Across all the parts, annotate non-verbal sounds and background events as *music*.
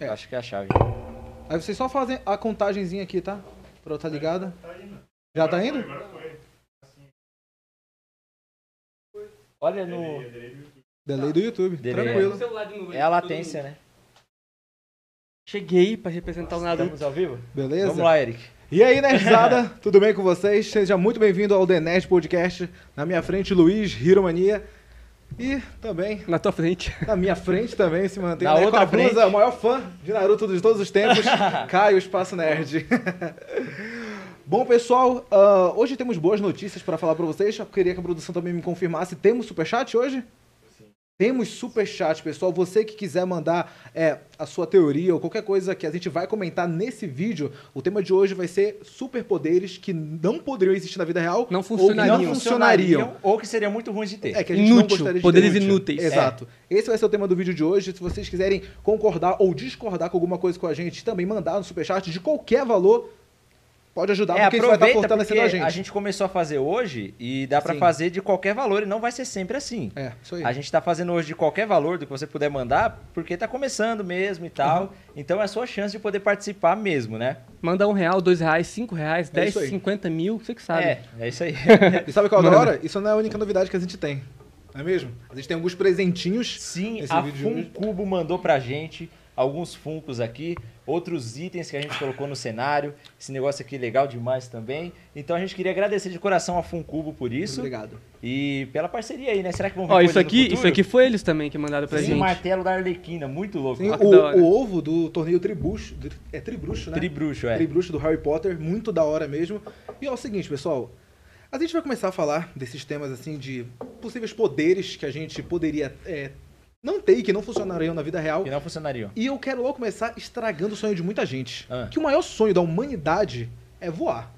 Eu acho que é a chave. Aí vocês só fazem a contagenzinha aqui, tá? Pra eu estar ligada. Já tá indo? Olha no. Delay do YouTube, Delay. tranquilo. É a latência, né? Cheguei pra representar o Naruto. Estamos ao vivo? Beleza? Vamos lá, Eric. E aí, Nerdzada, *laughs* tudo bem com vocês? Seja muito bem-vindo ao The Nerd Podcast. Na minha frente, Luiz Hiromania. E também, Na tua frente. na minha frente também, se mantém Na né, outra blusa, frente. o maior fã de Naruto de todos os tempos, *laughs* Caio Espaço Nerd. *laughs* Bom, pessoal, ah, hoje temos boas notícias para falar para vocês. Eu queria que a produção também me confirmasse. Temos superchat hoje? Temos superchat, pessoal. Você que quiser mandar é, a sua teoria ou qualquer coisa que a gente vai comentar nesse vídeo, o tema de hoje vai ser superpoderes que não poderiam existir na vida real Não ou que funcionariam. não funcionariam. Ou que seriam muito ruins de ter. É que a gente não Inútil, gostaria de poderes ter inúteis. Exato. Esse vai ser o tema do vídeo de hoje. Se vocês quiserem concordar ou discordar com alguma coisa com a gente, também mandar no superchat de qualquer valor, pode ajudar, É, porque isso vai estar aproveita fortalecendo porque a gente. começou a fazer hoje e dá pra Sim. fazer de qualquer valor e não vai ser sempre assim. É, isso aí. A gente tá fazendo hoje de qualquer valor do que você puder mandar, porque tá começando mesmo e tal. Uhum. Então é a sua chance de poder participar mesmo, né? Manda um real, dois reais, cinco reais, É dez, cinquenta mil, você que sabe. É, é isso aí. *laughs* E sabe qual é a hora? Isso não é a única novidade que a gente tem. Não é mesmo? A gente tem alguns presentinhos. Sim, Esse a vídeo de hoje. Funcubo mandou pra gente alguns funcos aqui, outros itens que a gente colocou no cenário. Esse negócio aqui é legal demais também. Então a gente queria agradecer de coração a Funcubo por isso Obrigado. e pela parceria aí, né? Será que vão vir Ó, coisa isso aqui, isso aqui foi eles também que mandaram pra Sim, o gente. martelo da Arlequina, muito louco. Sim, o, o ovo do torneio Tribruxo. É Tribruxo, né? Tribruxo, é. Tribruxo do Harry Potter, muito da hora mesmo. E ó, é o seguinte, pessoal. A gente vai começar a falar desses temas assim de possíveis poderes que a gente poderia é, não ter e que não funcionariam na vida real. Que não funcionariam. E eu quero logo começar estragando o sonho de muita gente. Ah. Que o maior sonho da humanidade é voar.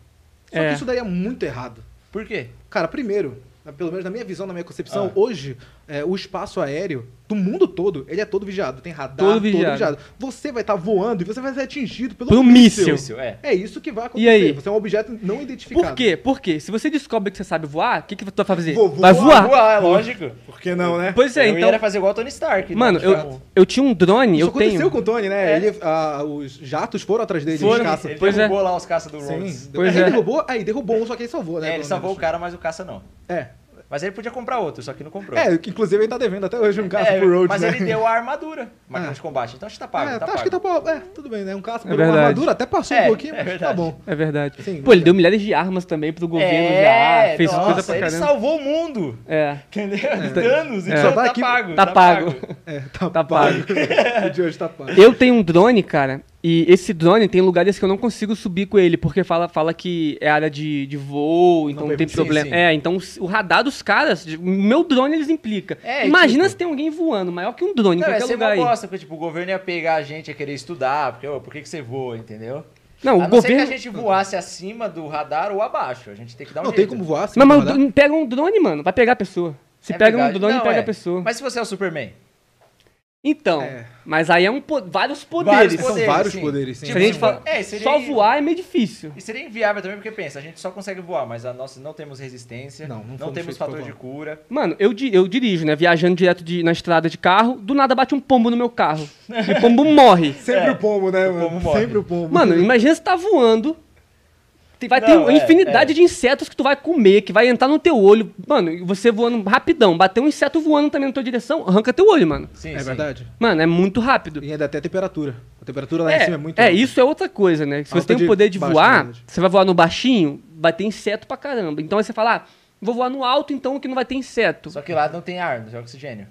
Só É. que isso daí é muito errado. Por quê? Cara, primeiro, pelo menos na minha visão, na minha concepção, Ah. hoje, é, o espaço aéreo do mundo todo, ele é todo vigiado. Tem radar, Todo todo vigiado. vigiado. Você vai estar voando e você vai ser atingido pelo Por um míssil. Isso, é. É isso que vai acontecer. E aí? Você é um objeto não identificado. Por quê? Por quê? Se você descobre que você sabe voar, o que, que tu vai fazer? Vou vai voar, voar. Voar, é lógico. Por que não, né? Pois é, eu então. ia fazer igual o Tony Stark. né? Mano, Tipo, eu, eu tinha um drone, Isso eu aconteceu tenho. com o Tony, né? É. Ele, ah, os jatos foram atrás dele, Foram. os caça. Ele Pois é. derrubou lá os caças do Rhodes. Sim. Pois ele é. derrubou, aí derrubou um, só que ele salvou, né? É, ele salvou o cara, mas o caça não. É. Mas ele podia comprar outro, só que não comprou. É, que inclusive ele tá devendo até hoje um É, pro Road, mas né? ele deu a armadura, *laughs* máquina Ah. de combate. Então acho que tá pago, É, tá tá, acho pago. que tá bom. É, tudo bem, né? Um caça É por uma verdade. armadura, até passou É, um pouquinho, é mas tá verdade. bom. É verdade. Sim, Pô, ele mas- deu milhares de armas também pro governo é, já. Fez nossa, coisa pra ele caramba. salvou o mundo. É. *laughs* Entendeu? Danos, É. então Só tá, tá aqui- pago. tá pago. É, tá, Tá pago. *laughs* o de hoje tá pago. Eu tenho um drone, cara, e esse drone tem lugares que eu não consigo subir com ele, porque fala, fala que é área de, de voo, então Não não tem permite- problema. sim, sim. É, então o radar dos caras, o meu drone eles implicam. É, Imagina tipo- se tem alguém voando, maior que um drone em Não, ia qualquer ser lugar uma aí. bosta, porque tipo, o governo ia pegar a gente, ia querer estudar, porque, por que, que você voa, entendeu? Não, a o não governo. ser que a gente voasse acima do radar ou abaixo, a gente tem que dar um Não jeito. tem como voar assim. Não, mas pega um drone, mano, vai pegar a pessoa. Se É pega verdade. um drone, Não, pega é. a pessoa. Mas se você é o Superman? Então, É. mas aí é um po- vários poderes. Vários São poderes, vários sim. poderes, sim. Gente fala, É, seria- só voar é meio difícil. E seria inviável também, porque pensa, a gente só consegue voar, mas a nossa não temos resistência, Não, não não, temos fator de cura. Mano, eu, di- eu dirijo, né? Viajando direto de- na estrada de carro, do nada bate um pombo no meu carro. *laughs* E o pombo morre. Sempre É, o pombo, né, o mano? pombo morre. Sempre o pombo. Mano, imagina você tá voando. Tem- Vai ter Não, uma é, infinidade é. de insetos que tu vai comer, que vai entrar no teu olho. Mano, você voando rapidão, bater um inseto voando também na tua direção, arranca teu olho, mano. Sim, É sim. verdade. Mano, é muito rápido. E ainda até a temperatura. A temperatura lá em cima é muito é, alta. isso é outra coisa, né? Se Alta você tem o poder de baixo, voar, verdade. você vai voar no baixinho, vai ter inseto pra caramba. Então aí você fala, ah, vou voar no alto, então que não vai ter inseto. Só que lá não tem ar, não tem oxigênio.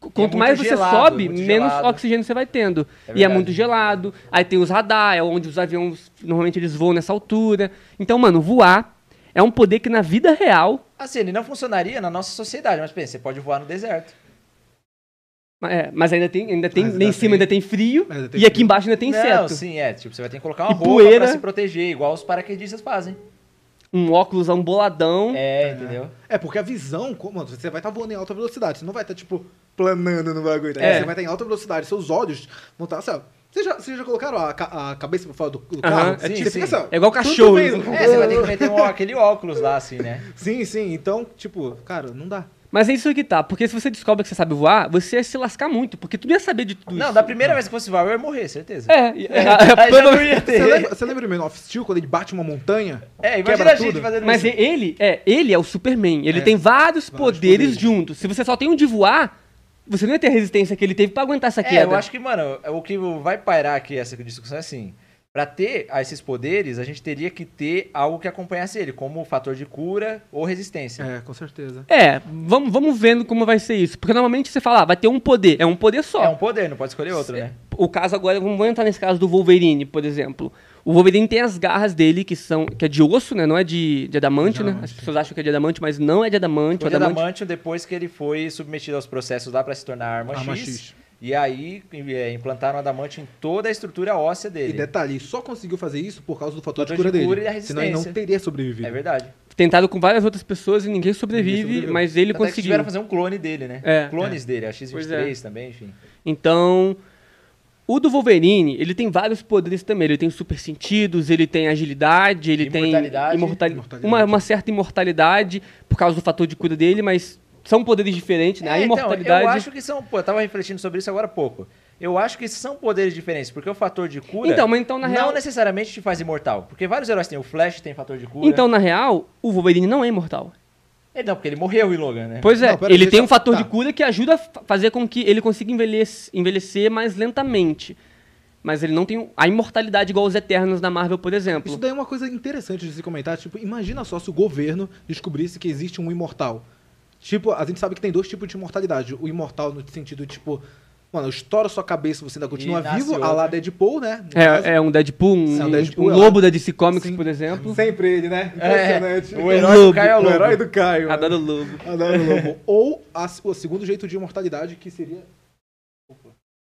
Quanto muito mais você gelado, sobe, muito menos gelado. oxigênio você vai tendo. É e é muito gelado. Aí tem os radar, é onde os aviões normalmente eles voam nessa altura. Então, mano, voar é um poder que na vida real, Assim, ele não funcionaria na nossa sociedade, mas pensa, você pode voar no deserto. é, mas ainda tem, ainda tem, Mas lá em ainda cima tem- ainda tem frio ainda tem e aqui frio. embaixo ainda tem não, inseto. sim, é. Tipo, você vai ter que colocar uma E roupa poeira. pra se proteger, igual os paraquedistas fazem. Um óculos um boladão. É, entendeu? É, porque a visão, como, mano, você vai estar voando em alta velocidade, você não vai estar, tipo, planando no bagulho, tá? É. Você vai estar em alta velocidade, seus olhos vão estar, assim, ó. Vocês já, vocês já colocaram a, ca- a cabeça pra fora do, do carro? é Você tipo- fica assim, ó, É igual cachorro. É, você vai ter que meter um- aquele óculos lá, assim, né? Sim, sim, então, tipo, cara, não dá. Mas é isso que tá, porque se você descobre que você sabe voar, você ia se lascar muito, porque tu não ia saber de tudo Não, isso. da primeira vez que fosse voar, eu ia morrer, certeza. É, *laughs* é, *laughs* já não ia Você lembra, você lembra do Man of Steel, quando ele bate uma montanha? É, imagina Quebra a gente tudo. fazendo Mas isso. ele é, ele é o Superman. Ele É. tem vários, Vários poderes, poderes. juntos. Se você só tem um de voar, você não ia ter a resistência que ele teve pra aguentar essa É, queda. eu acho que, mano, o que vai pairar aqui essa discussão é assim. Pra ter esses poderes, a gente teria que ter algo que acompanhasse ele, como fator de cura ou resistência. É, com certeza. É, vamos, vamos vendo como vai ser isso. Porque normalmente você fala, ah, vai ter um poder. É um poder só. É um poder, não pode escolher outro, né? O caso agora, vamos entrar nesse caso do Wolverine, por exemplo. O Wolverine tem as garras dele, que são que é de osso, né? Não é de, de adamante, De né? As pessoas acham que é de adamante, mas não é de adamante. O O adamante... Depois que ele foi submetido aos processos lá pra se tornar arma, Arma X, X. E aí é, implantaram o Adamantium em toda a estrutura óssea E dele. detalhe, ele só conseguiu fazer isso por causa do fator, Fator de cura de cura dele. e da Senão ele não teria sobrevivido. É verdade. Tentaram com várias outras pessoas e ninguém sobrevive, Ninguém mas ele Até que conseguiu. tiveram fazer um clone dele, né? É. Clones dele, a X23 Pois é. também, enfim. Então, o do Wolverine, ele tem vários poderes também. Ele tem super sentidos, ele tem agilidade, ele Imortalidade. tem imortali- Imortalidade. Uma, uma certa imortalidade por causa do fator de cura dele, mas são poderes diferentes, né? a É, então, imortalidade. eu acho que são. Pô, eu tava refletindo sobre isso agora há pouco. Eu acho que são poderes diferentes, porque o fator de cura Então, mas então na não real, necessariamente te faz imortal. Porque vários heróis têm. O Flash tem fator de cura. então na real, o Wolverine não é imortal. Ele não, porque ele morreu em Logan, né? Pois é, Não, ele tem um fator tá. de cura que ajuda a fa- fazer com que ele consiga envelhece- envelhecer mais lentamente. Mas ele não tem a imortalidade igual os Eternos da Marvel, por exemplo. Isso daí é uma coisa interessante de se comentar. Tipo, imagina só se o governo descobrisse que existe um imortal. Tipo, a gente sabe que tem dois tipos de imortalidade. O imortal no sentido, tipo, mano, eu estouro sua cabeça você ainda continua vivo, a lá Deadpool, né? É, é um Deadpool, um, Sim, um- Deadpool um é lobo da DC Comics, Sim. por exemplo. Sempre ele, né? É, Impressionante. o herói Lobo. do Caio é o O lobo. herói do Caio. né? Adoro lobo. Adoro o lobo. *laughs* Ou a- o segundo jeito de imortalidade, que seria.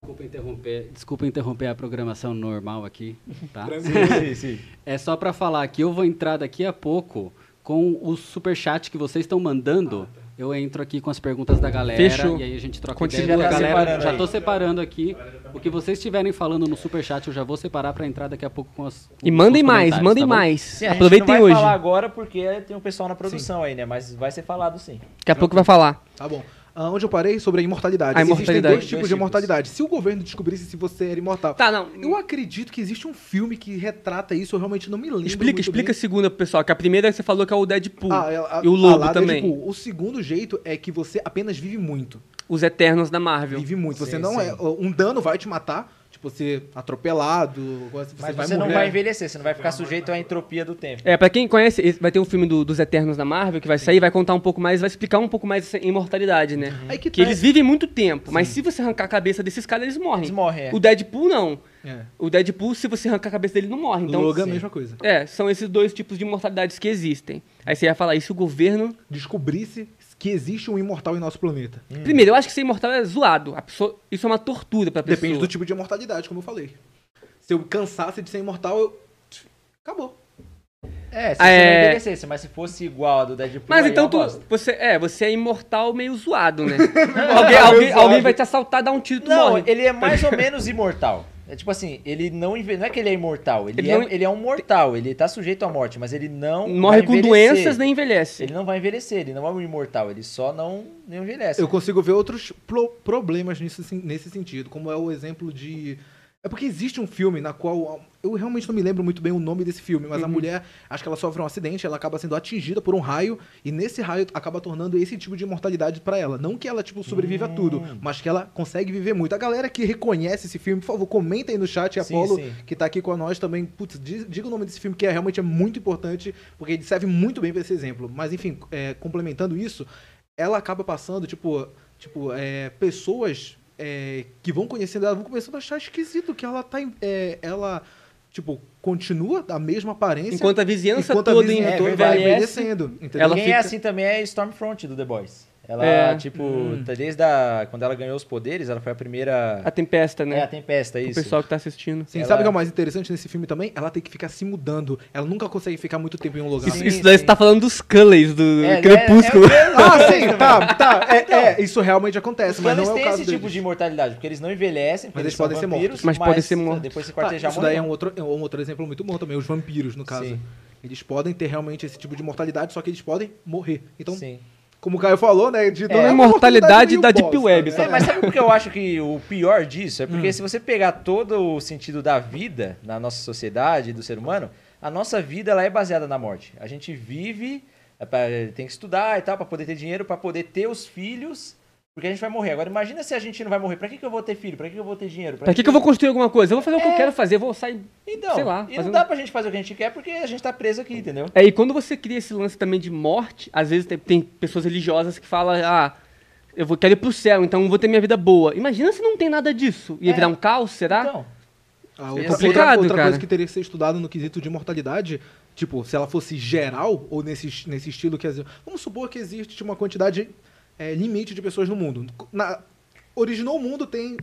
Desculpa interromper, desculpa interromper a programação normal aqui, tá? *laughs* Sim, sim, sim. *laughs* É só pra falar que eu vou entrar daqui a pouco com o superchat que vocês estão mandando. Eu entro aqui com as perguntas da galera Fechou. e aí a gente troca Continua. ideia. Já tá galera, separando já tô separando aqui. O que vocês estiverem falando no superchat eu já vou separar pra entrar daqui a pouco com as E mandem os mais, mandem tá mais. Sim, a gente Aproveitem não vai hoje. falar agora porque tem um pessoal na produção aí, né? Mas vai ser falado sim. Daqui a pouco vai falar. Tá bom. Ah, onde eu parei? Sobre a imortalidade. A Existem imortalidade. dois tipos Dois de tipos. imortalidade. Se o governo descobrisse se você era imortal. Tá, não. Eu acredito que existe um filme que retrata isso, eu realmente não me lembro. Explica, muito explica a bem. segunda pro pessoal, que a primeira você falou que é o Deadpool. Ah, é, a- e o a Lobo lá também. Deadpool. O segundo jeito é que você apenas vive muito. Os Eternos da Marvel. Vive muito. Você Sim, não sim. é. Um dano vai te matar. Tipo, você atropelado. Você Mas vai você não morrer. vai envelhecer, você não vai ficar sujeito à entropia do tempo. É, pra quem conhece, vai ter um filme do- dos Eternos da Marvel que vai sair, vai contar um pouco mais, vai explicar um pouco mais essa imortalidade, né? Aí que Que tá- eles vivem muito tempo, mas se você arrancar a cabeça desses caras, eles morrem. Eles morrem, é. O Deadpool não. É. O Deadpool, se você arrancar a cabeça dele, não morre. Então, Logan é a sim. mesma coisa. é, são esses dois tipos de imortalidades que existem. Aí você ia falar, e se o governo... Descobrisse que existe um imortal em nosso planeta. Primeiro, eu acho que ser imortal é zoado. A pessoa... Isso é uma tortura pra pessoa. Depende do tipo de imortalidade, como eu falei. Se eu cansasse de ser imortal, eu. Acabou. É, se você é. não envelhecesse, mas se fosse igual a do Deadpool, Mas aí então é uma tu, você, é, você é imortal meio zoado, né? *laughs* alguém, alguém, alguém vai te assaltar, dar um tiro, tu Não, morre. ele é mais ou menos imortal. É tipo assim, ele não não é que ele é imortal, ele, Ele é, não- ele é um mortal, ele tá sujeito à morte, mas ele não Morre vai com doenças, nem envelhece. Ele não vai envelhecer, ele não é um imortal, ele só não, não envelhece. Eu consigo ver outros pro- problemas nisso, sen- nesse sentido, como é o exemplo de. É porque existe um filme na qual. Eu realmente não me lembro muito bem o nome desse filme, mas a mulher, acho que ela sofre um acidente, ela acaba sendo atingida por um raio, e nesse raio acaba tornando esse tipo de imortalidade pra ela. Não que ela, tipo, sobrevive a tudo, mas que ela consegue viver muito. A galera que reconhece esse filme, por favor, comenta aí no chat, Sim, Apolo, sim. que tá aqui com nós também. Putz, diga o nome desse filme, que é, realmente é muito importante, porque ele serve muito bem pra esse exemplo. Mas, enfim, é, complementando isso, ela acaba passando, tipo, tipo é, pessoas é, que vão conhecendo ela, vão começando a achar esquisito que ela tá. é, ela, tipo, continua da mesma aparência. Enquanto a vizinhança enquanto a toda vizinhança é vai envelhece, envelhecendo. Entendeu? ela Quem fica- é assim também é Stormfront do The Boys. Ela, É. tipo, Hum. tá desde a, quando ela ganhou os poderes, ela foi a primeira... a tempesta, né? É, a Tempesta, o isso. pessoal que tá assistindo. Sim, ela- sabe o que é o mais interessante nesse filme também? Ela tem que ficar se mudando. Ela nunca consegue ficar muito tempo em um lugar. Isso, Sim, isso daí sim. você tá falando dos Cullens, do É, Crepúsculo. é- é- Ah, sim, tá, tá. É, *laughs* é, isso realmente acontece, Os mas não é o têm caso esse tipo deles. de imortalidade, porque eles não envelhecem, Mas eles, eles são podem ser vampiros, mortos. Mas podem ser mortos. Depois se Tá, quartejar isso daí é um outro, é um outro exemplo muito bom também, os vampiros, no caso. Sim. Eles podem ter realmente esse tipo de mortalidade, só que eles podem morrer. Então, Sim. Como o Caio falou, né? De É, a imortalidade da Deep Web, né? sabe? É, mas sabe por que eu acho que o pior disso? É Hum. porque se você pegar todo o sentido da vida na nossa sociedade, do ser humano, a nossa vida ela é baseada na morte. A gente vive, é pra- tem que estudar e tal, pra poder ter dinheiro, pra poder ter os filhos, porque a gente vai morrer. Agora imagina se a gente não vai morrer. Pra que, que eu vou ter filho? Pra que, que eu vou ter dinheiro? Pra que, que eu vou construir alguma coisa? Eu vou fazer o que eu É. quero fazer, eu vou sair. Então, sei lá, e não fazendo- dá pra gente fazer o que a gente quer porque a gente tá preso aqui, entendeu? É, e quando você cria esse lance também de morte, às vezes tem, tem pessoas religiosas que falam, ah, eu vou, quero ir pro céu, então eu vou ter minha vida boa. Imagina se não tem nada disso. Ia É. virar um caos, será? Então, Ah, É outra, complicado, outra, outra cara. coisa que teria que ser estudado no quesito de mortalidade, tipo, se ela fosse geral, ou nesse, nesse estilo que... Vamos supor que existe uma quantidade é, limite de pessoas no mundo. Na, originou o mundo tem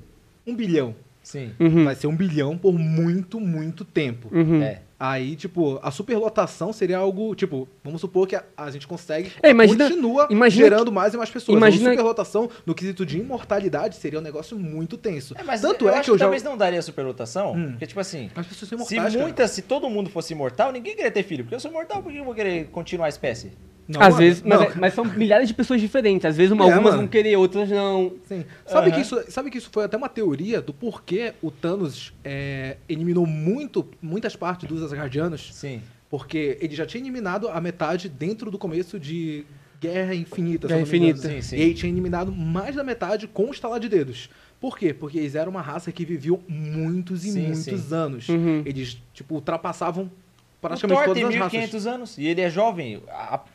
um bilhão. sim. Uhum. Vai ser um bilhão por muito, muito tempo. Uhum. É. Aí, tipo, a superlotação seria algo, tipo, vamos supor que a, a gente consegue, É, imagina- continua imagina gerando mais e mais pessoas. imagina- A superlotação, no quesito de imortalidade, seria um negócio muito tenso. É, mas Tanto eu é acho que eu já... talvez não daria superlotação, Hum. porque tipo assim, As pessoas são se imortais, cara. muitas, se todo mundo fosse imortal, ninguém queria ter filho, porque eu sou mortal, por que eu vou querer continuar a espécie? Não, Às mano, vezes, mas, é- mas são milhares de pessoas diferentes. Às vezes uma- É, algumas mano. vão querer, outras não. Sim. Sabe, Aham. que isso, sabe que isso foi até uma teoria do porquê o Thanos é, eliminou muito, muitas partes dos Asgardianos? Sim. Porque ele já tinha eliminado a metade dentro do começo de Guerra Infinita. Guerra. Infinita. Sim, sim. E ele tinha eliminado mais da metade com o estalar de dedos. Por quê? Porque eles eram uma raça que viveu muitos e Sim, muitos sim. anos. Uhum. Eles, tipo, ultrapassavam O praticamente Thor todas tem as raças. 1500 anos e ele é jovem,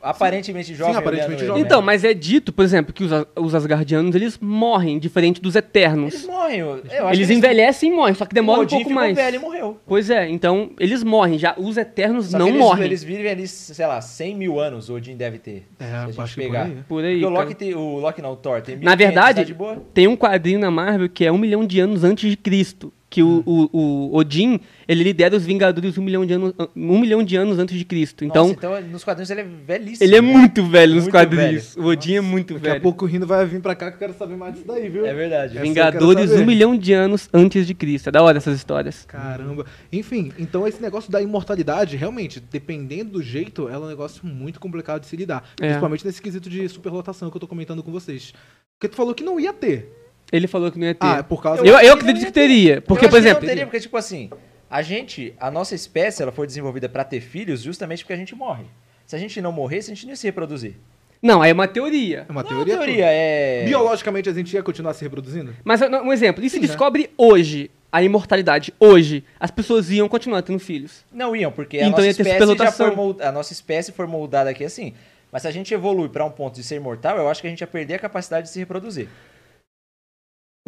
aparentemente jovem. aparentemente olhando jovem. Então, mas é dito, por exemplo, que os, os Asgardianos, eles morrem, diferente dos Eternos. Eles morrem. Eu, acho Eles que envelhecem e morrem, só que demora o um pouco ficou mais. velho e morreu. Pois é, então eles morrem. Já os Eternos Só não eles, morrem. Eles vivem ali, sei lá, 100 mil anos o Odin deve ter. É, se a gente acho que pegar. por aí. Por aí. O. Loki, tem, o Loki não, o Thor tem 1500, Na verdade, tá de boa. tem um quadrinho na Marvel que é um milhão de anos antes de Cristo. Que Hum. o, o, o Odin, ele lidera os Vingadores um milhão de anos, um milhão de anos antes de Cristo. Então, Nossa, então nos quadrinhos ele é velhíssimo. ele é né? muito velho nos Muito quadrinhos. O Odin é muito Daqui a velho. pouco o Rino vai vir pra cá que eu quero saber mais disso daí, viu? É verdade. Essa Vingadores um milhão de anos antes de Cristo. É da hora essas histórias. Caramba. Enfim, então esse negócio da imortalidade, realmente, dependendo do jeito, ela é um negócio muito complicado de se lidar. É. Principalmente nesse quesito de superlotação que eu tô comentando com vocês. Porque tu falou que não ia ter. Ele falou que não ia ter. Ah, é por causa... eu, eu que acredito que teria. Porque, Eu por exemplo. Não teria, porque, tipo assim, a gente, a nossa espécie, ela foi desenvolvida pra ter filhos justamente porque a gente morre. Se a gente não morresse, a gente não ia se reproduzir. Não, aí é uma teoria. É uma Não, teoria. teoria é. Biologicamente a gente ia continuar se reproduzindo? Mas um exemplo, e se Sim, né? descobre hoje a imortalidade, hoje, as pessoas iam continuar tendo filhos. Não iam, porque a Então nossa ia ter espécie já foi mold... a nossa espécie foi moldada aqui assim. Mas se a gente evolui pra um ponto de ser imortal, eu acho que a gente ia perder a capacidade de se reproduzir.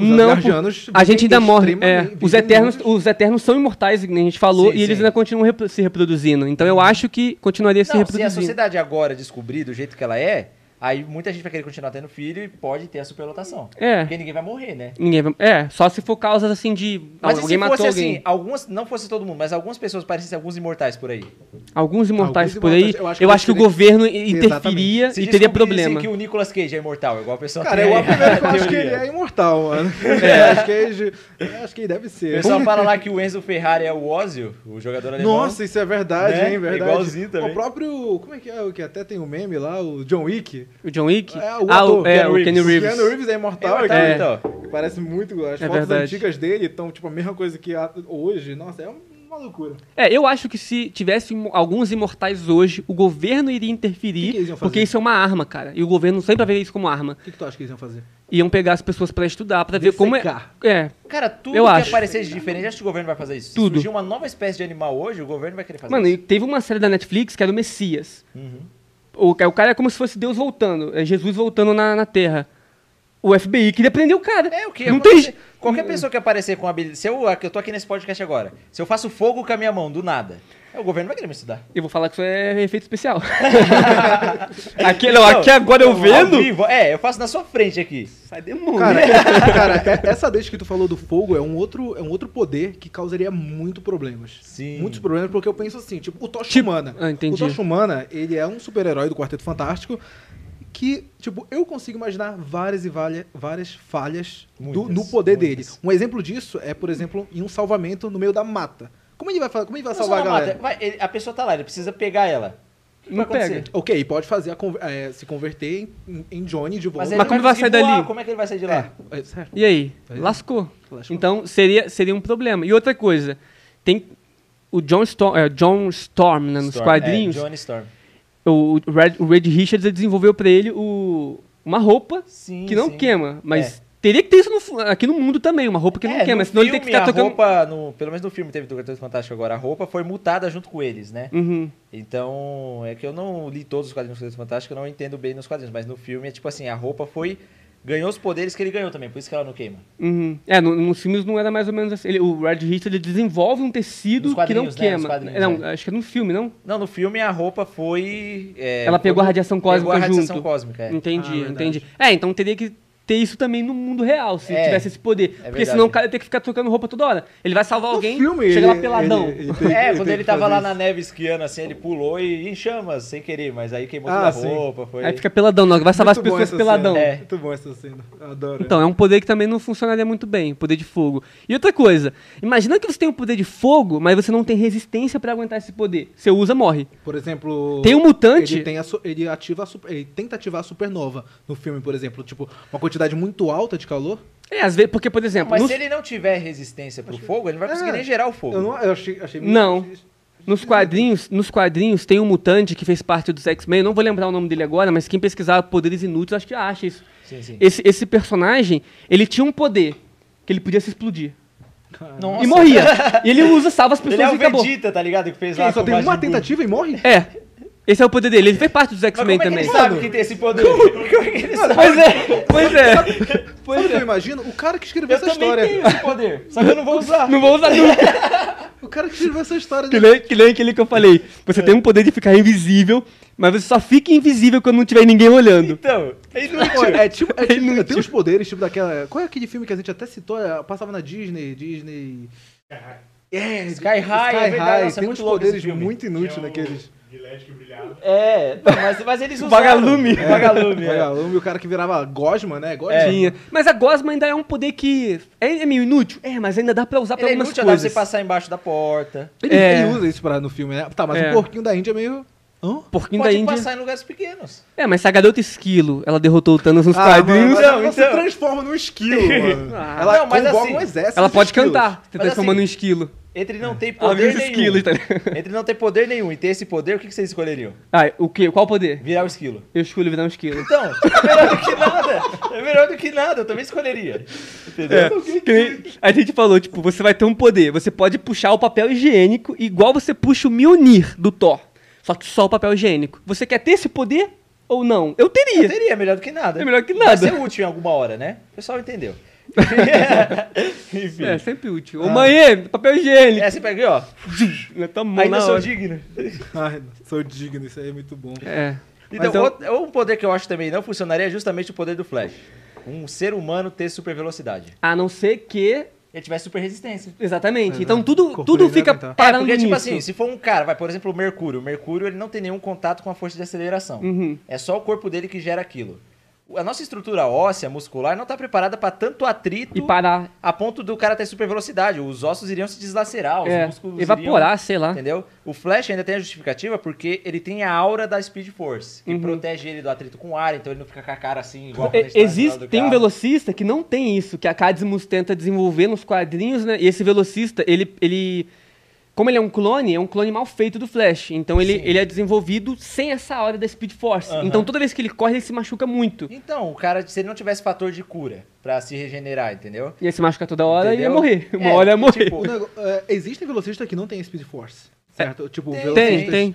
Os Não, Asgardianos A gente ainda morre. É, os, eternos, os eternos são imortais, que a gente falou, Sim, e eles sim. ainda continuam repro- se reproduzindo. Então eu acho que continuaria se Não, se a reproduzindo. sociedade agora descobrir do jeito que ela é, aí muita gente vai querer continuar tendo filho e pode ter a superlotação. É. Porque ninguém vai morrer, né? Ninguém vai- É, só se for causas assim de. Mas e alguém se matou fosse alguém. assim, algumas, não fosse todo mundo, mas algumas pessoas parecessem alguns imortais por aí. Alguns imortais Alguns por aí. imortais, Eu acho que, o governo interferia Se e teria problema. que o Nicolas Cage é imortal, igual a pessoa Cara, eu, a primeira que *laughs* eu acho que ele é imortal, mano. *laughs* É. acho que ele, eu acho que ele deve O ser. pessoal fala lá que o Enzo Ferrari é o Ozzy, o jogador alemão. Nossa, isso é verdade, Né? hein? Verdade. Igualzinho também. O próprio. Como é que é? O que até tem o meme lá, o John Wick. O John Wick? É, o ah, ator, o, é, o Kenny Reeves. O Reeves. Keanu Reeves é imortal, É, cara. então. Parece muito. As É fotos verdade. antigas dele estão, tipo, a mesma coisa que a- hoje. Nossa, é uma loucura. É, eu acho que se tivesse alguns imortais hoje, o governo iria O que que interferir, eles iam fazer? porque isso é uma arma, cara. E o governo sempre vai ver isso como arma. O que, que tu acha que eles iam fazer? Iam pegar as pessoas pra estudar, pra ver como é. É, Cara, tudo Eu que acho. aparecer de diferente, acho que o governo vai fazer isso. Tudo. Se surgir uma nova espécie de animal hoje, o governo vai querer fazer Mano, e isso. teve uma série da Netflix que era o Messias. Uhum. O, o cara é como se fosse Deus voltando, é Jesus voltando na, na Terra. O FBI queria prender o cara. É o que? Não tem. Qualquer pessoa que aparecer com habilidade. Se eu, eu tô aqui nesse podcast agora, se eu faço fogo com a minha mão do nada, é, o governo vai querer me estudar. Eu vou falar que isso é efeito especial. *laughs* aqui, não, aqui agora eu vendo. vivo, é, eu faço na sua frente aqui. Sai demônio. Cara, *laughs* cara, é- essa deixa que tu falou do fogo é um outro, é um outro poder que causaria muito problemas. Sim. Muitos problemas, porque eu penso assim, tipo, o Tocha Tipo- Humana. Ah, entendi. O Tocha Humana, ele é um super-herói do Quarteto Fantástico que, tipo, eu consigo imaginar várias e valha- várias falhas do- Muitas, no poder muitas. dele. Um exemplo disso é, por exemplo, em um salvamento no meio da mata. Como ele vai, como ele vai Não salvar a galera? vai, ele- a pessoa tá lá, ele precisa pegar ela. Não acontecer? pega. Ok, pode fazer a é, se converter em, em Johnny de volta. Mas, ele Mas como vai sair voar, dali? Como é que ele vai sair de lá? É, é, certo. E aí? É. Lascou. Lascou. Então seria, seria um problema. E outra coisa, tem o John Storm, é, John Storm né, nos Storm. quadrinhos. É, Johnny Storm. O, Red, o Red Richards desenvolveu pra ele o, uma roupa Sim, que não sim. queima, mas teria que ter isso no aqui no mundo também, uma roupa que não É, queima, no senão ele tem que filme, ficar a tocando. roupa, no, pelo menos no filme teve do Quarteto Fantástico agora, a roupa foi mutada junto com eles, né? Uhum. Então, é que eu não li todos os quadrinhos do Quarteto Fantástico, eu não entendo bem nos quadrinhos, mas no filme é tipo assim, a roupa foi ganhou os poderes que ele ganhou também, por isso que ela não queima. Uhum. É, no- nos filmes não era mais ou menos assim. Ele- o Red ele desenvolve um tecido que não né? Queima. quadrinhos, não, é. acho que é no filme, não? Não, no filme a roupa foi é, Ela pegou foi- a radiação pegou cósmica a radiação junto. cósmica, é. Entendi, Ah, entendi. É, então teria que ter isso também no mundo real, se É, tivesse esse poder. Porque verdade. senão o cara ia ter que ficar trocando roupa toda hora. Ele vai salvar No alguém, filme, chega ele- lá peladão. ele- ele tem- É, ele quando tem ele tava lá isso. na neve esquiando, assim, ele pulou e em chamas, sem querer, mas aí queimou Ah, toda a sim. roupa, foi... Aí fica peladão, não, vai salvar Muito as pessoas peladão. Cena. É. Muito bom essa cena. Eu adoro. Então, é um poder que também não funcionaria muito bem, poder de fogo. E outra coisa, imagina que você tem um poder de fogo, mas você não tem resistência pra aguentar esse poder. Você usa, morre. Por exemplo. Tem um mutante- Ele, tem a ele ativa a super- ele tenta ativar a supernova no filme, por exemplo. Tipo, uma quantidade muito alta de calor. É, às vezes, porque, por exemplo, Mas nos, se ele não tiver resistência pro fogo, ele não vai conseguir É. nem gerar o fogo. Eu, não, eu achei, achei meio Não. difícil. nos quadrinhos, nos quadrinhos tem um mutante que fez parte dos X-Men, não vou lembrar o nome dele agora, mas quem pesquisar poderes inúteis, acho que acha isso. Sim, sim. Esse, esse personagem, ele tinha um poder, que ele podia se explodir. Nossa. E morria. e ele *laughs* usa, salva as pessoas Ele é e o acabou. Vegeta, tá ligado? Que fez Que lá ele só com tem uma tentativa e morre? É. Esse é o poder dele. Ele fez parte dos Mas X-Men é também. ele sabe que tem esse poder? Como é que ele sabe? Pois é, pois é. Sabe Pois o que eu é. imagino? O cara que escreveu Eu essa também história. tenho esse poder, só que eu não vou usar. Não vou usar nunca. *laughs* O cara que escreveu essa história. Que nem, que nem aquele que eu falei. Você tem um poder de ficar invisível, mas você só fica invisível quando não tiver ninguém olhando. Então, é inútil. É tipo, é tipo inútil. tem uns poderes, tipo daquela. Qual é aquele filme que a gente até citou? É, Passava na Disney, Disney. É, Sky High, é verdade, nossa, é tem muito uns poderes muito inúteis Que é naqueles. Gillette que brilhava. É, não, mas, mas eles *laughs* usaram. Vagalume. É. Vagalume, é. Vagalume, o cara que virava Gosma, né? Gosma. É. Tinha. Mas a Gosma ainda é um poder que é, é meio inútil. É, mas ainda dá pra usar pra Ele é algumas inútil, dá pra coisas. você passar embaixo da porta. Ele, É. ele usa isso pra, no filme, né? Tá, mas É. o porquinho da Índia é meio. Porquinho Pode da Índia. passar em lugares pequenos. É, mas se a garota esquilo, ela derrotou o Thanos nos Ah, quadrinhos, mano, Não, você então. transforma num esquilo, *laughs* mano. Ah. Ela Não, mas assim, um exército. ela de pode esquilos. cantar, se Mas transformando assim, em esquilo. Entre não ter Ela poder nenhum. esquilos, tá? Entre não ter poder nenhum e ter esse poder, o que que vocês escolheriam? Ah, o quê? Qual poder? Virar o esquilo. Eu escolho virar um esquilo. Então, é melhor do que nada. É melhor do que nada, eu também escolheria. Entendeu? É, que nem a gente falou, tipo, você vai ter um poder. Você pode puxar o papel higiênico igual você puxa o Mjolnir do Thor. Só que só o papel higiênico. Você quer ter esse poder ou não? Eu teria. Eu teria, é melhor do que nada. É melhor que Vai nada. ser útil em alguma hora, né? O pessoal entendeu. *laughs* Enfim. É, sempre útil. Ô, mãe, papel higiênico. É, você pega aqui, ó. Na tua mão, Ainda sou hora. digno. Ai, sou digno, isso aí é muito bom. É. Então, eu- outro- um poder que eu acho também não funcionaria é justamente o poder do Flash. Um ser humano ter super velocidade. A não ser que... Ele tivesse super resistência. Exatamente. Exato. Então tudo, Corpo tudo dele fica não aguentar. É, parando porque, tipo nisso. assim, se for um cara, vai, por exemplo, o Mercúrio. O Mercúrio, ele não tem nenhum contato com a força de aceleração. Uhum. É só o corpo dele que gera aquilo. A nossa estrutura óssea, muscular, não tá preparada para tanto atrito E parar. a ponto do cara ter super velocidade. Os ossos iriam se deslacerar, os É, músculos evaporar, sei lá. Entendeu? O Flash ainda tem a justificativa porque ele tem a aura da Speed Force, que Uhum. protege ele do atrito com o ar, então ele não fica com a cara assim, igual quando a gente tá no Existe, do tem um velocista que não tem isso, que a Cadmus tenta desenvolver nos quadrinhos, né? E esse velocista, ele, ele como ele é um clone, é um clone mal feito do Flash. Então ele, Sim. ele é desenvolvido sem essa hora da Speed Force. Aham. Então toda vez que ele corre, ele se machuca muito. Então, o cara, se ele não tivesse fator de cura pra se regenerar, entendeu? Ia se machucar toda hora e ia Entendeu? morrer. Uma É, hora ia morrer. tipo, O nego- é, existem velocistas que não têm Speed Force, certo? tipo, tem, velocistas... tem, tem.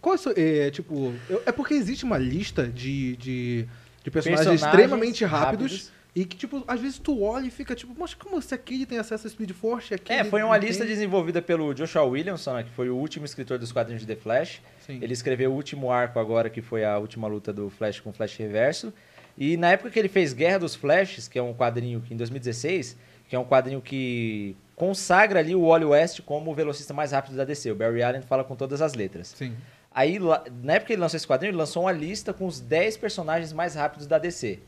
Qual é, o seu- é, tipo, é porque existe uma lista de, de, de personagens, Personagens extremamente rápidos, rápidos. E que, tipo, às vezes tu olha e fica tipo, mas como se aquele tem acesso a Speed Force aquele É, foi uma lista tem?" desenvolvida pelo Joshua Williamson, né, que foi o último escritor dos quadrinhos de The Flash. Sim. Ele escreveu o último arco agora, que foi a última luta do Flash com o Flash Reverso. E na época que ele fez Guerra dos Flashes, que é um quadrinho que em 2016, que é um quadrinho que consagra ali o Wally West como o velocista mais rápido da DC. O Barry Allen fala com todas as letras. Sim. Aí, na época que ele lançou esse quadrinho, ele lançou uma lista com os 10 personagens mais rápidos da DC.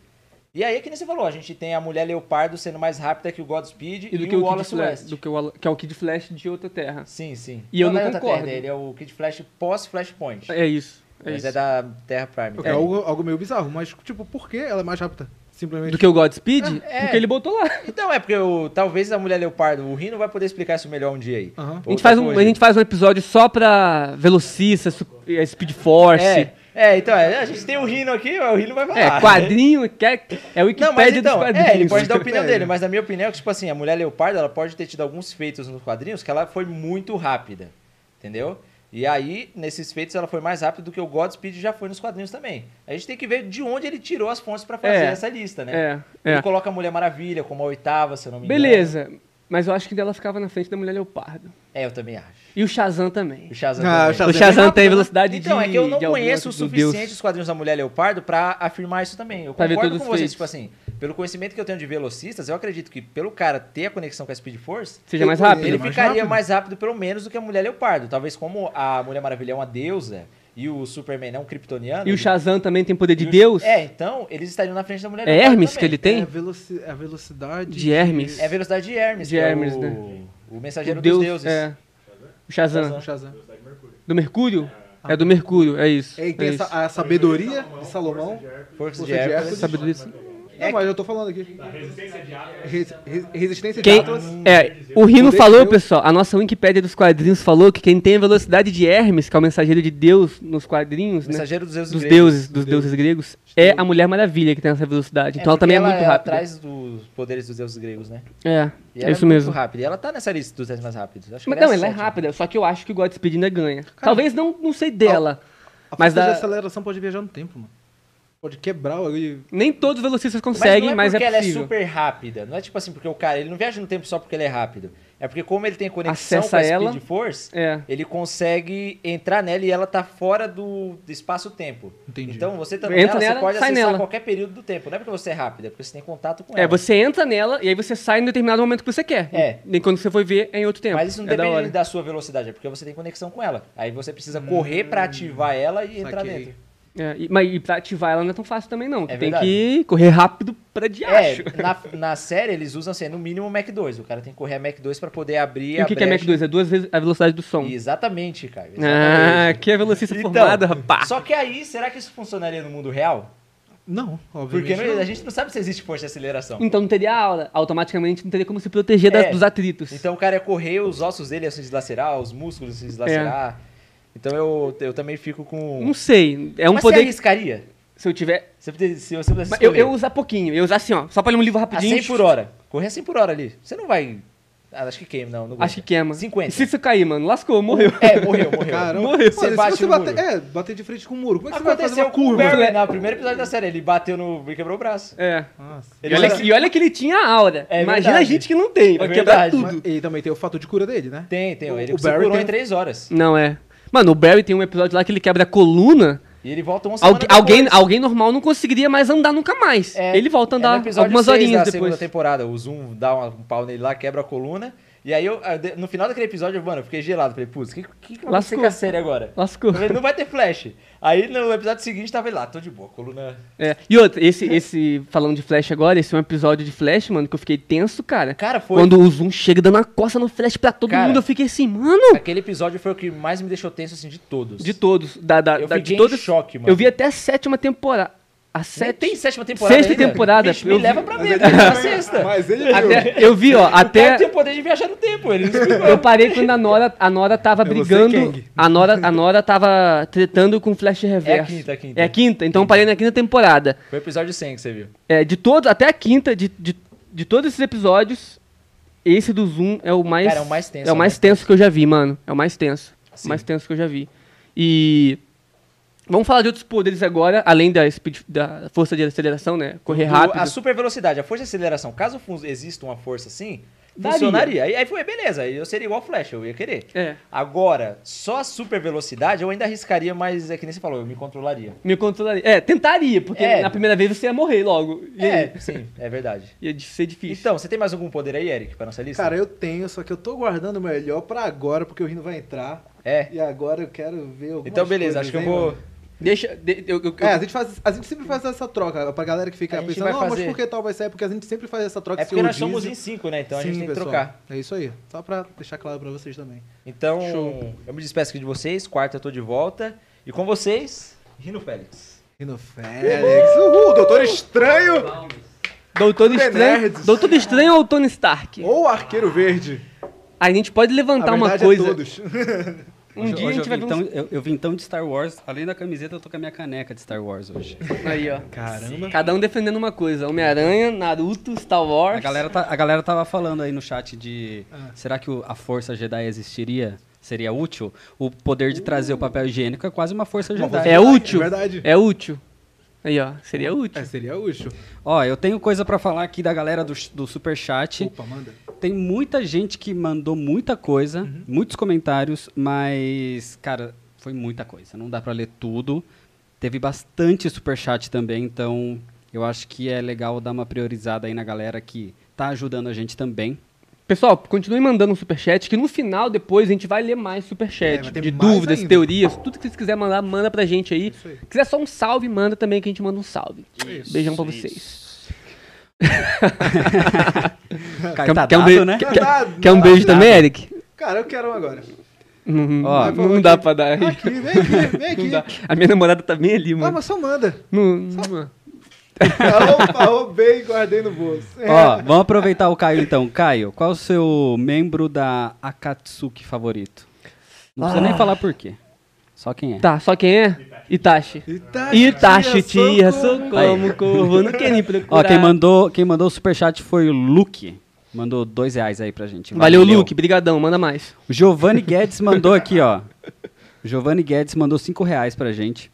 E aí, que nem você falou, a gente tem a Mulher Leopardo sendo mais rápida que o Godspeed e, E do o que o Kid Wallace Flash, West. do que, o, que é o Kid Flash de outra terra. Sim, sim. E eu não é concordo. Terra, ele é o Kid Flash pós-Flashpoint. É isso. É mas isso. é da Terra Prime. É, algo, algo meio bizarro, mas, tipo, por que ela é mais rápida? Simplesmente. Do que o Godspeed? É. Porque ele botou lá. Então, é porque o, talvez a Mulher Leopardo, o Rino vai poder explicar isso melhor um dia aí. Aham. A gente, faz um, a gente faz um episódio só pra velocista, eh, Speed Force. É, é, então, é, a gente tem o Rino aqui, o Rino vai falar. É, quadrinho, que é, é o Wikipedia Não, mas então, dos quadrinhos. é, ele pode dar a opinião *laughs* É. dele, mas na minha opinião, é que, tipo assim, a Mulher Leopardo, ela pode ter tido alguns feitos nos quadrinhos que ela foi muito rápida, entendeu? E aí, nesses feitos, ela foi mais rápida do que o Godspeed já foi nos quadrinhos também. A gente tem que ver de onde ele tirou as fontes pra fazer É. essa lista, né? É, Ele é. coloca a Mulher Maravilha como a oitava, se eu não me engano. Beleza, mas eu acho que ela ficava na frente da Mulher Leopardo. É, eu também acho. E o Shazam também. O Shazam Ah, também. o Shazam O Shazam é rápido, tem velocidade Então, de é que eu não conheço o suficiente Deus. os quadrinhos da Mulher Leopardo pra afirmar isso também. Eu Pra concordo todos com vocês, feitos. tipo assim, pelo conhecimento que eu tenho de velocistas, eu acredito que pelo cara ter a conexão com a Speed Force, Seja mais rápido. ele mais ficaria rápido? mais rápido pelo menos do que a Mulher Leopardo. Talvez como a Mulher Maravilha é uma deusa e o Superman é um kryptoniano. E o Shazam também tem poder de o- Deus? É, então eles estariam na frente da Mulher É Leopardo Hermes também. que ele É tem? a, veloci- é a velocidade. De Hermes. É a velocidade de Hermes, De é Hermes, o, né? o mensageiro O Deus, dos deuses. É. O Shazam. Shazam. Shazam. Do Mercúrio? É do Mercúrio, é isso. É, e tem é essa- isso. a sabedoria de Salomão. Força de Força de Hércules. Não, mas eu tô falando aqui. Res- res- resistência de Quem, Atlas. é, o Rino de falou, pessoal, a nossa Wikipédia dos quadrinhos falou que quem tem a velocidade de Hermes, que é o mensageiro de Deus nos quadrinhos, né? Mensageiro dos deuses Dos gregos. deuses, dos deuses gregos, é a Mulher Maravilha que tem essa velocidade. É, Então ela também é muito rápida. atrás dos poderes dos deuses gregos, né? É, E é ela isso muito mesmo. rápida. E ela tá nessa lista dos 10 mais rápidos. Acho que Mas ela não, a ela é sétima. rápida, só que eu acho que o Godspeed ainda ganha. Talvez não, não sei dela. A Mas força dá- de aceleração pode viajar no tempo, mano. Pode quebrar ali. Nem todos os velocistas Mas conseguem, não é mas é, porque ela é possível. super rápida. Não é tipo assim, porque o cara, ele não viaja no tempo só porque ele é rápido. É porque como ele tem conexão Acessa com a ela. Speed Force, É. ele consegue entrar nela e ela tá fora do, do espaço-tempo. Entendi. Então você tá Entra nela, nela, você pode acessar nela. qualquer período do tempo. Não é porque você é rápida, é porque você tem contato com É, ela. você entra nela e aí você sai em determinado momento que você quer. É. Nem quando você for ver é em outro tempo. Mas isso não é da depende hora. da sua velocidade, é porque você tem conexão com ela. Aí você precisa correr pra ativar ela e entrar saquei. dentro. É, e, mas e pra ativar ela não é tão fácil também, não. É tem verdade. que correr rápido pra diacho. É, *laughs* na, na série eles usam assim, no mínimo Mac 2. O cara tem que correr a Mac 2 pra poder abrir E a o que, que é Mac brecha. 2? É duas vezes a velocidade do som. Exatamente, cara. Ah, exatamente. que é velocista Então, formado, rapaz. Só que aí, será que isso funcionaria no mundo real? Não, Porque obviamente. não- não. a gente não sabe se existe força de aceleração. Então não teria aula. Automaticamente não teria como se proteger das- É. dos atritos. Então o cara ia correr, os ossos dele iam se deslacerar, os músculos iam se deslacerar. Então eu, eu também fico com. Não sei. É um Mas poder. você arriscaria? Se eu tiver. Se, você- se você pudesse Mas eu, eu usar pouquinho. Eu usar assim, ó. Só pra ler um livro A rapidinho. 100 por hora. Correr a 100 por hora ali. Você não vai. Ah, acho que queima, não. não Acho que queima. 50. E se isso cair, mano? Lascou, morreu. É, morreu, morreu. Caramba. Morreu. Você Mano, bate se você bater, é, bater de frente com o muro, como é que você vai fazer Aconteceu uma com o curva? Barry no primeiro episódio da série. Ele bateu no. e quebrou o braço. É. Nossa. E olha, que, e olha que ele tinha aura. É Imagina verdade. a gente que não tem. Vai É quebrar verdade. tudo. Mas- E também tem o fator de cura dele, né? Tem, tem. O- Ele o Barry curou tem- em 3 horas. Não é. Mano, o Barry tem um episódio lá que ele quebra a coluna. E ele volta uma semana Algu- alguém, depois. alguém normal não conseguiria mais andar nunca mais. É, ele volta a é andar episódio algumas 6 horinhas da segunda depois. temporada. O Zoom dá um pau nele lá, quebra a coluna. E aí, eu, ah, no final daquele episódio, mano, eu fiquei gelado. Falei, putz, o que, que, que vai acontecer com a série agora? Lascou. Falei, não vai ter flash. Aí, no episódio seguinte, tava lá, tô de boa, coluna... É. E outra, esse, esse, falando de Flash agora, esse é um episódio de Flash, mano, que eu fiquei tenso, cara. Cara, foi... Quando o Zoom chega dando a costa no Flash pra todo Cara, mundo, eu fiquei assim, mano. Aquele episódio foi o que mais me deixou tenso, assim, de todos. De todos. Da, da, Eu da- fiquei de todos. em choque, mano. Eu vi até a sétima temporada. A Nem sete... tem sétima temporada Sexta ainda. temporada, Vixe, me vi- leva pra ver, eu quero ver a sexta. *laughs* Mas ele. Até, eu vi, ó, O cara até. tem o poder de viajar no tempo, ele. Eu parei quando a Nora, a Nora tava É brigando. A Nora, a Nora tava tretando com o Flash Reverso. É a quinta, a quinta. É a quinta, então eu parei na quinta temporada. Foi o episódio 100 que você viu. É, de todos, até a quinta, de, de, de todos esses episódios, esse do Zoom é o mais. Cara, é o mais tenso, É o mais né? tenso que eu já vi, mano. É o mais tenso. Sim. O mais tenso que eu já vi. E. Vamos falar de outros poderes agora, além da, speed, da força de aceleração, né? Correr Do- rápido. A super velocidade, a força de aceleração, caso exista uma força assim, Daria. funcionaria. Aí, aí foi, beleza, aí eu seria igual o Flash, eu ia querer. É. Agora, só a super velocidade eu ainda arriscaria, mas é que nem você falou, eu me controlaria. Me controlaria. É, tentaria, porque É. na primeira vez você ia morrer logo. E aí? É, sim, é verdade. *laughs* Ia ser difícil. Então, você tem mais algum poder aí, Eric, pra nossa lista? Cara, eu tenho, só que eu tô guardando o melhor pra agora, porque o Rino vai entrar. É. E agora eu quero ver algumas Então, beleza, coisas, acho que eu vou. mano? Deixa. de- eu, eu- É, a gente, faz, a gente sempre faz essa troca. Pra galera que fica A gente pensando, não, mas fazer- por que tal vai sair? Porque a gente sempre faz essa troca. É porque nós somos em cinco, né? Então a gente Sim, tem que pessoal. trocar. É isso aí. Só pra deixar claro pra vocês também. Então, Show. eu me despeço aqui de vocês. Quarta eu tô de volta. E com vocês, Rino Félix. Rino Félix. Uhul, Doutor Estranho. Doutor é Estranho. Doutor Estranho ou Tony Stark? Ou Arqueiro Verde. A gente pode levantar a uma verdade coisa. É todos. *laughs* Um Hoje- dia a hoje gente vai vim, uns... então, eu, eu vim então de Star Wars. Além da camiseta, eu tô com a minha caneca de Star Wars hoje. Aí, ó. Caramba. Cada um defendendo uma coisa. Homem-Aranha, Naruto, Star Wars. A galera, tá, a galera tava falando aí no chat de. Ah. Será que o- a força Jedi existiria? Seria útil? O poder de trazer o papel higiênico é quase uma força Uma Jedi. força É Jedi, útil. É verdade. É útil. Aí, ó. Seria útil. É, seria útil. Ó, eu tenho coisa pra falar aqui da galera do, do Superchat. Opa, manda. Tem muita gente que mandou muita coisa, Uhum. muitos comentários, mas, cara, foi muita coisa. Não dá pra ler tudo. Teve bastante superchat também, então eu acho que é legal dar uma priorizada aí na galera que tá ajudando a gente também. Pessoal, continue mandando um superchat, que no final, depois, a gente vai ler mais É, superchat. ter de mais dúvidas, ainda. teorias, tudo que vocês quiserem mandar, manda pra gente aí. Isso aí. quiser só um salve, manda também, que a gente manda um salve. Isso, Beijão pra vocês. Cara, *laughs* tá quer um dado, né? quer, Tá quer- quer um beijo também, Eric? Cara, eu quero um agora. Não, Ó, não- não dá aqui. pra dar. Aqui, vem aqui, *laughs* vem aqui. A minha namorada tá bem ali, Ah, mano. mas só manda. Não- não- Opa, roubei e guardei no bolso. É. Ó, vamos aproveitar o Caio então. Caio, qual o seu membro da Akatsuki favorito? Não precisa Ah. nem falar por quê. Só quem é. Tá, só quem é? Itachi. Itachi, Itachi, tia, sou socorro. como corvo, não quer nem procurar. Ó, quem mandou, quem mandou o superchat foi o Luke. Mandou dois reais aí pra gente. Valeu, Luke, brigadão, manda mais. O Giovanni Guedes mandou aqui, ó. O Giovanni Guedes mandou cinco reais pra gente.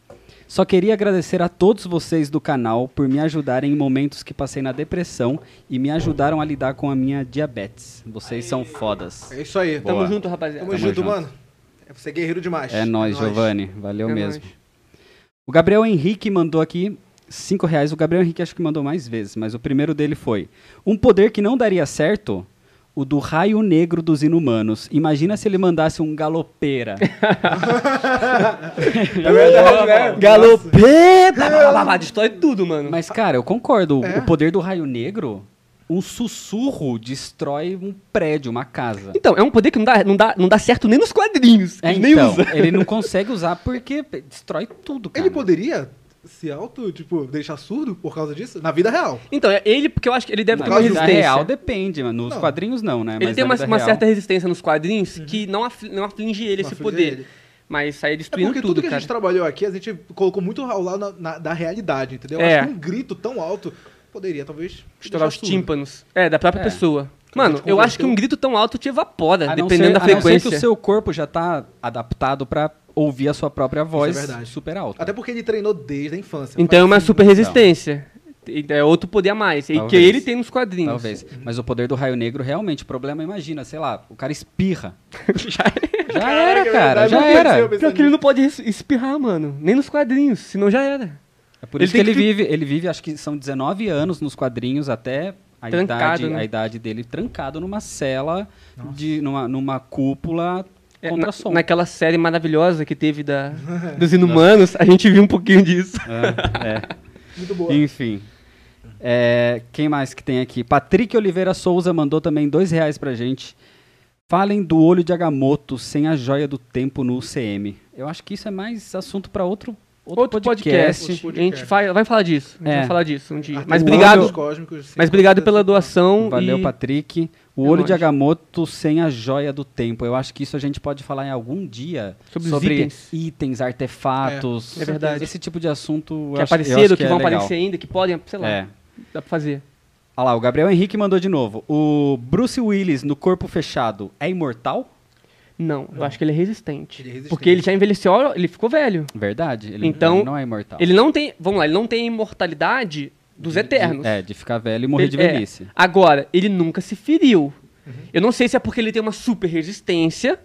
Só queria agradecer a todos vocês do canal por me ajudarem em momentos que passei na depressão e me ajudaram a lidar com a minha diabetes. Vocês são fodas. É isso aí. Boa. Tamo junto, rapaziada. Tamo, Tamo junto, junto. mano. É você é guerreiro demais. É nóis, Giovanni. Valeu É mesmo. nóis. O Gabriel Henrique mandou aqui cinco reais. O Gabriel Henrique acho que mandou mais vezes, mas o primeiro dele foi: Um poder que não daria certo, o do raio negro dos inumanos. Imagina se ele mandasse um galopeira. *laughs* É verdade, né? Blá, Destrói tudo, mano. mas, cara, eu concordo. É. O poder do raio negro, um sussurro destrói um prédio, uma casa. Então, é um poder que não dá, não dá, não dá certo nem nos quadrinhos. É, Ele nem então, usa. ele não consegue usar porque destrói tudo, cara. Ele poderia se auto, tipo, deixar surdo por causa disso? Na vida real. Então, é ele, porque eu acho que ele deve Na ter uma vida resistência. real depende, mano. Nos Não. quadrinhos não, né? ele Mas tem na uma, uma certa resistência nos quadrinhos que não, afli- não aflige ele Não esse aflige poder. ele. Mas sair É destruindo porque tudo, tudo que a cara. gente trabalhou aqui, a gente colocou muito ao lado na- na- da realidade, entendeu? É. Acho que um grito tão alto poderia, talvez, Estourar os surdo. tímpanos. É, da própria É. pessoa. Mano, eu acho que um grito tão alto te evapora, A dependendo ser- da a não ser frequência. que o seu corpo já tá adaptado pra ouvir a sua própria voz verdade. super alta. Até porque ele treinou desde a infância. Então é uma super resistência. É outro poder a mais. E que Talvez. ele tem nos quadrinhos. Talvez. Mas o poder do raio negro, realmente, o problema, imagina, sei lá, o cara espirra. *laughs* Já era, é cara, verdade, já era. pensei, eu Pior que ele não pode es- espirrar, mano. Nem nos quadrinhos, senão já era. É por Ele isso que tem ele que- vive, ele vive, acho que são 19 anos nos quadrinhos até a Trancado, idade, né? a idade dele trancado numa cela de numa, numa cúpula É, contra na- som. naquela série maravilhosa que teve da, *laughs* dos Inumanos, a gente viu um pouquinho disso. É, é. *laughs* Muito boa. Enfim. É, quem mais que tem aqui? Patrick Oliveira Souza mandou também dois reais pra gente. Falem do olho de Agamotto sem a joia do tempo no UCM. Eu acho que isso é mais assunto pra outro, outro, Outro podcast, Outro podcast. a gente vai, vai falar disso. A gente É. vai falar disso um dia. Mas obrigado, cósmicos, mas obrigado pela doação. Valeu, e... Patrick. O É olho de nóis. Agamotto sem a joia do tempo. Eu acho que isso a gente pode falar em algum dia Sobre os itens. itens, artefatos. É, é verdade. Esse tipo de assunto. Que acho- apareceram, acho que, é vão legal. aparecer ainda, que podem, sei lá, É. dá pra fazer. Olha lá, o Gabriel Henrique mandou de novo. O Bruce Willis no corpo fechado é imortal? Não, eu acho que ele é resistente. Ele é resistente. Porque ele já envelheceu, ele ficou velho. Verdade. Ele Então, ele não é imortal. Ele não tem, vamos lá, ele não tem a imortalidade dos eternos. De, é, de ficar velho e morrer de Ele- é. velhice. Agora, ele nunca se feriu. Uhum. Eu não sei se é porque ele tem uma super resistência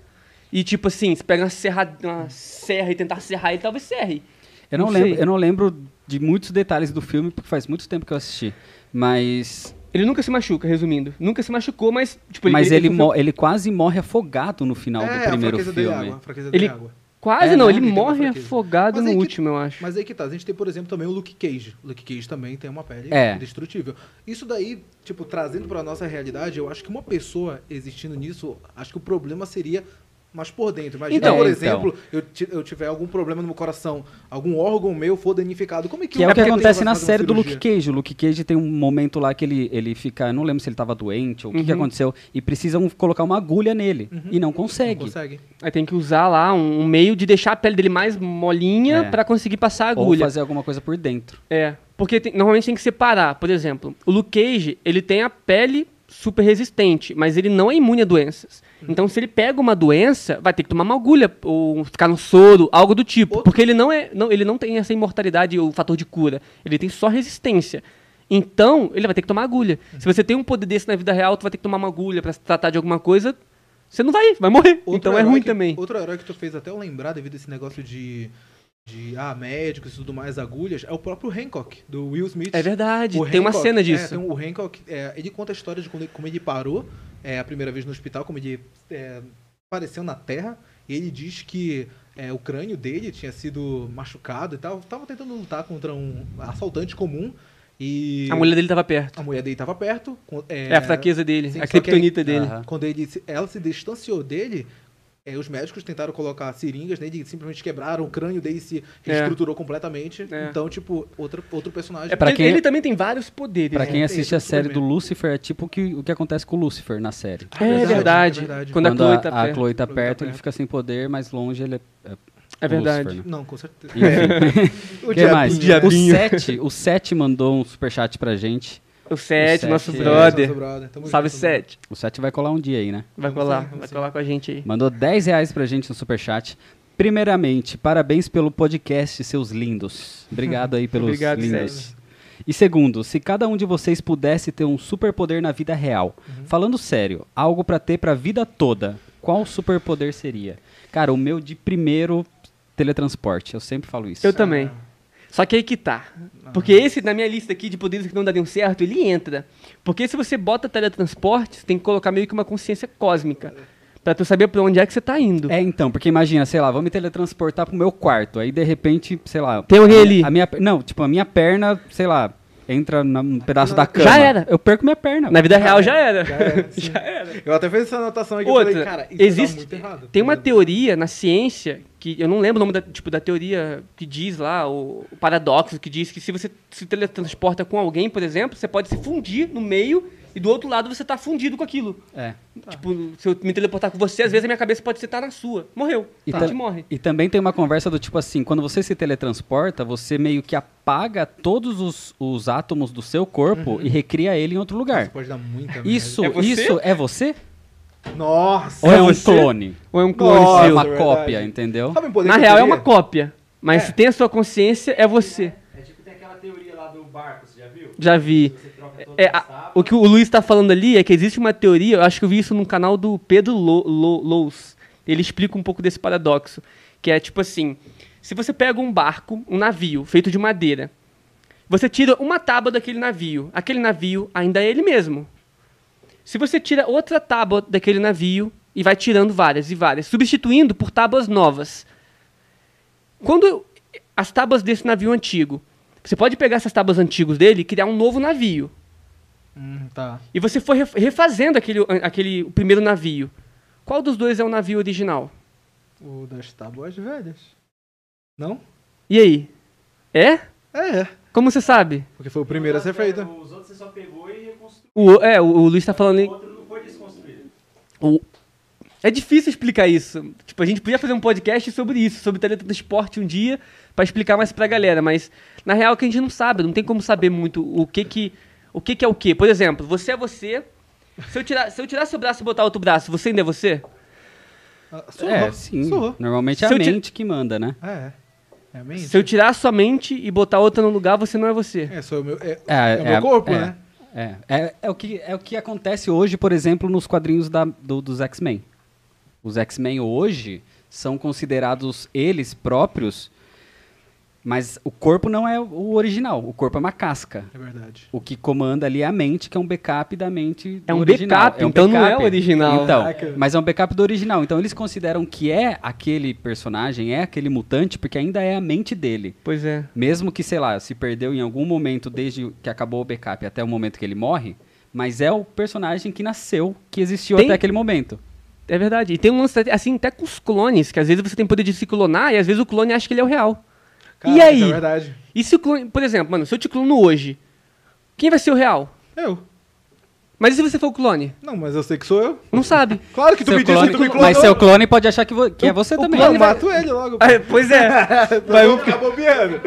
e, tipo assim, se pega uma serra, uma serra e tentar serrar ele, talvez serre. Eu não, Não lembro, eu não lembro de muitos detalhes do filme, porque faz muito tempo que eu assisti. Mas, Ele nunca se machuca, resumindo. Nunca se machucou, mas, tipo, mas ele, ele, mo- ele quase morre afogado no final É, do a primeiro fraqueza filme. dele é água. A fraqueza Ele- dele é água. Quase É, não, né? ele Ele morre afogado Mas no que- último, eu acho. Mas aí que tá, a gente tem, por exemplo, também o Luke Cage. O Luke Cage também tem uma pele É. indestrutível. Isso daí, tipo, trazendo pra nossa realidade, eu acho que uma pessoa existindo nisso, acho que o problema seria mas por dentro. Imagina, Então, por então. exemplo, eu, ti- eu tiver algum problema no meu coração, algum órgão meu for danificado. Como é que Que é o que acontece na série do Luke? Cage. O Luke Cage tem um momento lá que ele, ele fica. Não lembro se ele tava doente ou o que, que Uhum. aconteceu. E precisam colocar uma agulha nele. E não Não consegue. consegue. Aí tem que usar lá um, um meio de deixar a pele dele mais molinha É. pra conseguir passar a Ou agulha. fazer alguma coisa por dentro. É, porque tem- normalmente tem que separar. Por exemplo, o Luke Cage, ele tem a pele super resistente, mas ele não é imune a doenças. Então, se ele pega uma doença, vai ter que tomar uma agulha, ou ficar no soro, algo do tipo. Outro- Porque ele não, é, não, ele não tem essa imortalidade, o fator de cura. Ele tem só resistência. Então, ele vai ter que tomar agulha. Se você tem um poder desse na vida real, tu vai ter que tomar uma agulha pra se tratar de alguma coisa, você não vai, vai morrer. Outro então é ruim que- também. Outro herói que tu fez até eu lembrar devido a esse negócio de, de ah, médicos e tudo mais, agulhas, é o próprio Hancock, do Will Smith. É verdade, O tem uma Hancock- cena é, disso. tem um- o Hancock, é, ele conta a história de como ele, como ele parou é, a primeira vez no hospital, como ele é, apareceu na Terra, e ele diz que é, o crânio dele tinha sido machucado e tal, tava tentando lutar contra um assaltante comum, e A mulher dele tava perto. a mulher dele tava perto. com- É, a fraqueza dele, sim, a criptonita dele. Aham. quando ele, ela se distanciou dele, é, os médicos tentaram colocar seringas nele, simplesmente quebraram o crânio dele, se É. reestruturou completamente. É. Então, tipo, outro, outro personagem. É pra quem- ele também tem vários poderes. Pra né? quem É, assiste a é série do Lucifer, é tipo o que, o que acontece com o Lucifer na série. Ah, É verdade. é verdade. Quando, a Quando Chloe tá a perto. Chloe tá Chloe tá perto, ele fica sem poder, mas longe ele é. é É verdade. Lucifer, né? Não, com certeza. Enfim. *laughs* *laughs* O que mais? O diabinho. 7, o 7 mandou um superchat pra gente. O Sete, O nosso Sete, é. brother. Nosso brother. Tamo Salve, junto, Sete. O 7 vai colar um dia aí, né? Vai colar, vai sim. colar com a gente aí. Mandou 10 reais pra gente no superchat. Primeiramente, parabéns pelo podcast, seus lindos. Obrigado aí *laughs* pelos Obrigado, lindos. Sete. E segundo, se cada um de vocês pudesse ter um superpoder na vida real, Uhum. falando sério, algo pra ter pra vida toda, qual superpoder seria? Cara, o meu de primeiro, teletransporte. Eu sempre falo isso. Eu também. Só que aí que tá. Porque esse, na minha lista aqui de poderes que não dariam certo, ele entra. Porque se você bota teletransporte, você tem que colocar meio que uma consciência cósmica. Pra tu saber pra onde é que você tá indo. É, então, porque imagina, sei lá, vou me teletransportar pro meu quarto, aí de repente, sei lá... Tem alguém a ali. A minha, não, tipo, a minha perna, sei lá, entra na- num pedaço da cama. Já era. Eu perco minha perna. Na vida real já era. Já era. *laughs* Já era. Eu até fiz essa anotação aqui. Outra, eu falei, cara, isso existe- tá muito errado. Tem uma teoria na ciência, que eu não lembro o nome da, tipo, da teoria que diz lá, o, o paradoxo, que diz que se você se teletransporta com alguém, por exemplo, você pode se fundir no meio e do outro lado você tá fundido com aquilo. É. Tipo, se eu me teleportar com você, às vezes a minha cabeça pode estar na sua. Morreu. E gente morre. E também tem uma conversa do tipo assim, quando você se teletransporta, você meio que apaga todos os, os átomos do seu corpo e recria ele em outro Isso lugar. pode dar muita Isso, É isso é você? Nossa! Ou é, É um você? clone? Ou é um clone Nossa, é uma verdade. cópia, entendeu? Na real é uma cópia. Mas É. se tem a sua consciência, é você. É tipo, tem aquela teoria lá do barco, você já viu? Já vi. É, as a- o que o Luiz está falando ali é que existe uma teoria, eu acho que eu vi isso no canal do Pedro Lo- Lo- Lous. Ele explica um pouco desse paradoxo. Que é tipo assim: se você pega um barco, um navio feito de madeira, você tira uma tábua daquele navio, aquele navio ainda é ele mesmo. Se você tira outra tábua daquele navio e vai tirando várias e várias, substituindo por tábuas novas. Quando as tábuas desse navio antigo, você pode pegar essas tábuas antigas dele e criar um novo navio. Hum, tá. E você foi ref- refazendo aquele, aquele o primeiro navio. Qual dos dois é o navio original? O das tábuas velhas. Não? E aí? É? É, é. Como você sabe? Porque foi o primeiro a ser feito. Os outros você só pegou e reconstruiu. O, é, o, o Luiz tá falando. O outro não foi desconstruído. o- é difícil explicar isso. Tipo, a gente podia fazer um podcast sobre isso, sobre teletransporte um dia, pra explicar mais pra galera, mas na real é que a gente não sabe, não tem como saber muito o que que o que que é o que. Por exemplo, você é você. Se eu tirar, se eu tirar seu braço e botar outro braço, você ainda é você? Ah, sou. É, sim. Sou. Normalmente é Se a mente que manda, né? É. É a mente. Se eu tirar a sua mente e botar outra no lugar, você não é você. É, sou o meu, é, É, é o meu corpo, é, né? É, é, é o que, é o que acontece hoje, por exemplo, nos quadrinhos da- do- dos X-Men. Os X-Men hoje são considerados eles próprios, mas o corpo não é o original, o corpo é uma casca. É verdade. O que comanda ali é a mente, que é um backup da mente É um original. backup, então não é o original. Então, Caraca. mas é um backup do original. Então eles consideram que é aquele personagem, é aquele mutante, porque ainda é a mente dele. Pois é. Mesmo que, sei lá, se perdeu em algum momento desde que acabou o backup até o momento que ele morre, mas é o personagem que nasceu, que existiu Tem- até aquele momento. É verdade. E tem um lance, assim, até com os clones, que às vezes você tem poder de se clonar e às vezes o clone acha que ele é o real. Cara, e aí? Isso é verdade. E se o clone, por exemplo, mano, se eu te clono hoje, quem vai ser o real? Eu. Mas e se você for o clone? Não, mas eu sei que sou eu. Não sabe. *laughs* Claro que tu Seu me disse clone- que tu me clonou. mas seu clone pode achar que, vo- que é você o também. Clone eu vai- mato ele logo. Ah, *laughs* pois é. *laughs* Vai eu ficar bobeando.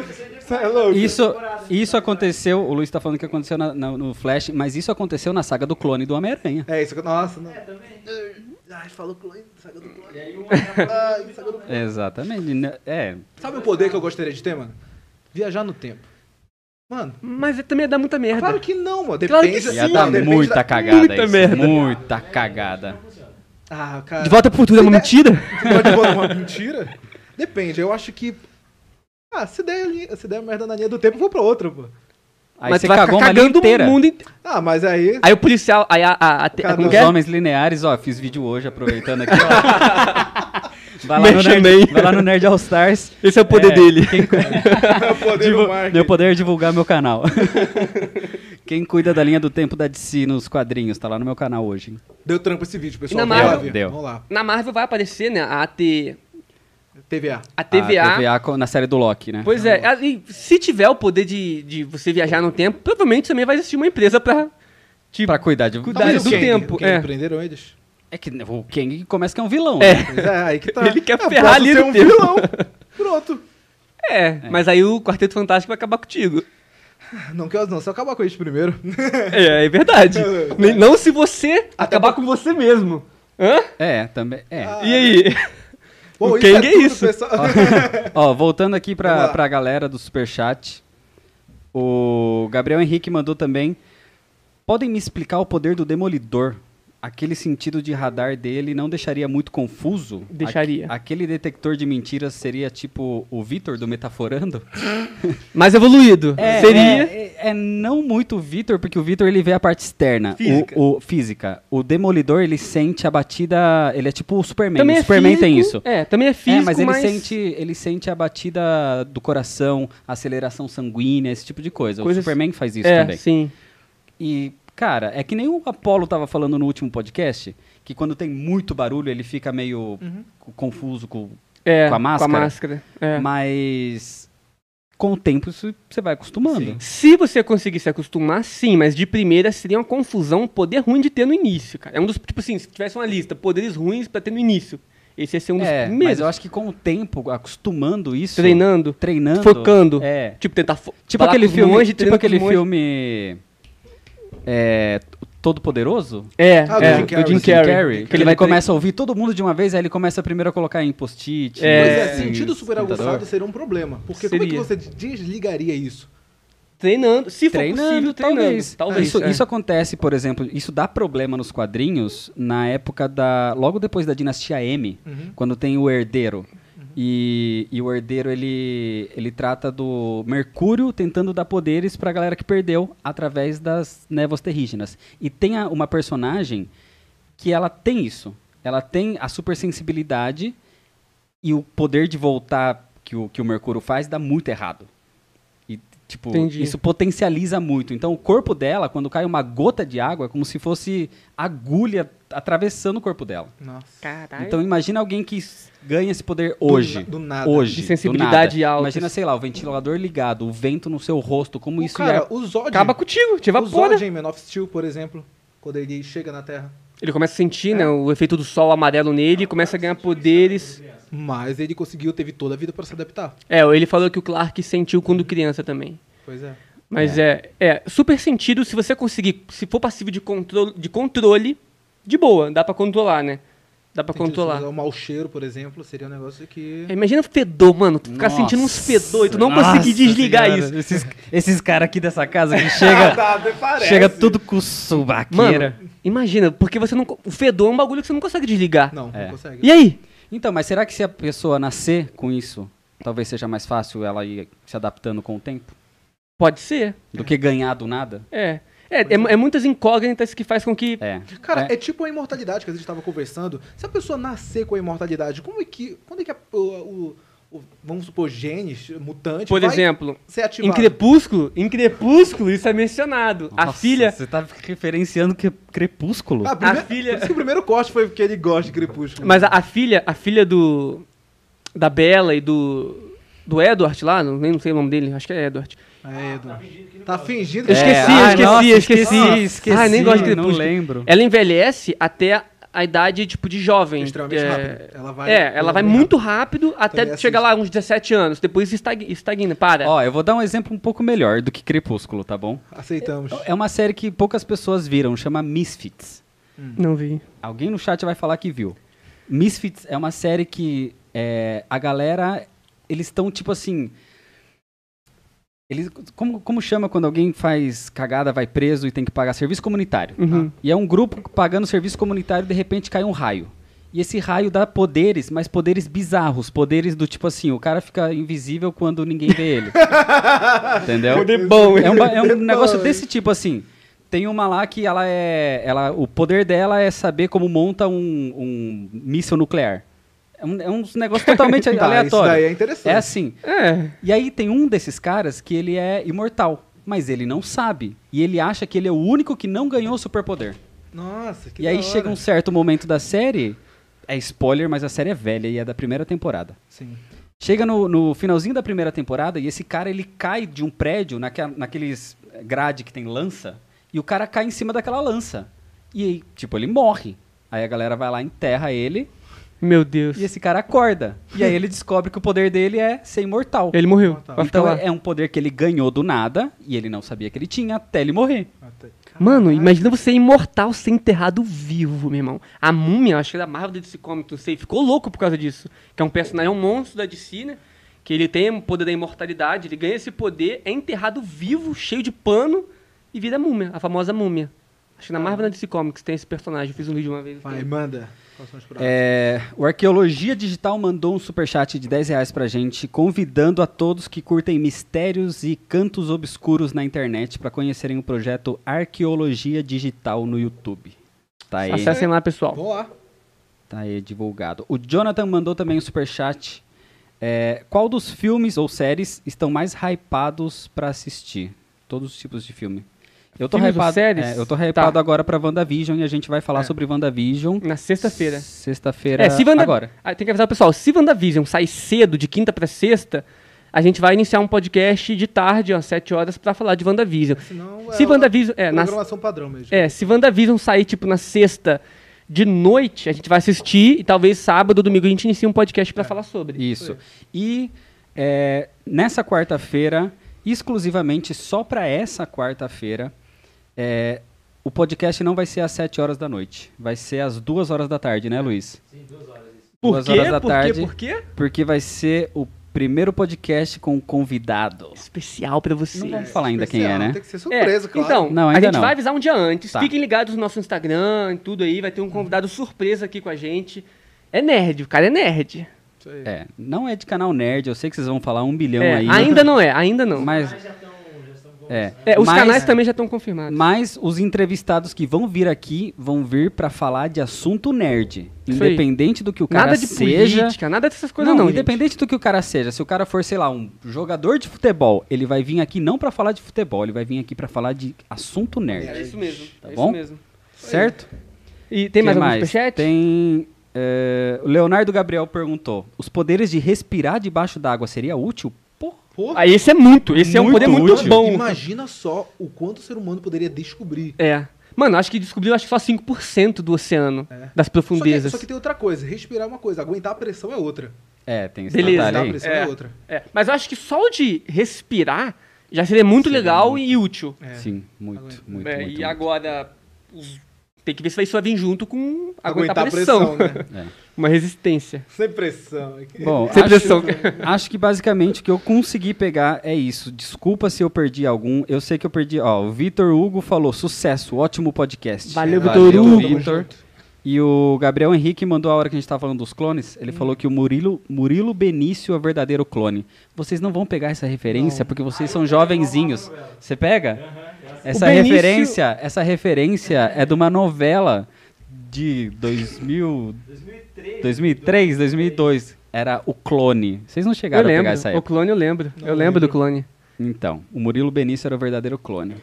É louco. Isso, isso aconteceu, o Luiz tá falando que aconteceu na- na- no Flash, mas isso aconteceu na saga do clone do Homem-Aranha. É isso que... Nossa, não. É, também. Ai, falou clone, saga do clone. Ai, saga do clone. Exatamente. né? É. Sabe o poder que eu gostaria de ter, mano? Viajar no tempo. Mano, Mas também dá muita merda. claro que não, mano. Claro Depende que Ia sim, dar depende muita da- cagada muita isso. merda. Muita cagada. Ah, cara. De volta pro futuro é uma mentira? Pode botar uma mentira? Depende, eu acho que. Ah, se der, se der merda na linha do tempo, eu vou pra outra, pô. Aí Mas você cagou uma linha cagando inteira. o mundo inteiro. Ah, mas aí. Aí o policial, aí a... a, a, como Os é? homens lineares, ó, fiz vídeo hoje, aproveitando aqui, ó. *laughs* Vai lá, no Nerd, vai lá no Nerd All Stars. Esse é o poder É, dele. Quem, *laughs* o poder Divu- meu poder é divulgar meu canal. *laughs* Quem cuida da linha do tempo da DC nos quadrinhos, tá lá no meu canal hoje. Deu trampo esse vídeo, pessoal. E na Marvel? ver. Deu. Vamos lá. Na Marvel vai aparecer, né, a, T, TVA. a TVA. A TVA na série do Loki, né? Pois é, e se tiver o poder de, de você viajar no tempo, provavelmente também vai existir uma empresa pra... Tipo, Pra cuidar de... Cuidar do Kang, tempo, O Kang é. prenderam eles? É que o Kang começa que é um vilão. É. né? Pois é, aí que tá. Ele quer Eu ferrar ali ser no um tempo. vilão. *laughs* Pronto. É, mas aí o Quarteto Fantástico vai acabar contigo. Não quero não, se eu acabar com eles primeiro. *laughs* É, é verdade. *laughs* Não se você acabar com você mesmo. Hã? É, também. É. E aí? Bom, O Kang é tudo, isso. pessoal. Ó, *laughs* voltando aqui pra, pra galera do Superchat. O Gabriel Henrique mandou também. Podem me explicar o poder do Demolidor? Aquele sentido de radar dele não deixaria muito confuso? Deixaria. Aque- aquele detector de mentiras seria tipo o Vitor do Metaforando? *laughs* Mais evoluído. Seria. É, é- não muito o Vitor, porque o Vitor ele vê a parte externa. Física. O, o- física. O Demolidor ele sente a batida. Ele é tipo o Superman. Também o é Superman físico, tem isso. É, também é físico, é, mas ele sente, ele sente a batida do coração, a aceleração sanguínea, esse tipo de coisa. Coisas- O Superman faz isso é, também. sim. E, cara, é que nem o Apollo tava falando no último podcast, que quando tem muito barulho ele fica meio co- confuso com. É, Com a máscara? Com a máscara. é. Mas com o tempo isso você vai acostumando. Se você conseguir se acostumar, sim, mas de primeira seria uma confusão, um poder ruim de ter no início, cara. É um dos, tipo assim, se tivesse uma lista, poderes ruins pra ter no início. Esse ia ser um dos É, primeiros. mas eu acho que com o tempo, acostumando isso, Treinando, treinando, focando. é. Tipo, tentar Tipo aquele filme, monges, tipo aquele filme é, Todo Poderoso? É, Ah, do é, Jim do Carrey. Jim Do Jim Carrey. Que ele, vai começa a ouvir todo mundo de uma vez, aí ele começa primeiro a colocar em post-it. É. Pois é, sentido super aguçado seria um problema. Porque como é que Seria. você desligaria isso? treinando, se for Treinando, possível, treinando. talvez. Talvez. isso, é. isso acontece, por exemplo, isso dá problema nos quadrinhos na época da. Logo depois da dinastia M, Uhum. quando tem o herdeiro. E, e o herdeiro ele, ele trata do Mercúrio tentando dar poderes pra galera que perdeu através das névoas terrígenas. E tem a- uma personagem que ela tem isso. Ela tem a supersensibilidade e o poder de voltar que o, que o Mercúrio faz dá muito errado. Tipo, Entendi. isso potencializa muito. Então, o corpo dela, quando cai uma gota de água, é como se fosse agulha atravessando o corpo dela. Nossa. Caralho. Então, imagina alguém que ganha esse poder hoje. na- do nada. Hoje. De do sensibilidade nada. alta. Imagina, sei lá, o ventilador ligado, o vento no seu rosto, como O isso cara, ia... o Zod. acaba contigo, te o evapora. Zod em Man of Steel, por exemplo, quando ele chega na Terra. Ele começa a sentir, né, o efeito do sol amarelo nele, começa a ganhar poderes. Mas ele conseguiu, teve toda a vida pra se adaptar. É, ele falou que o Clark sentiu quando criança também. Pois é. Mas é. é, super sentido se você conseguir, se for passivo de controle, de controle, de boa, dá pra controlar, né? Dá pra se controlar. O mau cheiro, por exemplo, seria um negócio que. É, Imagina fedor, mano, tu ficar Nossa. sentindo uns fedor e tu não Nossa conseguir desligar Senhora, isso. Esses, esses caras aqui dessa casa que *laughs* chega, tá, chega tudo com Mano, subaqueira. imagina, porque você não. O fedor é um bagulho que você não consegue desligar. Não, É. não consegue. E aí? Então, mas será que se a pessoa nascer com isso, talvez seja mais fácil ela ir se adaptando com o tempo? Pode ser. Do que ganhar do nada? É. É, é, é muitas incógnitas que faz com que. É. Cara, é. é. tipo a imortalidade que a gente estava conversando. Se a pessoa nascer com a imortalidade, como é que. Quando é que a- o, o, o- vamos supor, genes, mutante, Por vai exemplo, ser em. Crepúsculo, em Crepúsculo isso é mencionado. a Nossa, filha... Você tá referenciando que Crepúsculo? Ah, prime- a filha- Por isso que o primeiro corte foi porque ele gosta de Crepúsculo. Mas a, a filha, a filha do... Da Bella e do... Do Edward lá, não, nem não sei o nome dele, acho que é Edward. É, Edu. Tá fingindo Eu que... esqueci, ah, eu esqueci, nossa, eu esqueci. esqueci, Ah, nem gosto de não Crepúsculo. lembro. Ela envelhece até a, idade, tipo, de jovem. Extremamente é, rápido. Ela vai... É, ela vai muito rápido até Também chegar assisto. lá uns 17 anos. Depois estagna, para. Ó, eu vou dar um exemplo um pouco melhor do que Crepúsculo, tá bom? Aceitamos. É uma série que poucas pessoas viram, chama Misfits. Não vi. Alguém no chat vai falar que viu. Misfits é uma série que é, a galera, eles estão tipo assim. Eles, como, como chama quando alguém faz cagada, vai preso e tem que pagar serviço comunitário? Uhum. E é um grupo pagando serviço comunitário e de repente cai um raio. E esse raio dá poderes, mas poderes bizarros. Poderes do tipo assim, o cara fica invisível quando ninguém vê ele. *laughs* Entendeu? Poder bom, É um, é um negócio desse tipo assim. Tem uma lá que ela é. Ela, o poder dela é saber como monta um, um míssil nuclear. É um, é um negócio totalmente *laughs* Tá, isso aleatório. daí é interessante. É assim. É. E aí tem um desses caras que ele é imortal, mas ele não sabe. E ele acha que ele é o único que não ganhou o superpoder. Nossa, que E aí chega um certo momento da série. É spoiler, mas a série é velha e é da primeira temporada. Sim. Chega no, no finalzinho da primeira temporada e esse cara ele cai de um prédio naquela, naqueles grade que tem lança e o cara cai em cima daquela lança. E aí, tipo, ele morre. Aí a galera vai lá, enterra ele Meu Deus. e esse cara acorda. E aí ele descobre que o poder dele é ser imortal. Ele morreu. Vai ficar Então lá. é, é um poder que ele ganhou do nada e ele não sabia que ele tinha até ele morrer. Mano, imagina você ser imortal ser enterrado vivo, meu irmão. A múmia, acho que é da Marvel desse comic, não sei, ficou louco por causa disso. Que é um personagem, é um monstro da DC, né? Que ele tem o poder da imortalidade, ele ganha esse poder, é enterrado vivo, cheio de pano e vira múmia, a famosa múmia. Acho que na Marvel da DC Comics tem esse personagem, eu fiz um vídeo uma vez. Vai, manda. É, o Arqueologia Digital mandou um superchat de 10 reais pra gente, convidando a todos que curtem mistérios e cantos obscuros na internet pra conhecerem o projeto Arqueologia Digital no YouTube. Tá aí, Acessem lá, pessoal. Lá. tá aí divulgado. O Jonathan mandou também um superchat. É, qual dos filmes ou séries estão mais hypados pra assistir? Todos os tipos de filme. Eu tô Filmes hypado, séries? é, eu tô hypado Tá. agora pra WandaVision e a gente vai falar É. sobre WandaVision Na sexta-feira. Sexta-feira É, se Wanda... agora. Ah, tem que avisar o pessoal, se WandaVision sair cedo, de quinta pra sexta, a gente vai iniciar um podcast de tarde, às 7 horas, pra falar de WandaVision. Senão Se WandaVision... É, na, Programação padrão mesmo. é, se WandaVision sair, tipo, na sexta de noite, a gente vai assistir e talvez sábado ou domingo a gente inicie um podcast pra falar sobre. Isso. E é, nessa quarta-feira, exclusivamente só para essa quarta-feira, é, o podcast não vai ser às 7 horas da noite. Vai ser às 2 horas da tarde, né, Luiz? Por Duas quê? horas da Por tarde. quê? Por quê? Porque vai ser o primeiro podcast com convidado. Especial pra você. Não vamos falar ainda quem é, Especial, né? Tem que ser surpresa, É, claro. Então, Não, a gente não. vai avisar um dia antes. Tá. Fiquem ligados no nosso Instagram e tudo aí. Vai ter um convidado surpresa aqui com a gente. É nerd, o cara é nerd. Isso aí. É, não é de canal nerd, eu sei que vocês vão falar um bilhão É, aí. ainda *laughs* não é, ainda não. Mas, é, É, os mas- canais também já estão confirmados. Mas os entrevistados que vão vir aqui vão vir pra falar de assunto nerd. Independente do que o cara nada de seja. política, nada dessas coisas não, não. gente. independente do que o cara seja. Se o cara for, sei lá, um jogador de futebol, ele vai vir aqui não pra falar de futebol, ele vai vir aqui pra falar de assunto nerd. É isso mesmo. Tá é bom? isso mesmo. Certo? E tem Que mais algum superchat? Tem. é, o Leonardo Gabriel perguntou: os poderes de respirar debaixo d'água seria útil? Pô, Ah, esse é muito. Esse é um Muito poder muito útil. bom. imagina só o quanto o ser humano poderia descobrir. É. Mano, acho que descobriu acho que só 5% do oceano, É. das Só que, profundezas. só que tem outra coisa. Respirar é uma coisa, aguentar a pressão é outra. é, tem esse Beleza. detalhe Aguentar a aí. pressão É. é, outra. É, mas eu acho que só o de respirar já seria muito Seria legal muito. e útil. É. Sim, muito, muito, É, muito. e muito. agora os- tem que ver se isso vai vir junto com aguentar, Aguentar a pressão. pressão, né? *laughs* É. Uma resistência. Sem pressão. Bom, Sem acho, pressão. acho que basicamente o que eu consegui pegar é isso. Desculpa se eu perdi algum. Eu sei que eu perdi. Ó, o Vitor Hugo falou: sucesso, ótimo podcast. Valeu, Valeu, Vitor Hugo. Vitor. E o Gabriel Henrique mandou a hora que a gente tava falando dos clones. Ele falou que o Murilo, Murilo Benício é o verdadeiro clone. Vocês não vão pegar essa referência porque vocês são jovenzinhos. Você pega? Essa O Benício- referência, essa referência é de uma novela de 2000, 2003, 2002, era o clone. Vocês não Eu chegaram a lembro. pegar essa O época. clone eu lembro. Não eu lembro do clone. Então, o Murilo Benício era o verdadeiro clone.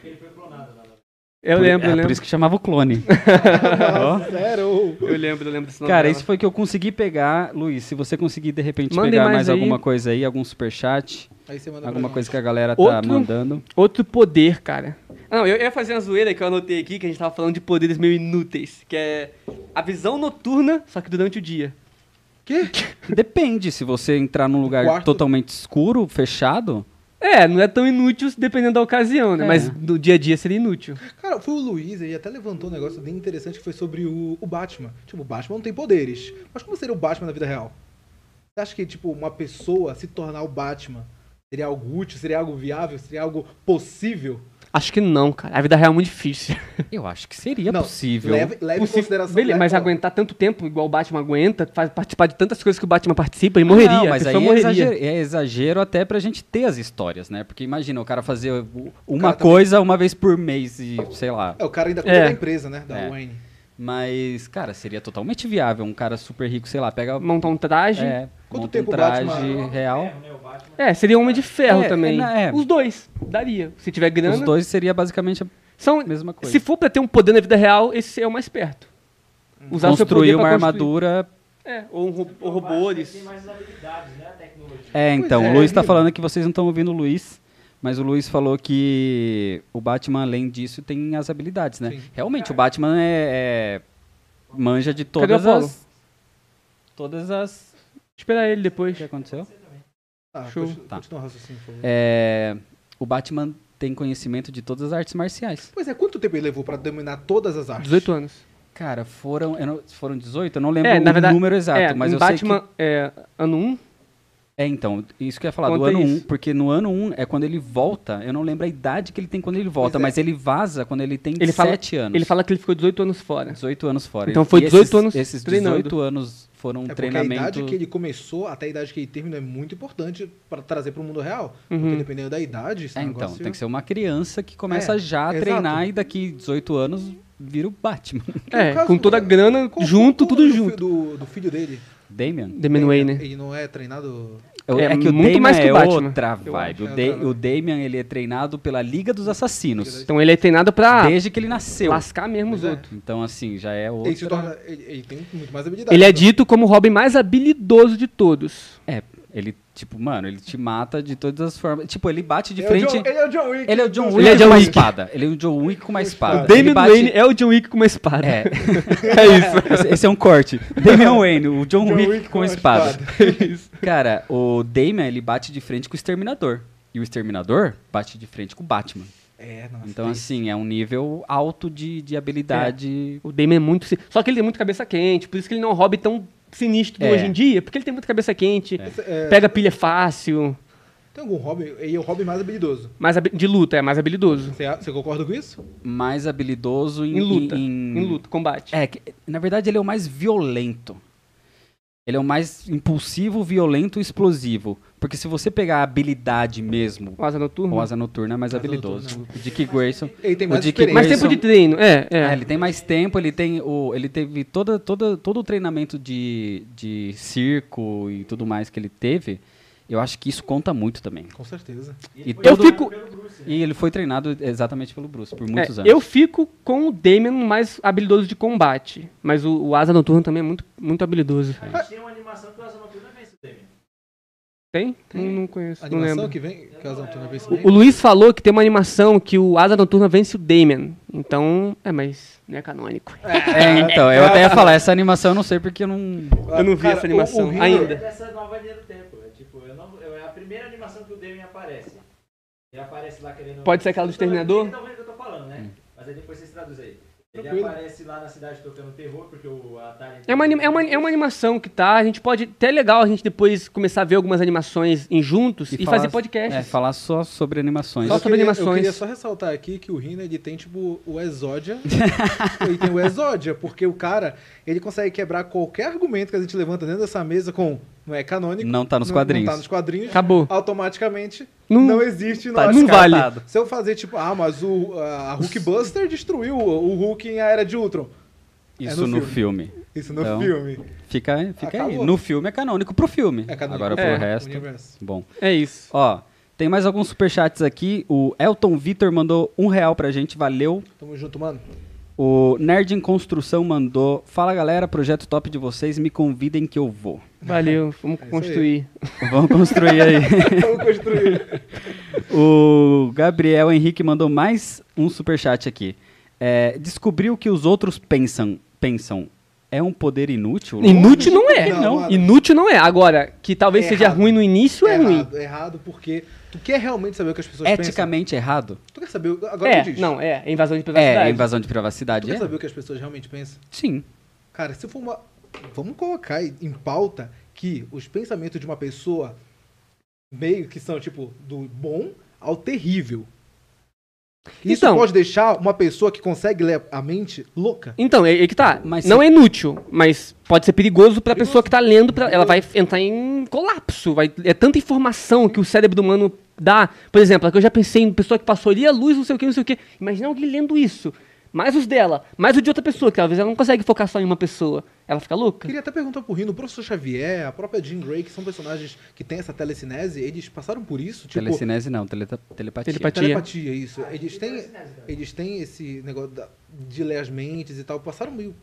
Eu Por- lembro, é eu lembro. por isso que chamava o clone. *laughs* Sério? Eu lembro, eu lembro desse nome. Cara, dela. esse foi que eu consegui pegar. Luiz, se você conseguir de repente Mandem pegar mais mais, alguma coisa aí, algum superchat, Aí você manda pra alguma coisa que a galera tá Outro- mandando. Outro poder, cara. Não, eu ia fazer uma zoeira que eu anotei aqui, que a gente tava falando de poderes meio inúteis, que é a visão noturna, só que durante o dia. Quê? *laughs* Depende, se você entrar num lugar quarto- totalmente escuro, fechado. É, não é tão inútil dependendo da ocasião, né? É. Mas no dia a dia seria inútil. Cara, foi o Luiz, ele até levantou um negócio bem interessante que foi sobre o, o Batman. Tipo, o Batman não tem poderes. Mas como seria o Batman na vida real? Você acha que, tipo, uma pessoa se tornar o Batman seria algo útil, seria algo viável, seria algo possível? Acho que não, cara. A vida real é muito difícil. *laughs* Eu acho que seria Não, possível. Leve, leve em Possível- consideração. Beleza, leve- mas aguentar tanto tempo igual o Batman aguenta, faz participar de tantas coisas que o Batman participa, ele morreria. Não, mas aí é exagero, é exagero até pra gente ter as histórias, né? Porque imagina o cara fazer uma cara coisa uma vez por mês e sei lá. É, o cara ainda cuida É. da empresa, né? Da É. Wayne. Mas, cara, seria totalmente viável. Um cara super rico, sei lá, pega. Montar um traje. É, É, Quanto monta tempo um o traje Batman- real. seria um Homem de Ferro É, também. é, é. Os dois, daria. Se tiver grana. Os dois seria basicamente a São, mesma coisa. se for pra ter um poder na vida real, esse é o mais perto. Usar o seu Construir poder uma armadura. É, ou, um ro- ou robôs. Tem mais habilidades, né? A tecnologia. É, então, é, o Luiz tá Nilo. falando que vocês não estão ouvindo o Luiz. Mas o Luiz falou que o Batman, além disso, tem as habilidades, né? Sim. Realmente, o Batman é, é- manja de Cadê o todas as. Todas as. Esperar ele O depois. que aconteceu? Ah, Show. continua, Tá. continua o raciocínio. É, o Batman tem conhecimento de todas as artes marciais. Pois é, quanto tempo ele levou pra dominar todas as artes? 18 anos. Cara, foram, não- foram 18? Eu não lembro É, na o verdade, número exato, é, mas em eu Batman, sei que... é, ano 1, É, então, isso que eu ia falar, do Conta ano 1, isso. porque no ano 1 é quando ele volta, eu não lembro a idade que ele tem quando ele volta, é. mas ele vaza quando ele tem Ele fala- 7 anos. ele fala que ele ficou 18 anos fora. 18 anos fora. Então foi E 18 esses, anos Esses treinando. 18 anos foram um É porque a treinamento... idade que ele começou até a idade que ele terminou é muito importante pra trazer pro mundo real. Uhum. Porque dependendo da idade, esse É, então, tem que ser uma criança que começa É, já a exato. treinar e daqui 18 anos vira o Batman. É, caso, com toda a grana, junto, tudo o junto. Do, do filho dele. Damian? Damian Wayne. Ele não é treinado... É, É é que o muito Damian mais que o é Batman, outra eu vibe. O, É Da- outra o Damian, ele é treinado pela Liga dos Assassinos. Então ele é treinado pra Desde que ele nasceu. lascar mesmo os é. outros. Então, assim, já é Ele, se outra... torna, ele, ele tem muito mais habilidade. Ele é dito como o Robin mais habilidoso de todos. É, ele, tipo, mano, ele te mata de todas as formas. Tipo, ele bate de frente... É John, ele é o John Wick. Ele é o John Wick Ele é John com uma espada. Ele é o John Wick com uma espada. O Damian bate- Wayne é o John Wick com uma espada. É, *laughs* É isso. *laughs* esse, esse é um corte. Damian Wayne, o John, John Wick, Wick com com espada. espada. *laughs* Cara, o Damian, ele bate de frente com o Exterminador. E o Exterminador bate de frente com o Batman. É, nossa. Então, tem- assim, é um nível alto de, de habilidade. O Damon é muito. Só que ele tem muito cabeça quente, por isso que ele não é um hobby tão sinistro É. hoje em dia, porque ele tem muita cabeça quente, É, pega pilha fácil, Tem algum hobby? Ele é o hobby mais habilidoso. mais habi- de luta, é mais habilidoso. Você, você concorda com isso? Mais habilidoso em, Em luta. Em, Em luta, combate. É, que, na verdade, ele é o mais violento. Ele é o mais impulsivo, violento e explosivo. Porque se você pegar a habilidade mesmo, O Asa Noturno. o Asa Noturna é mais Asa habilidoso. Noturna. O Dick Grayson. Ele tem O mais Dick. Mais tempo de treino, é, é. É, ele tem mais tempo, ele tem o. Ele teve toda, toda, todo o treinamento de, de circo e tudo mais que ele teve. Eu acho que isso conta muito também. Com certeza. E, Eu fico, e ele foi treinado exatamente pelo Bruce por muitos é, anos. eu fico com o Damon mais habilidoso de combate, mas o, o Asa Noturno também é muito, muito habilidoso. A gente tem uma animação que o Asa Noturna. Tem? Não, não conheço, A não animação lembro. que vem, que a Zantona vem O, o Luiz falou que tem uma animação que o Asa Noturna vence o Damon. Então, é, mas não é canônico. É, então, eu até ia falar, essa animação eu não sei porque eu não. Eu não vi essa animação Rio- ainda. É dessa nova linha do tempo. É, tipo, eu não, eu- é a primeira animação que o Damian aparece. Ele aparece lá querendo. Pode ser aquela do Exterminador? Estão vendo o que eu tô falando, né? Mas aí depois vocês traduzem aí. Ele Tranquilo. aparece lá na cidade tocando terror, porque o Atari. É uma, anim- é, uma, é uma animação que tá. A gente pode. Até é legal a gente depois começar a ver algumas animações em juntos e, falar- fazer podcasts. É, falar só sobre animações. Só Eu sobre queria, animações. Eu queria só ressaltar aqui que o Rina, ele tem, tipo, o Exódia. *laughs* ele tem o Exódia, porque o cara, ele consegue quebrar qualquer argumento que a gente levanta dentro dessa mesa com não é canônico. Não tá nos não- quadrinhos. Não tá nos quadrinhos. Acabou. Automaticamente Não- não, existe. Não, Tá, não vale. Se eu fazer, tipo, ah, mas o, a Hulkbuster destruiu o, Hulk em A Era de Ultron. Isso É no no filme. Isso no Então, filme. Fica, fica aí. No filme é canônico pro filme. É canônico Agora pro pro É. resto. Universo. Bom. É isso. Ó, tem mais alguns superchats aqui. O Elton Vitor mandou um real pra gente, valeu. Tamo junto, mano. O Nerd em Construção mandou. Fala galera, projeto top de vocês, me convidem que eu vou. Valeu, *laughs* vamos É construir. Vamos construir aí. *laughs* Vamos construir. o Gabriel Henrique mandou mais um superchat aqui. É, descobriu que os outros pensam, pensam. É um poder inútil? Inútil não é. Não, mano. Inútil não é. Agora, que talvez É seja errado. ruim no início é, ruim. errado, errado, porque tu quer realmente saber o que as pessoas pensam. Eticamente errado? Tu quer saber. o- Agora É, diz. não, é. É invasão de privacidade. É, invasão de Tu privacidade. quer É? saber o que as pessoas realmente pensam? Sim. Cara, se for uma. Vamos colocar em pauta que os pensamentos de uma pessoa meio que são, tipo, do bom ao terrível. Isso Então- pode deixar uma pessoa que consegue ler a mente louca. Então, é, é que tá. Mas não se- é inútil, mas pode ser perigoso pra Perigoso. pessoa que tá lendo. Pra, ela vai entrar em colapso. Vai, é tanta informação que o cérebro humano dá. Por exemplo, é que eu já pensei em pessoa que passou ali a luz, não sei o que, não sei o que. Imagina alguém lendo isso. Mais os dela, mais o de outra pessoa, que às vezes ela não consegue focar só em uma pessoa. Ela fica louca. Queria até perguntar pro Rino, o professor Xavier, a própria Jean Grey, que são personagens que têm essa telecinese, eles passaram por isso? Tipo, Telecinese não, teleta- telepatia. Telepatia. telepatia, isso. Eles têm, eles têm esse negócio de ler as mentes e tal. Passaram meio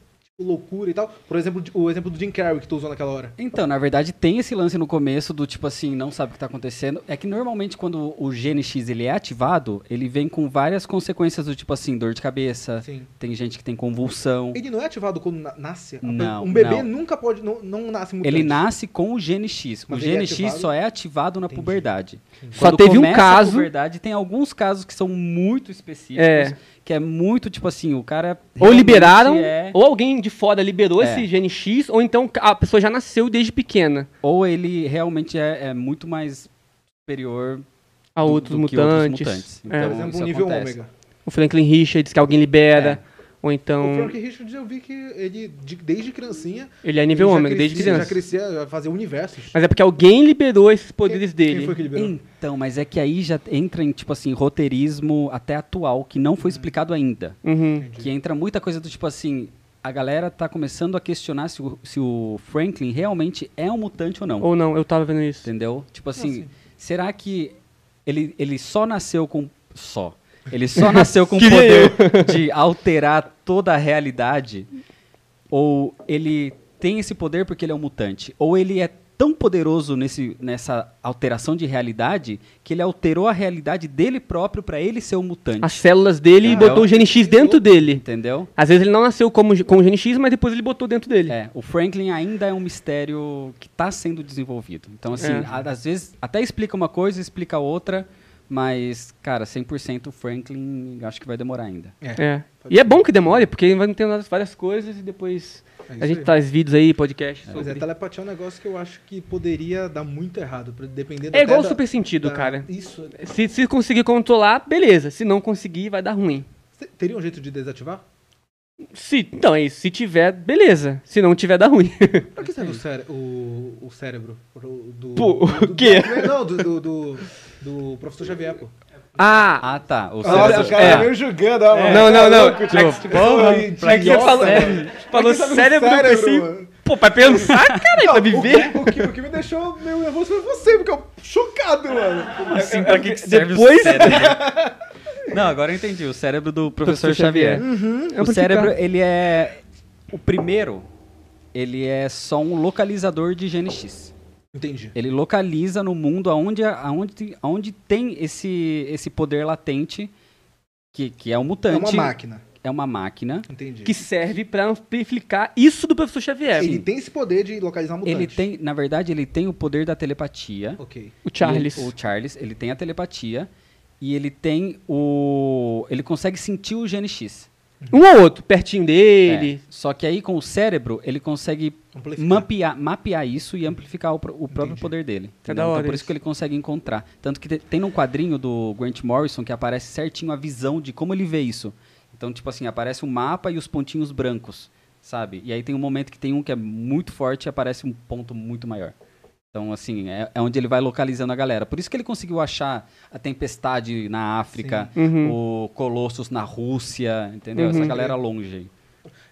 loucura e tal. Por exemplo, o exemplo do Jim Carrey que tu usou naquela hora. Então, na verdade, tem esse lance no começo do tipo assim, não sabe o que tá acontecendo. É que normalmente quando o gene X ele é ativado, ele vem com várias consequências do tipo assim, dor de cabeça, Sim. tem gente que tem convulsão. Ele não é ativado quando na- nasce? Não, Um bebê não. nunca pode. Não, não nasce mutante. Ele nasce com o gene X. Mas o é gene X ativado? só é ativado na Entendi. puberdade. Só Quando teve um caso- A puberdade, tem alguns casos que são muito específicos. É. Que é muito tipo assim, o cara. Ou liberaram, é- ou alguém de fora liberou É. esse gene X, ou então a pessoa já nasceu desde pequena ou ele realmente é, é muito mais superior a do- outros do que outros mutantes. mutantes. É. Por Então, exemplo, um nível acontece. ômega. O Franklin Richards, que alguém libera. Ou O então. Frank Richards eu vi que ele, de- desde criancinha. Ele é nível ômega, desde criança. Já crescia a fazer universos. Mas é porque alguém liberou esses poderes Quem- dele. Quem foi que liberou? Então, mas é que aí já entra em, tipo assim, roteirismo até atual, que não foi explicado ainda. Uhum. Que entra muita coisa do tipo assim, a galera tá começando a questionar se o, se o Franklin realmente é um mutante ou não. Ou não, eu tava vendo isso. Entendeu? Tipo assim, sim. será que ele, ele só nasceu com. Só. Ele só nasceu com o poder de alterar toda a realidade? Ou ele tem esse poder porque ele é um mutante? Ou ele é tão poderoso nesse, nessa alteração de realidade que ele alterou a realidade dele próprio pra ele ser um mutante? As células dele e botou o gene X dentro dele. Entendeu? Às vezes ele não nasceu como, com o gene X, mas depois ele botou dentro dele. É, o Franklin ainda é um mistério que está sendo desenvolvido. Então, assim, É. a- às vezes até explica uma coisa, explica outra, mas, cara, 100% o Franklin acho que vai demorar ainda. É. E é bom que demore, porque vai ter várias coisas e depois É a gente aí. traz vídeos aí, podcasts Mas é, sobre. telepatia é um negócio que eu acho que poderia dar muito errado, dependendo É igual o da- super sentido, da- cara. Isso. Se, se conseguir controlar, beleza. Se não conseguir, vai dar ruim. Teria um jeito de desativar? Se, então, é isso. Se tiver, beleza. Se não tiver, dá ruim. *laughs* Pra que serve o, cére o, o cérebro? Do, Pô, do- o quê? do- não, do, do, do, professor Xavier, pô. Ah! Ah, tá. O Nossa, cérebro- o cara é. tá meio julgando, ó. mano. não, não, não. Louco, É tipo, que- porra, oi, pra que você idiota, falou- é, mano. falou Pra que sabe do cérebro, eu pensei- mano? Pô, pra pensar, cara, pra Não, viver. O, que- o, que, o que me deixou meio nervoso foi você, porque eu chocado, mano. Assim, pra que, que serve Depois- o cérebro? Não, agora eu entendi. O cérebro do professor, Professor Xavier. Xavier. É O pra cérebro, ficar. ele é... O primeiro, ele é só um localizador de gene X. Entendi. Ele localiza no mundo aonde, aonde, aonde tem esse, esse poder latente, que, que é um É mutante. uma máquina. É uma máquina. Entendi. Que serve pra amplificar isso do professor Xavier. Ele tem esse poder de localizar mutantes. Ele tem, na verdade, ele tem o poder da telepatia. Ok. O Charles. Ele- o Charles, ele tem a telepatia e ele tem o. Ele consegue sentir o gene X. Um ou outro, pertinho dele. É. Só que aí com o cérebro, ele consegue mapear, mapear isso e amplificar o, o próprio Entendi. poder dele. É então por isso isso. que ele consegue encontrar. Tanto que te- tem num quadrinho do Grant Morrison que aparece certinho a visão de como ele vê isso. Então, tipo assim, aparece um mapa e os pontinhos brancos, sabe? E aí tem um momento que tem um que é muito forte e aparece um ponto muito maior. Então, assim, é, é onde ele vai localizando a galera. Por isso que ele conseguiu achar a Tempestade na África, Uhum. o Colossus na Rússia, entendeu? Essa Uhum. galera longe.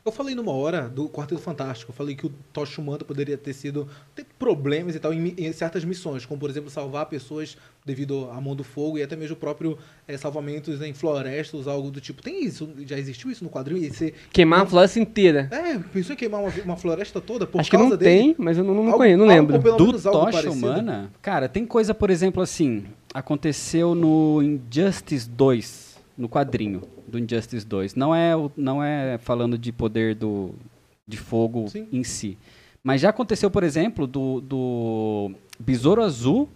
Eu falei numa hora do Quarteto Fantástico, eu falei que o Tocha Humana poderia ter sido. ter problemas e tal em, em certas missões, como por exemplo salvar pessoas devido à mão do fogo e até mesmo o próprio eh, salvamentos em florestas, algo do tipo. Tem isso? Já existiu isso no quadrinho? E você, Queimar a floresta inteira. é, pensou em queimar uma, uma floresta toda por Acho que causa não dele? tem, mas eu não, não Algo- conheço, não algo lembro. pelo Do algo Tocha. Humana? Cara, tem coisa, por exemplo, assim. Aconteceu no Injustice 2, no quadrinho do Injustice 2. Não é, não é falando de poder do, de fogo Sim. em si. Mas já aconteceu, por exemplo, do, do Besouro Azul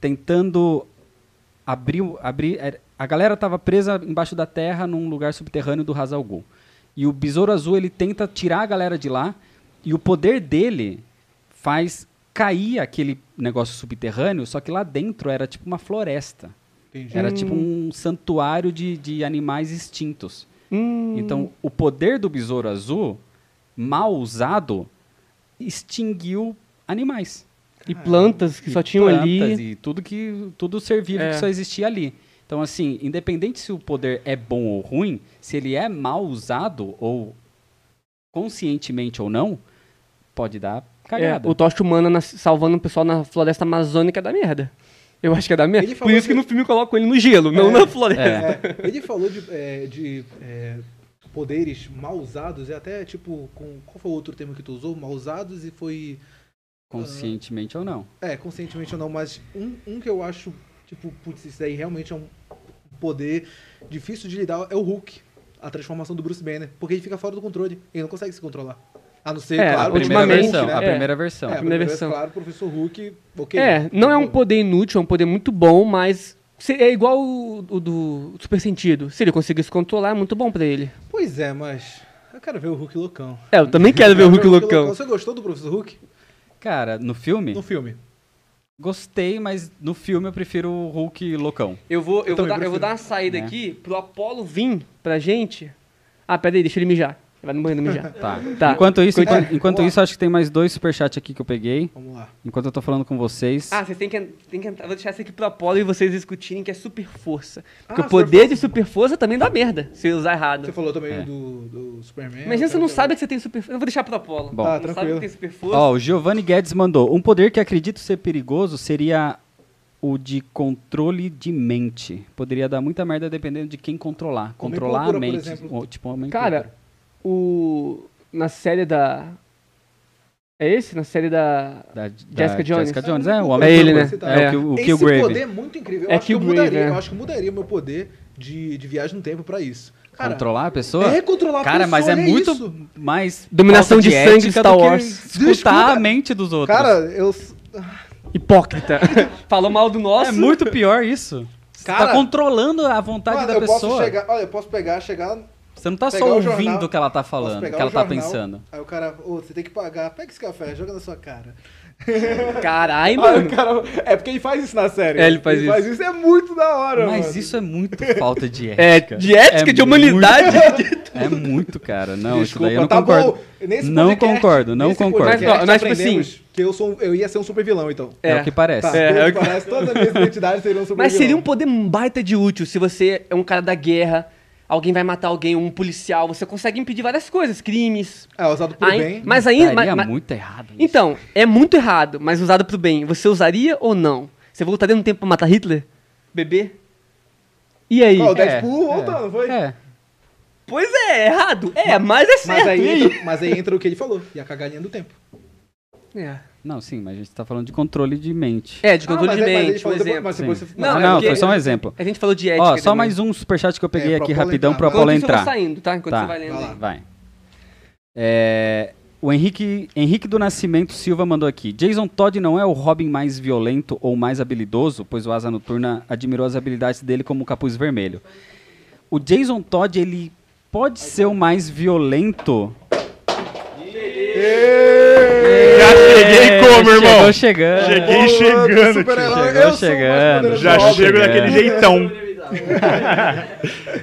tentando abrir. abrir era- a galera estava presa embaixo da terra num lugar subterrâneo do Hazal. E o Besouro Azul ele tenta tirar a galera de lá. E o poder dele faz cair aquele negócio subterrâneo, só que lá dentro era tipo uma floresta. Entendi. Era tipo um santuário de, de animais extintos. Hum, Então, o poder do besouro azul, mal usado, extinguiu animais. e plantas que E só tinham plantas ali. E tudo que tudo ser vivo É. que só existia ali. Então, assim, independente se o poder é bom ou ruim, se ele é mal usado, ou conscientemente ou não, pode dar É, cagada. o Tocha Humana salvando o pessoal na floresta amazônica é da merda. Eu acho que é da merda. Ele Por isso que que- no filme colocam ele no gelo, não É. na floresta. É. É, *laughs* ele falou de, é, de, é, poderes mal usados, e até tipo, com, qual foi o outro termo que tu usou? Mal usados e foi. Conscientemente ou não. É, conscientemente ou não, mas um, um que eu acho, tipo, putz, isso daí realmente é um poder difícil de lidar, é o Hulk. A transformação do Bruce Banner. Porque ele fica fora do controle. Ele não consegue se controlar. A não ser, É, claro, a primeira versão. né? A É. primeira versão. É, a primeira versão. Claro, o professor Hulk, ok. É, não é um poder inútil, é um poder muito bom, mas é igual o, o do Super Sentido. Se ele conseguisse controlar, é muito bom pra ele. Pois é, mas. Eu quero ver o Hulk loucão. É, eu também quero ver o Hulk loucão. Você gostou do professor Hulk? Cara, no filme, No filme. gostei, mas no filme eu prefiro o Hulk loucão. Eu vou, eu, Eu vou, dar, eu vou dar uma saída Né? aqui pro Apolo vir pra gente. Ah, pera aí, deixa ele mijar. Ele vai no banheiro mijar. Tá. Tá. Enquanto isso, enquanto, enquanto vamos isso, acho que tem mais dois superchats aqui que eu peguei. Vamos lá. Enquanto eu tô falando com vocês. Ah, vocês têm que, tem que entrar. Vou deixar isso aqui pro Apolo e vocês discutirem que é super força. Porque Ah, o poder super de super força também dá merda, se usar errado. Você falou também É. do, do Superman. Imagina você não sabe que você tem super Eu vou deixar pro Apolo. Bom. Tá, não sabe tranquilo. que tem super força. Ó, o Giovanni Guedes mandou. Um poder que acredito ser perigoso seria o de controle de mente. Poderia dar muita merda dependendo de quem controlar. Controlar a por mente. exemplo. Ou, tipo, homem Cara, púrpura. O. Na série da. É esse? Na série da. Da, Jessica da Jones. Jessica Jones, é, o homem É ele, né? Você É, É. o, Kill- o Esse Killgrave. poder é muito incrível. Eu, É acho que eu, mudaria, é. eu acho que mudaria meu poder de, de viagem no tempo pra isso. Cara, Controlar a pessoa? É controlar a Cara, pessoa, mas é olha muito isso. mais. Dominação falta de sangue Star Wars. Escutar Desculpa. a mente dos outros. Cara, eu. Hipócrita. *laughs* Falou mal do nosso. é muito pior isso. Você Cara, tá controlando a vontade Mano, da eu pessoa. posso chegar. Olha, eu posso pegar, chegar. Você não tá só o ouvindo jornal, o que ela tá falando, o que ela tá jornal, pensando. Aí o cara, ô, você tem que pagar. Pega esse café, joga na sua cara. *laughs* Caralho, Aí mano. o cara, é porque ele faz isso na série. É, ele faz isso. faz isso, é muito da hora, Mas mano. isso é muito *laughs* falta de É, ética. de ética, É de humanidade. Muito, *laughs* é muito, cara. Não, isso Desculpa, daí eu não tá concordo. bom. Nesse Não podcast- concordo, não nesse concordo. podcast Mas, tipo aprendemos que eu, sou, um- eu ia ser um super vilão, então. É, É. o que parece. Tá, É, é o que parece, todas as minhas identidades seriam super Mas seria um vilão. poder baita de útil se você é um cara da guerra, alguém vai matar alguém, um policial, você consegue impedir várias coisas, crimes. É, usado Aí- bem. mas ainda. Mas- mas- muito errado. isso. então, é muito errado, mas usado pro bem. Você usaria ou não? Você voltaria no tempo pra matar Hitler? Bebê? E aí? Ó, o É, Deadpool voltando, foi? É. Pois é, é errado. É, mas é certo. Mas aí, aí? entra, *laughs* mas aí entra o que ele falou, e a cagadinha do tempo. É. Não, sim, mas a gente tá falando de contrele de mente. É, de controle Ah, de ele mente, por falou depois- exemplo. mas depois você- Não, Não, é não, porque- foi só um exemplo. A gente falou de ética. Ó, só também. mais um superchat que eu peguei É, aqui rapidão entrar. pra Vai. Paulo Enquanto isso, eu vou entrar. saindo, tá? Enquanto Tá. você vai lendo Vai. Vai. É, o Henrique, Henrique do Nascimento Silva mandou aqui. Jason Todd não é o Robin mais violento ou mais habilidoso, pois o Asa Noturna admirou as habilidades dele como o Capuz Vermelho. O Jason Todd, ele pode ser o mais violento... Já cheguei como, irmão? Chegou chegando. Cheguei chegando, Chegou chegando. Já chego chegando. daquele jeitão.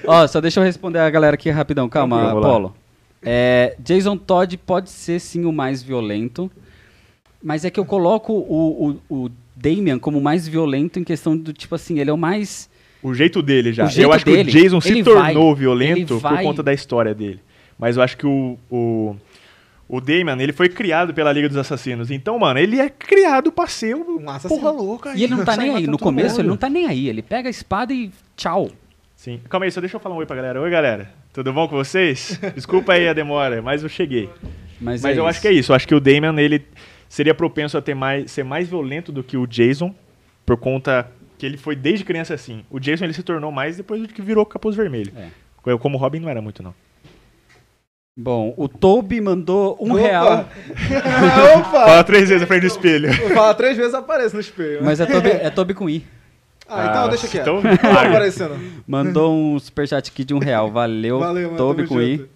Ó, só deixa eu responder a galera aqui rapidão. Calma. Apolo. É, Jason Todd pode ser sim o mais violento, mas é que eu coloco o, o, o Damian como mais violento em questão do tipo assim, ele é o mais. O jeito dele já. O jeito eu acho dele, que o Jason se tornou vai, violento ele por vai- conta da história dele. Mas eu acho que o, o, o Damian, ele foi criado pela Liga dos Assassinos. Então, mano, ele é criado pra ser um Um assassino. porra louca. E ele não tá nem aí. No começo, mundo. ele não tá nem aí. Ele pega a espada e tchau. Sim. Calma aí, só deixa eu falar um oi pra galera. Oi, galera. Tudo bom com vocês? Desculpa aí a demora, mas eu cheguei. Mas, Mas é eu isso. acho que é isso. Eu acho que o Damian, ele seria propenso a ter mais, ser mais violento do que o Jason, por conta que ele foi desde criança assim. O Jason, ele se tornou mais depois do que virou capuz vermelho. É. Como o Robin, não era muito, não. Bom, o Toby mandou um Opa! real. *laughs* Opa! Fala três vezes na frente do espelho. Fala três vezes, aparece no espelho. Mas é Toby, é Toby com I. Ah, então Ah, deixa quieto. então *laughs* tá aparecendo. Mandou um superchat aqui de um real. Valeu, Valeu, mano. Toby com I. junto.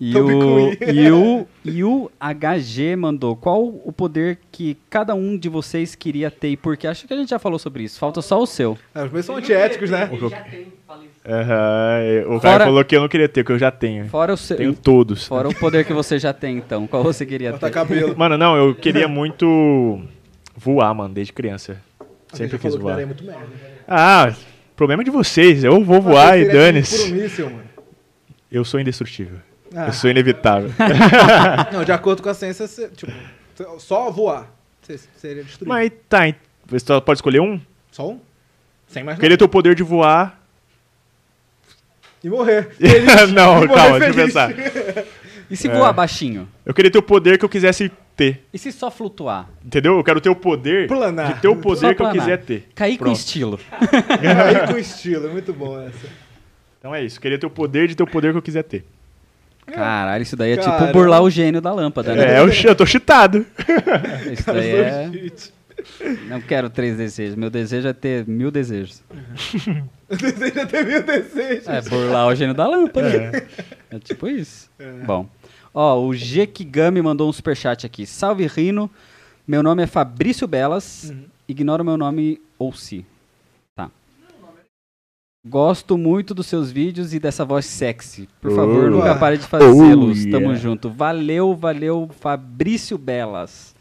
E Toby o, com I. *laughs* e, o, e o HG mandou qual o poder que cada um de vocês queria ter e por quê? Acho que a gente já falou sobre isso. Falta só o seu. É, os meus são antiéticos, né? Aham, o Fora- cara falou que eu não queria ter, que eu já tenho. Fora o seu. Tenho todos. Fora o poder que você já tem, então. Qual você queria ter? cabelo. Mano, não, eu queria muito voar, mano, desde criança. Alguém Sempre quis falou que voar. daria muito merda. Ah, problema de vocês. Eu vou voar e eu queria ter dane-se. Um. Eu sou indestrutível. Ah. Eu sou inevitável. *laughs* Não, de acordo com a ciência, você, tipo, só voar você seria destruído. Mas tá, você só pode escolher um? Só um? Sem mais queria ter o poder de voar. E morrer. *laughs* *laughs* não, E morrer calma, deixa eu feliz. pensar. *laughs* E se É. voar baixinho? Eu queria ter o poder que eu quisesse ter. E se só flutuar? Entendeu? Eu quero ter o poder Planar. de ter o poder Só que eu quiser ter. Cair com estilo. Aí com estilo, é muito bom essa. Então é isso. Eu queria ter o poder de ter o poder que eu quiser ter. Caralho, isso daí é Caramba. tipo burlar o gênio da lâmpada, né? É, eu, eu tô cheatado. Isso daí é... Não quero três desejos. Meu desejo é ter mil desejos. *laughs* Deseja ter mil desejos. É, burlar o gênio da lâmpada. É, tipo isso. Bom. Ó, o Gekigami mandou um superchat aqui. Salve, Rino. Meu nome é Fabrício Belas. Ignora o meu nome ou se. Tá. Gosto muito dos seus vídeos e dessa voz sexy. Por favor, Oh. nunca pare de fazê-los. Oh, Tamo yeah. junto. Valeu, valeu, Fabrício Belas.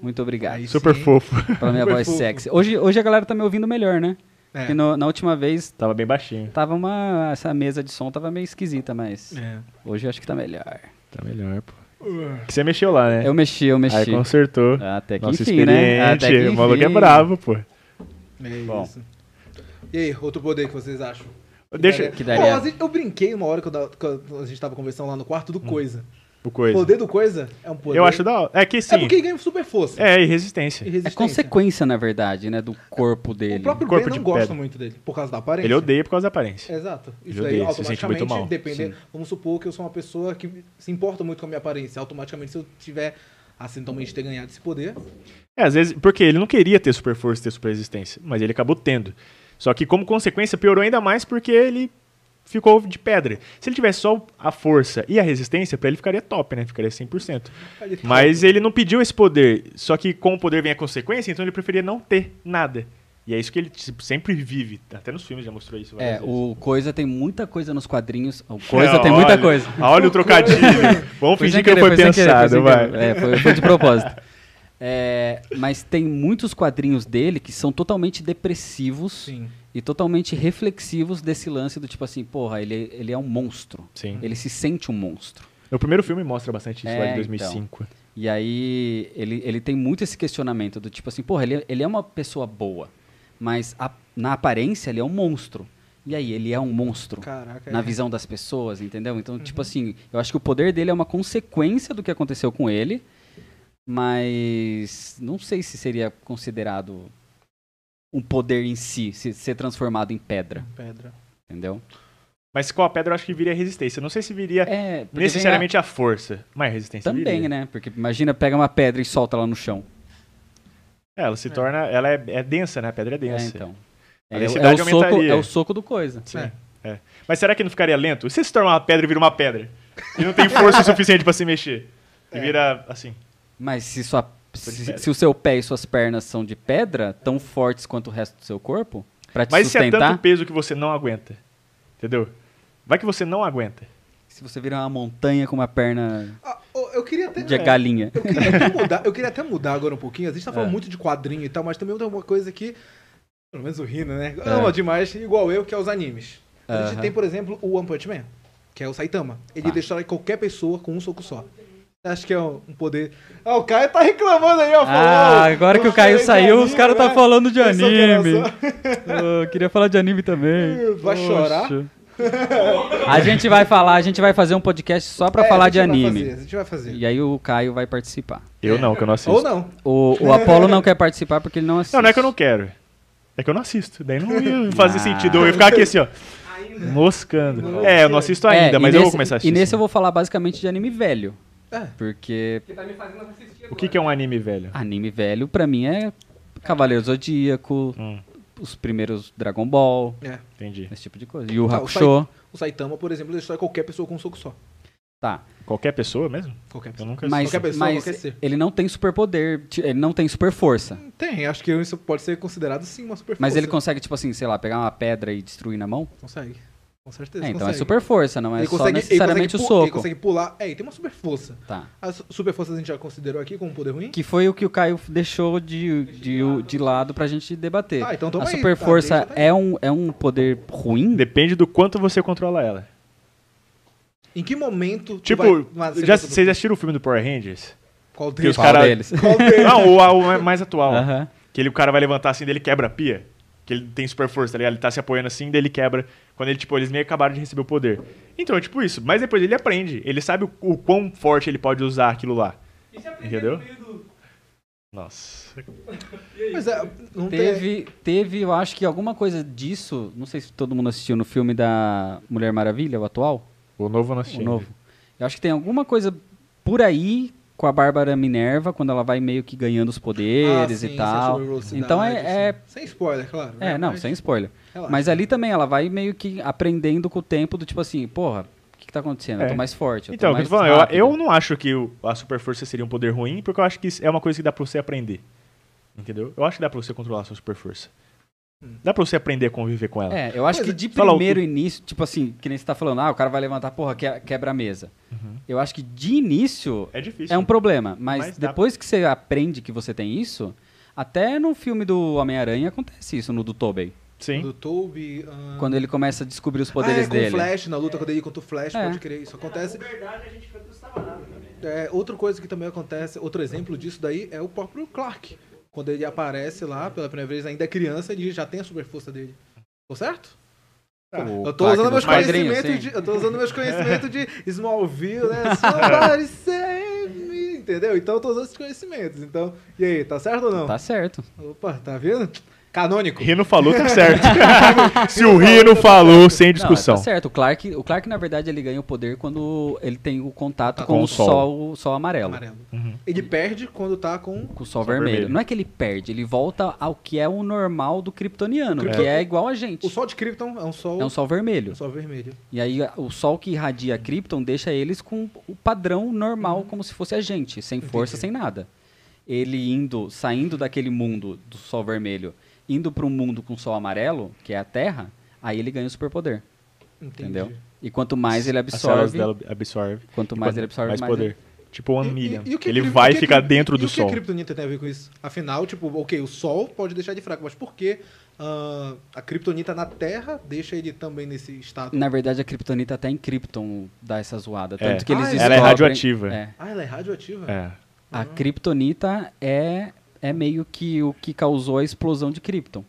Muito obrigado Aí Super sim. fofo. pela minha Super voz fofo. sexy. Hoje, hoje a galera tá me ouvindo melhor, né? É. Porque no- na última vez Tava bem baixinho. tava uma. Essa mesa de som tava meio esquisita, mas É. hoje eu acho que tá melhor. Tá melhor, pô. Que você mexeu lá, né? Eu mexi, eu mexi. Aí consertou. Até que Nossa, enfim, né? Até que. O maluco é bravo, pô. É Bom. isso. E aí, outro poder que vocês acham? Deixa Que daria- Pô, eu brinquei uma hora que, eu que a gente tava conversando lá no quarto do Coisa. O O coisa. poder do Coisa é um poder. Eu acho da hora. É que sim. É porque ele ganha super força. É, e resistência. E É resistência. consequência, na verdade, né? Do corpo dele. O próprio Corpo Ben de não gosta pedra. muito dele, por causa da aparência. Ele odeia por causa da aparência. Exato. Isso Ele odeia, se sente muito automaticamente, mal. depender. Sim. Vamos supor que eu sou uma pessoa que se importa muito com a minha aparência. Automaticamente, se eu tiver acidentalmente ter ganhado esse poder. É, às vezes, porque ele não queria ter super força e ter super resistência, mas ele acabou tendo. Só que como consequência piorou ainda mais porque ele ficou de pedra. Se ele tivesse só a força e a resistência, pra ele ficaria top, né? Ficaria 100%. ele tá- Mas ele não pediu esse poder, só que com o poder vem a consequência, então ele preferia não ter nada. E é isso que ele tipo, sempre vive. Até nos filmes já mostrou isso várias É, vezes. o Coisa tem muita coisa nos quadrinhos. O *laughs* Coisa Não, tem muita olha, coisa. Olha o trocadilho. *laughs* Vamos Foi fingir que não querer, foi querer, pensado, sem vai. querer. É, foi, foi de propósito. É, mas tem muitos quadrinhos dele que são totalmente depressivos Sim. E totalmente reflexivos desse lance do tipo assim, porra, ele, ele é um monstro. Sim. Ele se sente um monstro. O primeiro filme mostra bastante isso É, lá de então. 2005. E aí ele, ele tem muito esse questionamento do tipo assim, porra, ele, ele é uma pessoa boa, mas a- na aparência ele é um monstro. E aí, ele é um monstro Caraca. na é. visão das pessoas, entendeu? Então, tipo assim, eu acho que o poder dele é uma consequência do que aconteceu com ele, mas não sei se seria considerado um poder em si, se ser transformado em pedra, Pedra. entendeu? Mas com a pedra eu acho que viria resistência. Eu não sei se viria É, necessariamente a força, mas a resistência a- também, viria. né? Porque imagina, pega uma pedra e solta lá no chão. É, ela se torna. Ela é, é densa, né? A pedra é É, densa. então. A É, o- é densidade o soco, aumentaria. é o soco do coisa. Sim. É. Mas será que não ficaria lento? E se se tornar uma pedra e vira uma pedra? E não tem força o *laughs* suficiente pra se mexer. E vira assim. Mas se, sua, se, se o seu pé e suas pernas são de pedra, tão fortes quanto o resto do seu corpo, pra te Mas se é sustentar, tanto peso que você não aguenta. Entendeu? Vai que você não aguenta. se você virar uma montanha com uma perna Ah, ô, eu queria até. de galinha. Eu queria até mudar, eu queria até mudar agora um pouquinho. A gente tá falando É. muito de quadrinho e tal, mas também tem uma coisa que. Pelo menos o Rino, né? É. Ama demais, igual eu, que é os animes. A gente tem, por exemplo, o One Punch Man. que é o Saitama. Ele Tá. destrói qualquer pessoa com um soco só. Acha que é um poder. Ah, o Caio tá reclamando aí, ó. Ah, falou, agora que o Caio saiu, os anime, caras tá né? falando de anime. Eu queria falar de anime também. *laughs* Vai chorar? Poxa. A gente vai falar, a gente vai fazer um podcast só pra É, falar a de gente vai anime. fazer, a gente vai fazer. E aí o Caio vai participar. Eu não, que eu não assisto. Ou não. O, o Apolo não quer participar porque ele não assiste. Não, não é que eu não quero. É que eu não assisto. Daí não ia *laughs* fazer Ah. sentido. Eu ia ficar aqui assim, ó. Moscando. É, eu não assisto ainda, É, mas e eu vou nesse- começar a assistir. E nesse eu vou falar basicamente de anime velho. É. Porque O que, que é um anime velho? anime velho pra mim é Cavaleiro Zodíaco, Hum, os primeiros Dragon Ball, É. entendi. esse tipo de coisa. E o Tá, o Hakusho. O Saitama, por exemplo, destrói qualquer pessoa com um soco só. Tá. Qualquer pessoa mesmo? Qualquer Eu pessoa. nunca Mas, Qualquer pessoa, mas qualquer ser. ele não tem superpoder, ele não tem super força. Tem, acho que isso pode ser considerado sim uma super Mas força. ele consegue, tipo assim, sei lá, pegar uma pedra e destruir na mão? Consegue. Com certeza. É, então consegue. é super força, não é ele só consegue, necessariamente ele o pu- Ele soco. consegue pular. É, e tem uma super força. Tá. As super forças a gente já considerou aqui como um poder ruim? Que foi o que o Caio deixou de, de, de lado pra gente debater. Ah, então toma a aí. super Tá, força deixa, tá aí. é, um, é um poder ruim? Depende do quanto você controla ela. Em que momento. tu Tipo, vai- já, vocês já assistiram o filme do Power Rangers? Qual Que deles? os Qual cara- deles? Qual deles? Não, o, o *laughs* mais atual. Aham. Que ele, o cara vai levantar assim, dele quebra a pia. Que ele tem super força, tá ligado? Ele tá se apoiando assim, daí ele quebra. Quando ele, tipo, eles meio acabaram de receber o poder. Então, é tipo isso. Mas depois ele aprende. Ele sabe o, o quão forte ele pode usar aquilo lá. Entendeu? Nossa. *laughs* Mas é, não tem. Teve, teve, eu acho que alguma coisa disso, não sei se todo mundo assistiu no filme da Mulher Maravilha, o atual, O novo eu não assisti. o novo. Eu acho que tem alguma coisa por aí com a Bárbara Minerva, quando ela vai meio que ganhando os Ah, poderes sim, e tal. velocidade, Então é, é, sim. Sem spoiler, claro. é, né? não, Mas sem spoiler. relaxa. Mas ali também ela vai meio que aprendendo com o tempo do tipo assim, porra, o que, que tá acontecendo? Eu tô É. mais forte. Eu Então, tô o que eu mais tô falando, eu, eu não acho que o- a super força seria um poder ruim, porque eu acho que é uma coisa que dá pra você aprender. Entendeu? Eu acho que dá pra você controlar a sua super força. Dá pra você aprender a conviver com ela. É, eu acho Pois que é, de o- primeiro início, tipo assim, que nem você tá falando, ah, o cara vai levantar, porra, que- quebra a mesa. Uhum. Eu acho que de início É difícil. é um problema, mas, Mas dá. depois que você aprende que você tem isso, até no filme do Homem-Aranha acontece isso, no do Tobey. Sim. Do Toby. ah, Quando ele começa a descobrir os ah, poderes é, com dele. o Flash, na luta dele contra o Flash, É. pode crer. Isso acontece. É, outra coisa que também acontece, outro exemplo disso daí é o próprio Clark. Quando ele aparece lá pela primeira vez, ainda é criança, ele já tem a super força dele. Tô certo? O Eu tô usando meus conhecimentos de, eu tô usando meus conhecimentos de *laughs* Smallville, né? *laughs* Somebody save me, entendeu? Então eu tô usando esses conhecimentos. Então, e aí, tá certo ou não? Tá certo. Opa, tá vendo? Canônico. Rino falou, tá *laughs* certo. *laughs* Se o Rino falou, sem Não, discussão. tá certo. O Clark, o Clark, na verdade, ele ganha o poder quando ele tem o contato Com com, o sol. sol, o sol amarelo. Amarelo. Uhum. Ele perde quando tá com. Com o sol, Sol vermelho. vermelho. Não é que ele perde, ele volta ao que é o normal do kryptoniano, Krypton- que é igual a gente. O sol de Krypton é um sol. É um sol vermelho. um sol vermelho. E aí o sol que irradia Krypton deixa eles com o padrão normal, como se fosse a gente, sem força, Entendi. sem nada. Ele indo, saindo daquele mundo do sol vermelho, indo para um mundo com sol amarelo, que é a Terra, aí ele ganha o superpoder, Entendi. entendeu? E quanto mais ele As células absorve, dela absorve. quanto E mais quando- ele absorve, mais mais, poder. ele- Tipo One E- e- Million. e o que ele cri- vai o que ficar cri- dentro e do o que Sol. a Kryptonita tem a ver com isso? Afinal, tipo, ok, o Sol pode deixar de fraco, mas por que ah, a Kryptonita na Terra deixa ele também nesse estado? Na verdade, a Kryptonita até em Krypton dá essa zoada. É. Tanto que eles Ah, Ela é descobrem- radioativa. É. Ah, ela é radioativa? É. A Kryptonita é, é meio que o que causou a explosão de Krypton.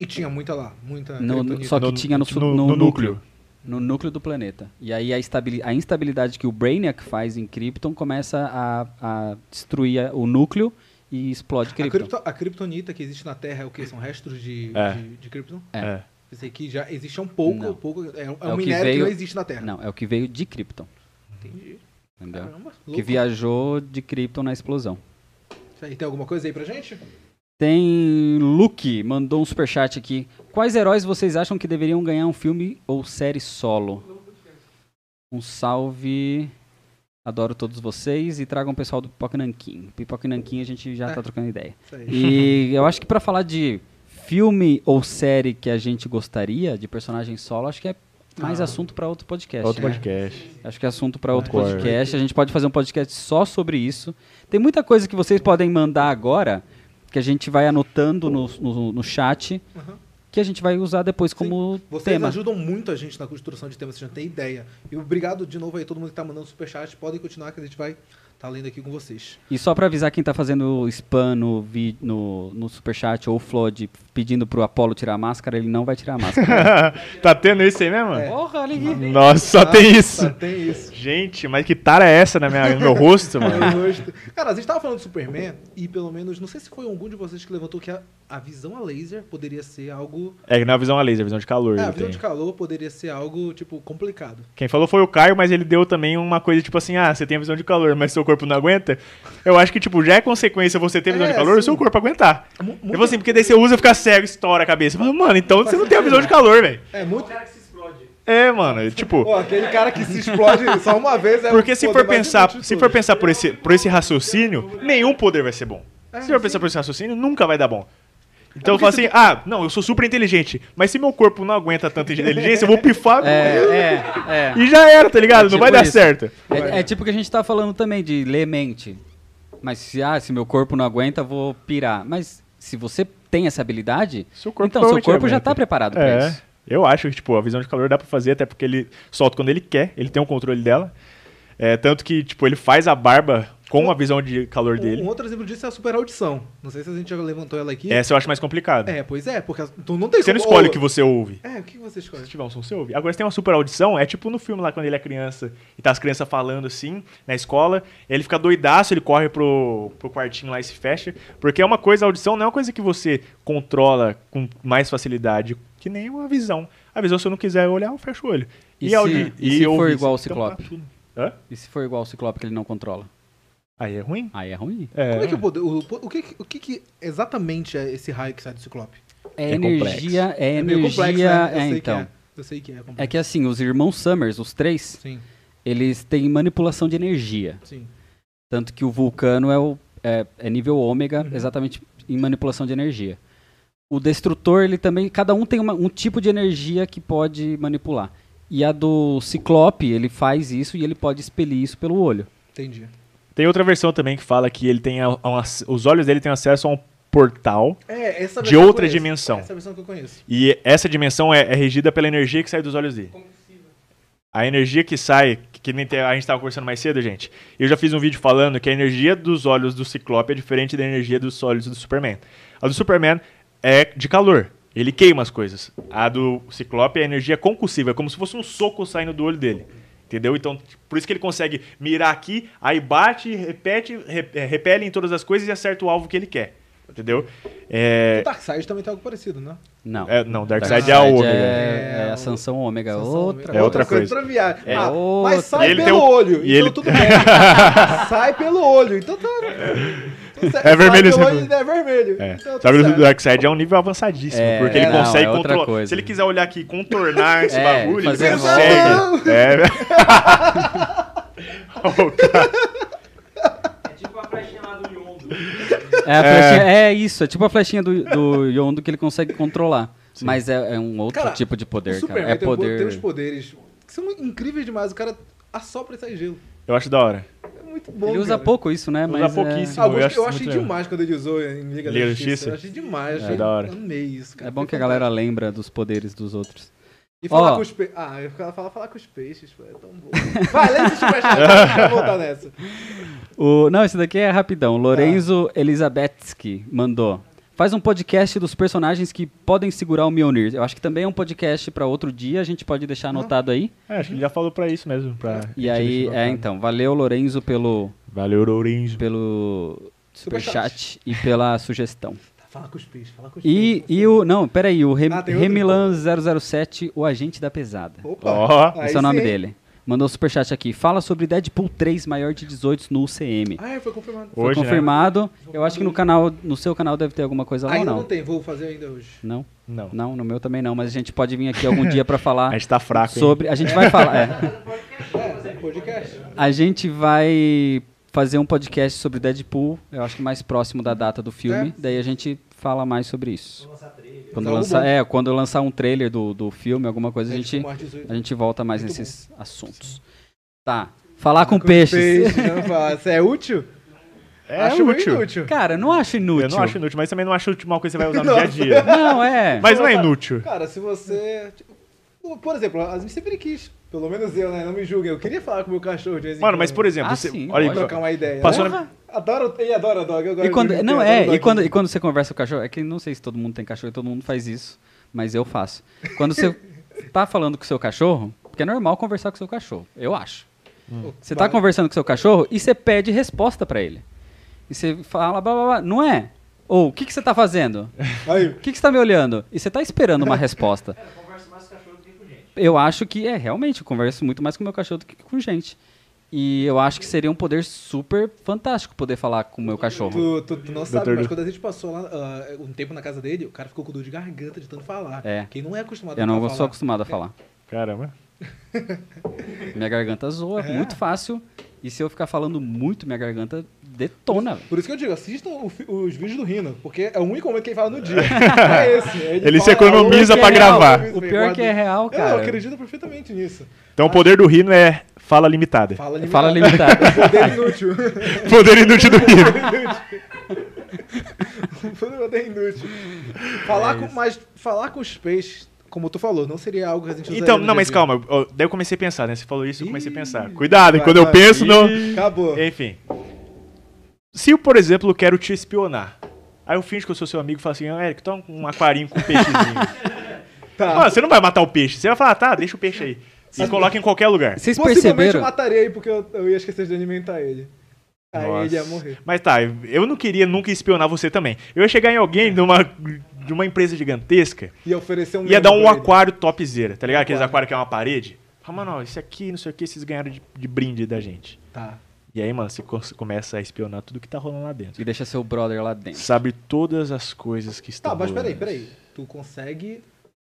E tinha muita lá, muita No- só que tinha no, su- no no núcleo. No núcleo do planeta. E aí a, a instabilidade que o Brainiac faz em Krypton começa a, a destruir a- o núcleo e explode A, Krypton. Krypto- a Kryptonita que existe na Terra é o que? São restos de, É. de, de Krypton? É. É. Pensei que já existe há um pouco, Não. um pouco é, um- é É um o que minério que, veio- não existe na Terra. Não, é o que veio de Krypton. Entendi. Entendeu? Caramba, Que viajou de Krypton na explosão. Aí, tem alguma coisa aí pra gente? Tem Luke, mandou um superchat aqui. Quais heróis vocês acham que deveriam ganhar um filme ou série solo? Um salve. Adoro todos vocês e tragam o pessoal do Pipoca Nanquim. Pipoca Nanquim a gente já É. tá trocando ideia. E eu acho que pra falar de filme ou série que a gente gostaria, de personagem solo, acho que é mais Ah. assunto pra outro podcast. Outro né? podcast. Acho que é assunto para outro Concordo. podcast. A gente pode fazer um podcast só sobre isso. Tem muita coisa que vocês podem mandar agora, que a gente vai anotando no, no, no chat. Uhum. que a gente vai usar depois como Vocês tema. ajudam muito a gente na construção de temas, vocês não tem ideia. E obrigado de novo aí todo mundo que tá mandando superchat. Podem continuar que a gente vai estar lendo aqui com vocês. E só pra avisar quem tá fazendo spam no, vi- no, no superchat ou flood pedindo pro Apollo tirar a máscara, ele não vai tirar a máscara. *laughs* tá tendo isso aí mesmo? Porra, olha aqui. Nossa, só tem isso. Só tem isso. Gente, mas que tara é essa na minha, no meu rosto, *laughs* mano? Cara, a gente tava falando de Superman e pelo menos, não sei se foi algum de vocês que levantou que a, a visão a laser poderia ser algo. É que não é a visão a laser, a visão de calor. É, a visão tem. de calor poderia ser algo, tipo, complicado. Quem falou foi o Caio, mas ele deu também uma coisa tipo assim: ah, você tem a visão de calor, mas seu corpo não aguenta. Eu acho que, tipo, já é consequência você ter visão É, de calor e sim. seu corpo aguentar. Mu- Eu muita- vou assim, porque daí você usa, fica cego, estoura a cabeça. Mas, mano, então você não tem a visão de calor, velho. É muito. É, mano, tipo. Pô, aquele cara que se explode *laughs* só uma vez é Porque o se for pensar, se for pensar por esse, por esse raciocínio, nenhum poder vai ser bom. É, se for sim. pensar por esse raciocínio, nunca vai dar bom. Então eu falo assim, ah, não, eu sou super inteligente, mas se meu corpo não aguenta tanta inteligência, eu vou pifar É, é, é. e já era, tá ligado? É não vai tipo dar isso. certo. É, é tipo o que a gente tá falando também de ler mente. Mas se, ah, se meu corpo não aguenta, eu vou pirar. Mas se você tem essa habilidade, Seu corpo então seu corpo já tá preparado pra É, isso. eu acho que, tipo, a visão de calor dá pra fazer, até porque ele solta quando ele quer, ele tem o controle dela. É, tanto que, tipo, ele faz a barba com a visão de calor Um, dele. um outro exemplo disso é a super audição. Não sei se a gente já levantou ela aqui. Essa eu acho mais complicado. É, pois é, porque tu não tem Você não como- escolhe Ô, o que você ouve. É, o que você escolhe? Se tiver um som, você ouve. Agora, se tem uma super audição, é tipo no filme lá quando ele é criança e tá as crianças falando assim, na escola, ele fica doidaço, ele corre pro, pro quartinho lá e se fecha. Porque é uma coisa, a audição não é uma coisa que você controla com mais facilidade, que nem uma visão. A visão, se eu não quiser olhar, eu fecho o olho. E se- audi- e se for igual o então tá Ciclope? E se for igual o Ciclope que ele não controla? Aí é ruim? Aí é ruim. É. Como é que o poder. O, o que, o que, que exatamente é esse raio que sai do Ciclope? É, É energia, é, meio energia, complexo, né? Eu é, sei então. Que é. Eu sei que é complexo. É que assim, os irmãos Summers, os três, Sim, eles têm manipulação de energia. sim. Tanto que o vulcano é, o, é, é nível ômega, Uhum. exatamente em manipulação de energia. O destrutor, ele também. Cada um tem uma- um tipo de energia que pode manipular. E a do Ciclope, ele faz isso e ele pode expelir isso pelo olho. Entendi. Tem outra versão também que fala que ele tem a- ac- os olhos dele têm acesso a um portal É, essa de outra dimensão. Essa é a versão que eu conheço. E essa dimensão é, é regida pela energia que sai dos olhos dele. A energia que sai, que, nem a gente estava conversando mais cedo, gente. Eu já fiz um vídeo falando que a energia dos olhos do Ciclope é diferente da energia dos olhos do Superman. A do Superman é de calor. Ele queima as coisas. A do Ciclope é energia concussiva, é como se fosse um soco saindo do olho dele. Entendeu? Então, por isso que ele consegue mirar aqui, aí bate, repete, re- é, repele em todas as coisas e acerta o alvo que ele quer. Entendeu? É, O Darkseid também tem algo parecido, né? Não. é, não, Darkseid é a ômega. É, é É a o- sanção ômega. Sansão, outra. É outra coisa. outra viagem. É ah, outra. Mas sai E ele pelo tem um- olho, e então ele- tudo bem. *laughs* sai pelo olho, então tá. *laughs* É vermelho esse é vermelho. É. Então, tá Sabe, o certo. Darkseid é um nível avançadíssimo, É, porque ele não, consegue é controlar. coisa. Se ele quiser olhar aqui e contornar esse É, bagulho, ele consegue. É. *laughs* *laughs* Cara- É tipo a flechinha lá do Yondo. É, a flechinha- é isso, é tipo a flechinha do, do Yondo que ele consegue controlar. Mas é, é um outro Cara, tipo de O poder, cara. É poder. tem uns poderes que são incríveis demais. O cara assopra e sai gelo. Eu acho da hora. É muito bom. Ele usa cara. pouco isso, né? Usa Mas é- pouquíssimo. Ah, eu, Eu acho eu achei legal. demais quando ele usou em Liga, Liga da Justiça. Justiça? Eu achei demais. É achei, da hora. Amei isso, cara. É bom que a galera lembra dos poderes dos outros. E falar Ó. com os peixes. Ah, eu ficava falar, falar com os peixes, pô, é tão bom. *laughs* Vai, lê esse superchat, eu voltar nessa. *laughs* O, não, esse daqui é rapidão. Lorenzo Elizabetsky mandou. Faz um podcast dos personagens que podem segurar o Mjolnir. Eu acho que também é um podcast pra outro dia, a gente pode deixar anotado aí. É, acho que ele já falou pra isso mesmo. Pra E aí, é então, valeu Lorenzo pelo Valeu, Lourenço. pelo Superchat. e pela sugestão. Tá, fala com os peixes, fala com os E, peixes. e o, não, peraí, o Rem, Ah? Remilan 007, o agente da pesada. Opa, aí Esse é o nome sim. dele. Mandou superchat aqui. Fala sobre Deadpool 3 maior de 18 no UCM. Ah, é, foi confirmado. Foi Hoje, né? confirmado. Eu acho que no canal, no seu canal deve ter alguma coisa lá Ainda ou não não? tem, vou fazer ainda hoje. Não? Não. Não, no meu também não, mas a gente pode vir aqui algum dia pra *laughs* A falar gente tá fraco, hein? sobre, a gente vai falar, é. É, podcast. A gente vai fazer um podcast sobre Deadpool, eu acho que mais próximo da data do filme, É. daí a gente fala mais sobre isso. Quando lançar, bom. é, quando eu lançar um trailer do, do filme, alguma coisa, a gente, Deadpool mais 18. a gente volta mais Muito nesses assuntos. Tá. Falar com, os peixes. fala. Isso é útil? É Acho útil. inútil. Cara, não acho inútil. Eu não acho inútil, mas também não acho uma coisa que você vai usar no dia a dia. Não, é. Mas não é inútil. Cara, se você. tipo, Por exemplo, sempre quis. Pelo menos eu, né? Não me julguem. Eu queria falar com o meu cachorro de vez em Mano, quando. mas por exemplo, Ah, você, sim, olha aí, trocar uma ideia. Passou né? na- Adoro, ele adora dog. Eu gosto E quando, não, é, e quando, e quando você conversa com o cachorro, é que não sei se todo mundo tem cachorro e todo mundo faz isso, mas eu faço. Quando você *laughs* tá falando com o seu cachorro, porque é normal conversar com o seu cachorro, eu acho. Você tá conversando com o seu cachorro e você pede resposta pra ele. E você fala, blá, blá, blá, não é? Ou, o que, que você tá fazendo? Aí, O que, que você tá me olhando? E você tá esperando uma *laughs* resposta. Eu acho que, é, realmente, eu converso muito mais com meu cachorro do que com gente. E eu acho que seria um poder super fantástico poder falar com o meu cachorro. tu, tu, tu não sabe, Doutor mas quando a gente passou lá ah, um tempo na casa dele, o cara ficou com dor de garganta de tanto falar. É. Quem não é acostumado Eu não a sou falar. acostumado a falar. Caramba. *laughs* Minha garganta zoa É. muito fácil. E se eu ficar falando muito, minha garganta detona. Por isso que eu digo, assistam os vídeos do Rino, porque é o único momento que ele fala no dia. *laughs* é esse. Ele se fala, economiza "Ah, pra é gravar." eu O pior é que é real, Eu cara. acredito perfeitamente nisso. Então o poder do Rino é fala limitada. Fala limitado. Fala limitado. *laughs* Poder inútil. *laughs* Poder inútil do Rino. Poder inútil. Falar com, mas falar com os peixes, como tu falou, não seria algo que a gente Então, não, mas dia. calma. ó, Daí eu comecei a pensar, né? Você falou isso, eu comecei a pensar. Cuidado, vai, quando eu vai. penso, não. Acabou. Enfim. Se eu, por exemplo, quero te espionar. Aí eu finjo que eu sou seu amigo e falo assim, ah, Eric, toma um aquarinho com um peixezinho. *laughs* Tá. Mano, você não vai matar o peixe. Você vai falar, tá, deixa o peixe aí. E coloca em qualquer lugar. Vocês Possivelmente eu perceberam? mataria ele porque eu, eu ia esquecer de alimentar ele. Aí Nossa. ele ia morrer. Mas tá, eu não queria nunca espionar você também. Eu ia chegar em alguém de uma, de uma empresa gigantesca, Ia oferecer um ia dar um aquário topzera, tá ligado? Aqueles Aquário. aquários que é uma parede. Fala, mano, ó, esse aqui, não sei o que, vocês ganharam de, de brinde da gente. Tá. E aí, mano, você co- começa a espionar tudo que tá rolando lá dentro. E deixa seu brother lá dentro. Sabe todas as coisas que estão Tá, mas rolando. peraí, peraí. Tu consegue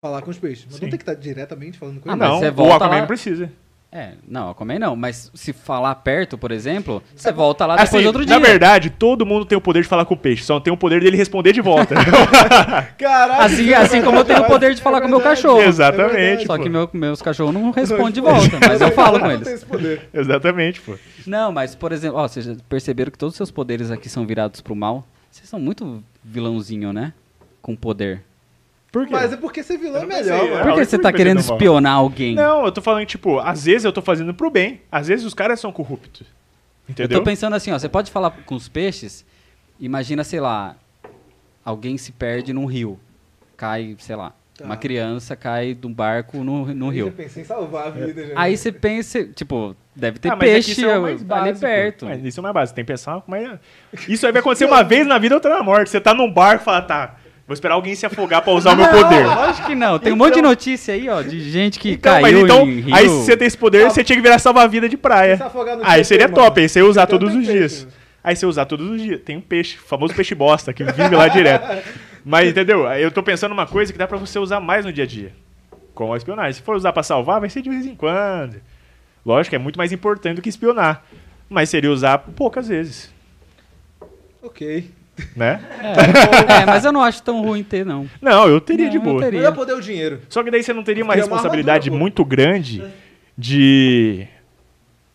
falar com os peixes, mas Sim. não tem que estar diretamente falando com Ah, eles. mas Não, você o volta Aquaman lá- não precisa. É, não, Aquaman não. Mas se falar perto, por exemplo, você volta lá Assim, depois de outro dia. na verdade, todo mundo tem o poder de falar com o peixe, só não tem o poder dele responder de volta. *laughs* Caralho! Assim, é assim como eu tenho o poder de falar é com o meu cachorro. Exatamente. É verdade. Só pô. que meu- meus cachorros não respondem de volta, mas eu falo com eles. tem esse poder. Exatamente, pô. Não, mas, por exemplo, ó, vocês perceberam que todos os seus poderes aqui são virados pro mal? Vocês são muito vilãozinho, né? Com poder. Por quê? Mas é porque ser vilão é Eu melhor, pensei, mano. é. Por que eu você tá querendo espionar alguém? Não, eu tô falando, tipo, às vezes eu tô fazendo pro bem, às vezes os caras são corruptos. Eu Entendeu? tô pensando assim, ó, você pode falar com os peixes, imagina, sei lá, alguém se perde num rio, cai, sei lá, Tá. uma criança cai de um barco no, no Eu rio. já pensei em salvar a vida, já. Aí você pensa, tipo, deve ter Ah, mas é peixe isso é ali perto. Mas isso é mais básico, tem que pensar é... Isso aí vai acontecer uma *laughs* vez na vida, outra na morte. Você tá num barco e fala, tá, vou esperar alguém se afogar pra usar o meu poder. Lógico que não. Tem um monte de notícia aí, ó, de gente que Então, mas caiu então, em rio. aí se você tem esse poder, você tinha que virar salva-vida de praia. Se afogar no Aí seria mano. top, aí você ia usar Então todos os peixe, dias. mano. Aí você usar todos os dias. Tem um peixe, o famoso peixe bosta, que vive lá direto. Mas entendeu? Eu tô pensando uma coisa que dá pra você usar mais no dia a dia. Como a espionagem. Se for usar pra salvar, vai ser de vez em quando. Lógico, é muito mais importante do que espionar. Mas seria usar poucas vezes, Ok. Né? É, mas eu não acho tão ruim ter, não. Não, eu teria Não, de eu boa. teria. Melhor poder é o dinheiro. Só que daí você não teria uma é uma responsabilidade pô. muito grande de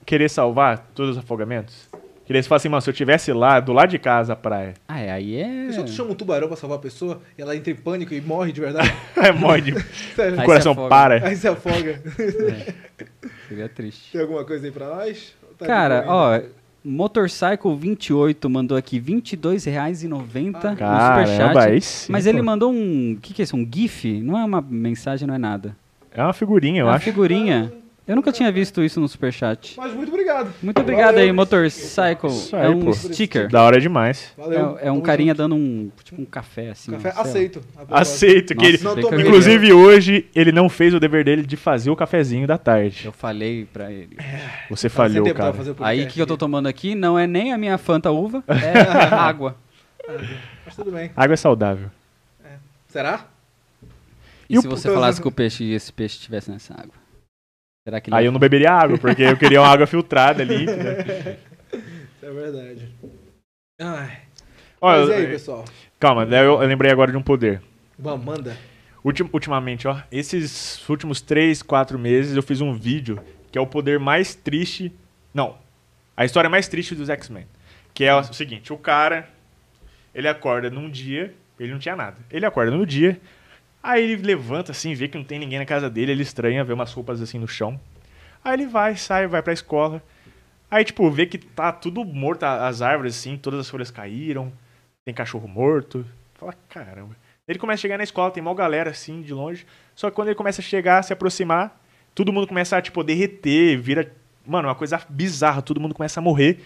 querer salvar todos os afogamentos? Que daí você fala assim, mano, se eu tivesse lá, do lado de casa, a praia, Ah, é, aí é... Se tu chama um tubarão pra salvar a pessoa e ela entra em pânico e morre de verdade, *laughs* é morre de... *laughs* o coração se para. aí se afoga. Seria triste. Tem alguma coisa aí pra nós? Tá Cara, boa ainda? ó, Motorcycle28 mandou aqui R$ 22,90 no superchat. sim, Mas ele mandou um... O que, que é isso? Um GIF? Não é uma mensagem, não é nada. É uma figurinha, eu é uma acho. figurinha. Eu nunca tinha visto isso no superchat. Mas muito obrigado. Muito obrigado Valeu. aí, Motorcycle. Isso é aí, um pô. sticker. Da hora demais. Valeu. É, é um carinha junto. dando um, tipo um café, assim. Café ó, aceito. Aceito. Que ele, Nossa, tomei. carinhoso. inclusive, hoje, ele não fez o dever dele de fazer o cafezinho da tarde. Eu falei pra ele. Você Tava sem falhou, cara. Aí o que eu tô aqui. tomando aqui não é nem a minha Fanta uva, é *laughs* água. Mas tudo bem. Água é saudável. Será? E, E se você falasse *laughs* que o peixe e esse peixe estivesse nessa água? Será que ele Aí eu não beberia água, porque eu queria uma água filtrada ali. *laughs* Isso é verdade. Ai. Ó, Mas e aí, eu- pessoal? calma, daí eu, eu lembrei agora de um poder. Vamos, manda. Ultim- ultimamente, ó, esses últimos 3, 4 meses eu fiz um vídeo que é o poder mais triste. Não, a história mais triste dos X-Men. Que é o seguinte, o cara, ele acorda num dia, ele não tinha nada. Ele acorda no dia, aí ele levanta assim, vê que não tem ninguém na casa dele, ele estranha, vê umas roupas assim no chão. Aí ele vai, sai, vai pra escola. Aí, tipo, vê que tá tudo morto, a- as árvores assim, todas as folhas caíram, tem cachorro morto. Fala, caramba. Ele começa a chegar na escola, tem mó galera assim, de longe. Só que quando ele começa a chegar, se aproximar, todo mundo começa a, tipo, derreter, vira. Mano, uma coisa bizarra, todo mundo começa a morrer.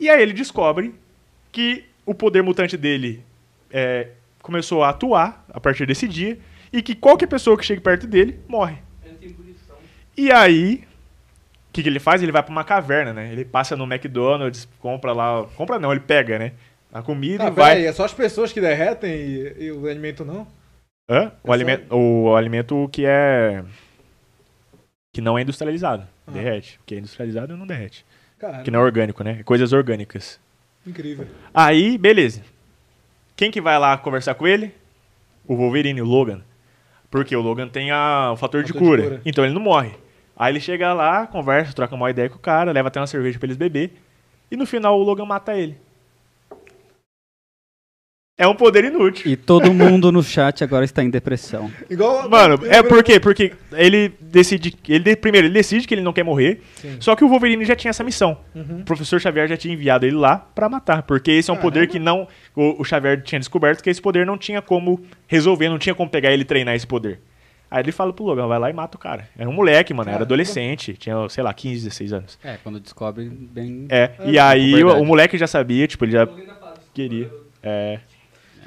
E aí ele descobre que o poder mutante dele é, começou a atuar a partir desse dia e que qualquer pessoa que chegue perto dele morre. E aí, o que, que ele faz? Ele vai pra uma caverna, né? Ele passa no McDonald's, compra lá. Compra não, ele pega, né? A comida Ah, e vai. peraí, é só as pessoas que derretem e, e o alimento não? Hã? O, só- alimento, o alimento que é. que não é industrializado. Ah. Derrete. Porque é industrializado não derrete. Cara, Que não é orgânico, né? Coisas orgânicas. incrível. Aí, beleza. Quem que vai lá conversar com ele? O Wolverine, o Logan. Porque o Logan tem a, o fator, de, Fator de cura, cura. Então ele não morre. Aí ele chega lá, conversa, troca uma ideia com o cara, leva até uma cerveja pra eles beber. E no final o Logan mata ele. É um poder inútil. E todo mundo no chat agora está em depressão. Igual. Mano, é por quê? Porque ele decide. Ele, primeiro, ele decide que ele não quer morrer. Sim. Só que o Wolverine já tinha essa missão. Uhum. O professor Xavier já tinha enviado ele lá pra matar. Porque esse é um poder que não. O, o Xavier tinha descoberto que esse poder não tinha como resolver, não tinha como pegar ele e treinar esse poder. Aí ele fala pro Logan, vai lá e mata o cara. Era um moleque, mano, era Caramba. adolescente, tinha, sei lá, 15, 16 anos. É, quando descobre bem. É, e aí o, o moleque já sabia, tipo, ele já queria. É,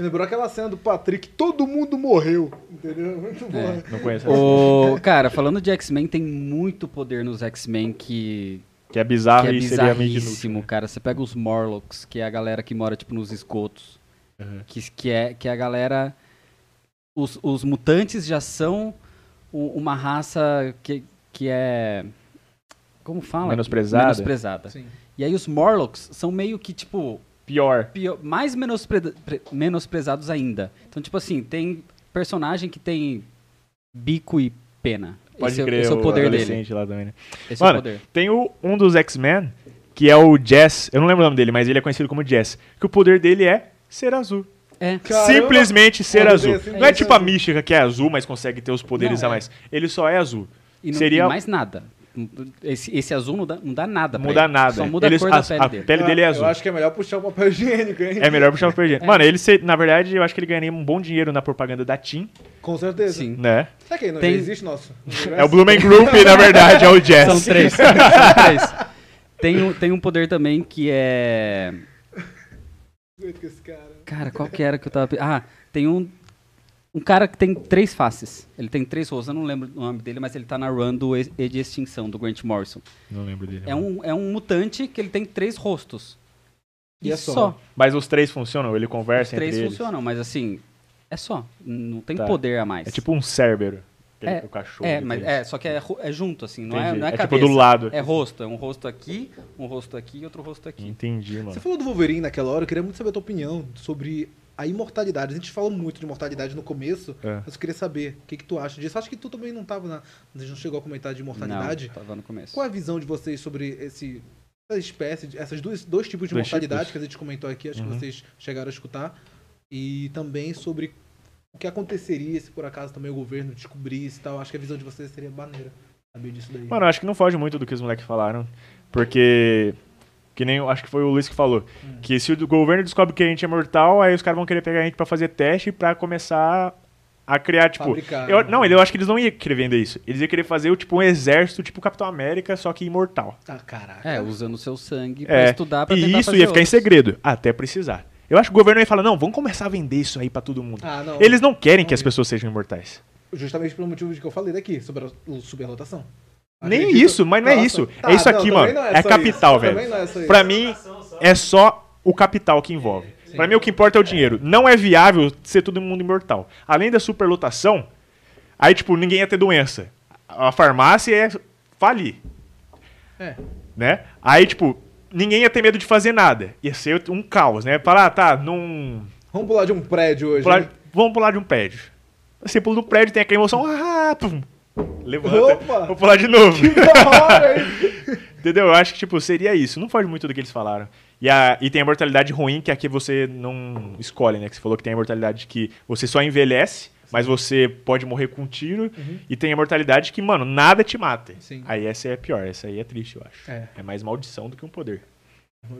Lembrou aquela cena do Patrick, todo mundo morreu. Entendeu? *laughs* Muito bom. É. não conheço. O, *laughs* cara, falando de X-Men, tem muito poder nos X-Men que, Que é bizarro que é e seria inútil. cara. Você pega os Morlocks, que é a galera que mora, tipo, nos esgotos. Uhum. Que, que, é, que é a galera... Os, os mutantes já são uma raça que, que é... Como fala? Menosprezada. Menosprezada. Sim. E aí os Morlocks são meio que, tipo, Pior. pior- mais menospre- pre- menosprezados ainda. Então, tipo assim, tem personagem que tem bico e pena. Pode esse, é- crer, esse é o poder dele. lá também, né? Esse é o Mano, poder. Tem o, um dos X-Men, que é o Jess. Eu não lembro o nome dele, mas ele é conhecido como Jess. Que o poder dele é ser azul. É. Caramba. Simplesmente ser Pode azul. não é tipo a mística que é azul, mas consegue ter os poderes Não, a é. mais. Ele só é azul. E não Seria- e mais nada. Esse, esse azul não dá, não dá nada Não pra muda ele. nada. Só muda Ele- a cor da a, pele a dele. pele dele é azul. Eu acho que é melhor puxar o papel higiênico, hein? É melhor puxar o perdido. Mano, ele, se- na verdade, eu acho que ele ganharia um bom dinheiro na propaganda da TIM, Com certeza. Sim. né? Será que não Tem- existe nosso? É o Blumen Group, na verdade, é o Jess. São três. São três. Tem, um, tem um poder também que é. Cara. Qual que era que eu tava. Ah, tem um. Um cara que tem três faces. Ele tem três rostos. Eu não lembro o nome dele, mas ele tá na run do E de Extinção, do Grant Morrison. Não lembro dele. É um, é um mutante que ele tem três rostos. E E, é só. só. Mas os três funcionam? Ele Os conversa três entre eles? funcionam, mas assim. É só. Não tem Tá. poder a mais. É tipo um aquele É, que o cachorro. É, mas é, só que é, é junto, assim, não é, Entendi. não é, É tipo cabeça. do lado. É rosto, é um rosto aqui, um rosto aqui e outro rosto aqui. Entendi, mano. Você falou do Wolverine naquela hora, eu queria muito saber a tua opinião sobre a imortalidade. A gente falou muito de imortalidade no começo, É. mas eu queria saber o que, que tu acha disso. Acho que tu também não tava na. A gente não chegou a comentar de imortalidade. Não, tava no começo. Qual é a visão de vocês sobre esse essa espécie, de- essas duas dois tipos de Dois mortalidade tipos. que a gente comentou aqui, acho Uhum. que vocês chegaram a escutar, e também sobre o que aconteceria se por acaso também o governo descobrisse e tal. Acho que a visão de vocês seria maneira saber disso daí. Mano, acho que não foge muito do que os moleques falaram. Porque. Que nem. Acho que foi o Luiz que falou. Hum. Que se o governo descobre que a gente é mortal, aí os caras vão querer pegar a gente pra fazer teste pra começar a criar, tipo. Fabricar, eu- né? não, eu acho que eles não iam querer vender isso. Eles iam querer fazer tipo um exército, tipo Capitão América, só que imortal. Ah, caraca. É, usando o seu sangue pra É, estudar, pra e isso fazer ia ficar em outros. segredo, até precisar. Eu acho que o governo ia falar, não, vamos começar a vender isso aí pra todo mundo. Ah, não. Eles não querem Não que as pessoas sejam imortais. Justamente pelo motivo de que eu falei daqui, sobre a superlotação. Nem Acredito- isso, mas não é Nossa. isso. Tá, é isso não, aqui, mano. É, só capital, isso. velho. Não é isso. Pra mim, é só o capital que envolve. Pra mim, o que importa é o dinheiro. Não é viável ser todo mundo imortal. Além da superlotação, aí, tipo, ninguém ia ter doença. A farmácia ia falir, É. né? Aí, tipo, ninguém ia ter medo de fazer nada. Ia ser um caos, né? Falar, ah, tá, num... Vamos pular de um prédio hoje. pular- né? Vamos pular de um prédio. Você pula do prédio, tem aquela emoção, ah, pum, levanta, Opa! vou pular de novo. Da hora, hein? *laughs* Entendeu? Eu acho que, tipo, seria isso. Não foge muito do que eles falaram. E, a, e tem a mortalidade ruim, que é a que você não escolhe, né? Que você falou que tem a mortalidade que você só envelhece, mas você pode morrer com um tiro. E tem a mortalidade que, mano, nada te mata. Sim. Aí essa é pior, essa aí é triste, eu acho. É. É mais maldição do que um poder.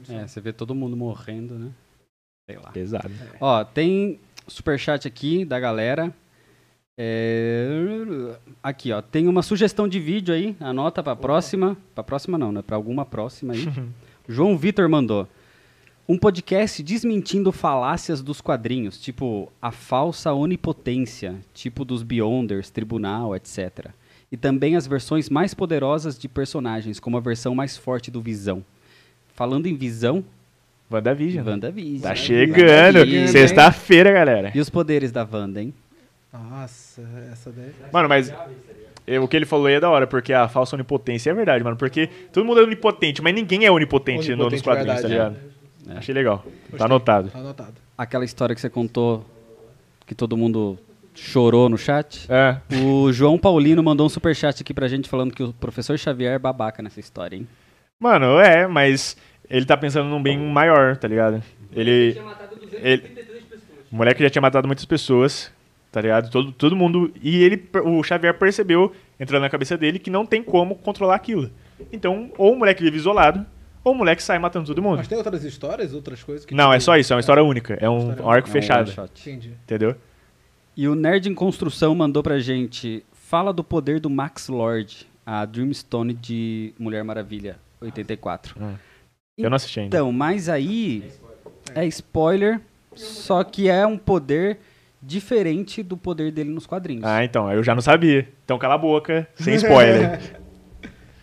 É, você vê todo mundo morrendo, né? Sei lá. Pesado. Ó, tem superchat aqui da galera. É, Aqui, ó. Tem uma sugestão de vídeo aí. Anota pra próxima. Pra próxima não, né? Pra alguma próxima aí. *laughs* João Vitor mandou. Um podcast desmentindo falácias dos quadrinhos, tipo a falsa onipotência, tipo dos Beyonders, Tribunal, etc. E também as versões mais poderosas de personagens, como a versão mais forte do Visão. Falando em Visão, WandaVision. WandaVision. Tá chegando. Sexta-feira, galera. E os poderes da Wanda, hein? Nossa, essa daí. Mano, mas é, o que ele falou aí é da hora, porque a falsa onipotência é verdade, mano. Porque todo mundo é onipotente, mas ninguém é onipotente, no- nos Onipotente, quadrinhos, verdade, tá é. ligado? Achei legal. Tá anotado. Tá anotado. Aquela história que você contou, que todo mundo chorou no chat. É. O João Paulino mandou um superchat aqui pra gente falando que o professor Xavier é babaca nessa história, hein? Mano, é, mas ele tá pensando num bem maior, tá ligado? Ele. ele o moleque já tinha matado muitas pessoas, tá ligado? Todo, todo mundo. E ele, o Xavier percebeu, entrando na cabeça dele, que não tem como controlar aquilo. Então, ou o moleque vive isolado, ou o moleque sai matando todo mundo. Mas tem outras histórias, outras coisas que. Não, é só isso, é uma história única. É um História arco É um fechado. Entendi. entendeu? E o Nerd em Construção mandou pra gente. Fala do poder do Max Lord, a Dreamstone de Mulher Maravilha, 84. Eu não assisti ainda. Então, mas aí é spoiler, só que é um poder diferente do poder dele nos quadrinhos. Ah, então, eu já não sabia. Então cala a boca, sem spoiler. *laughs*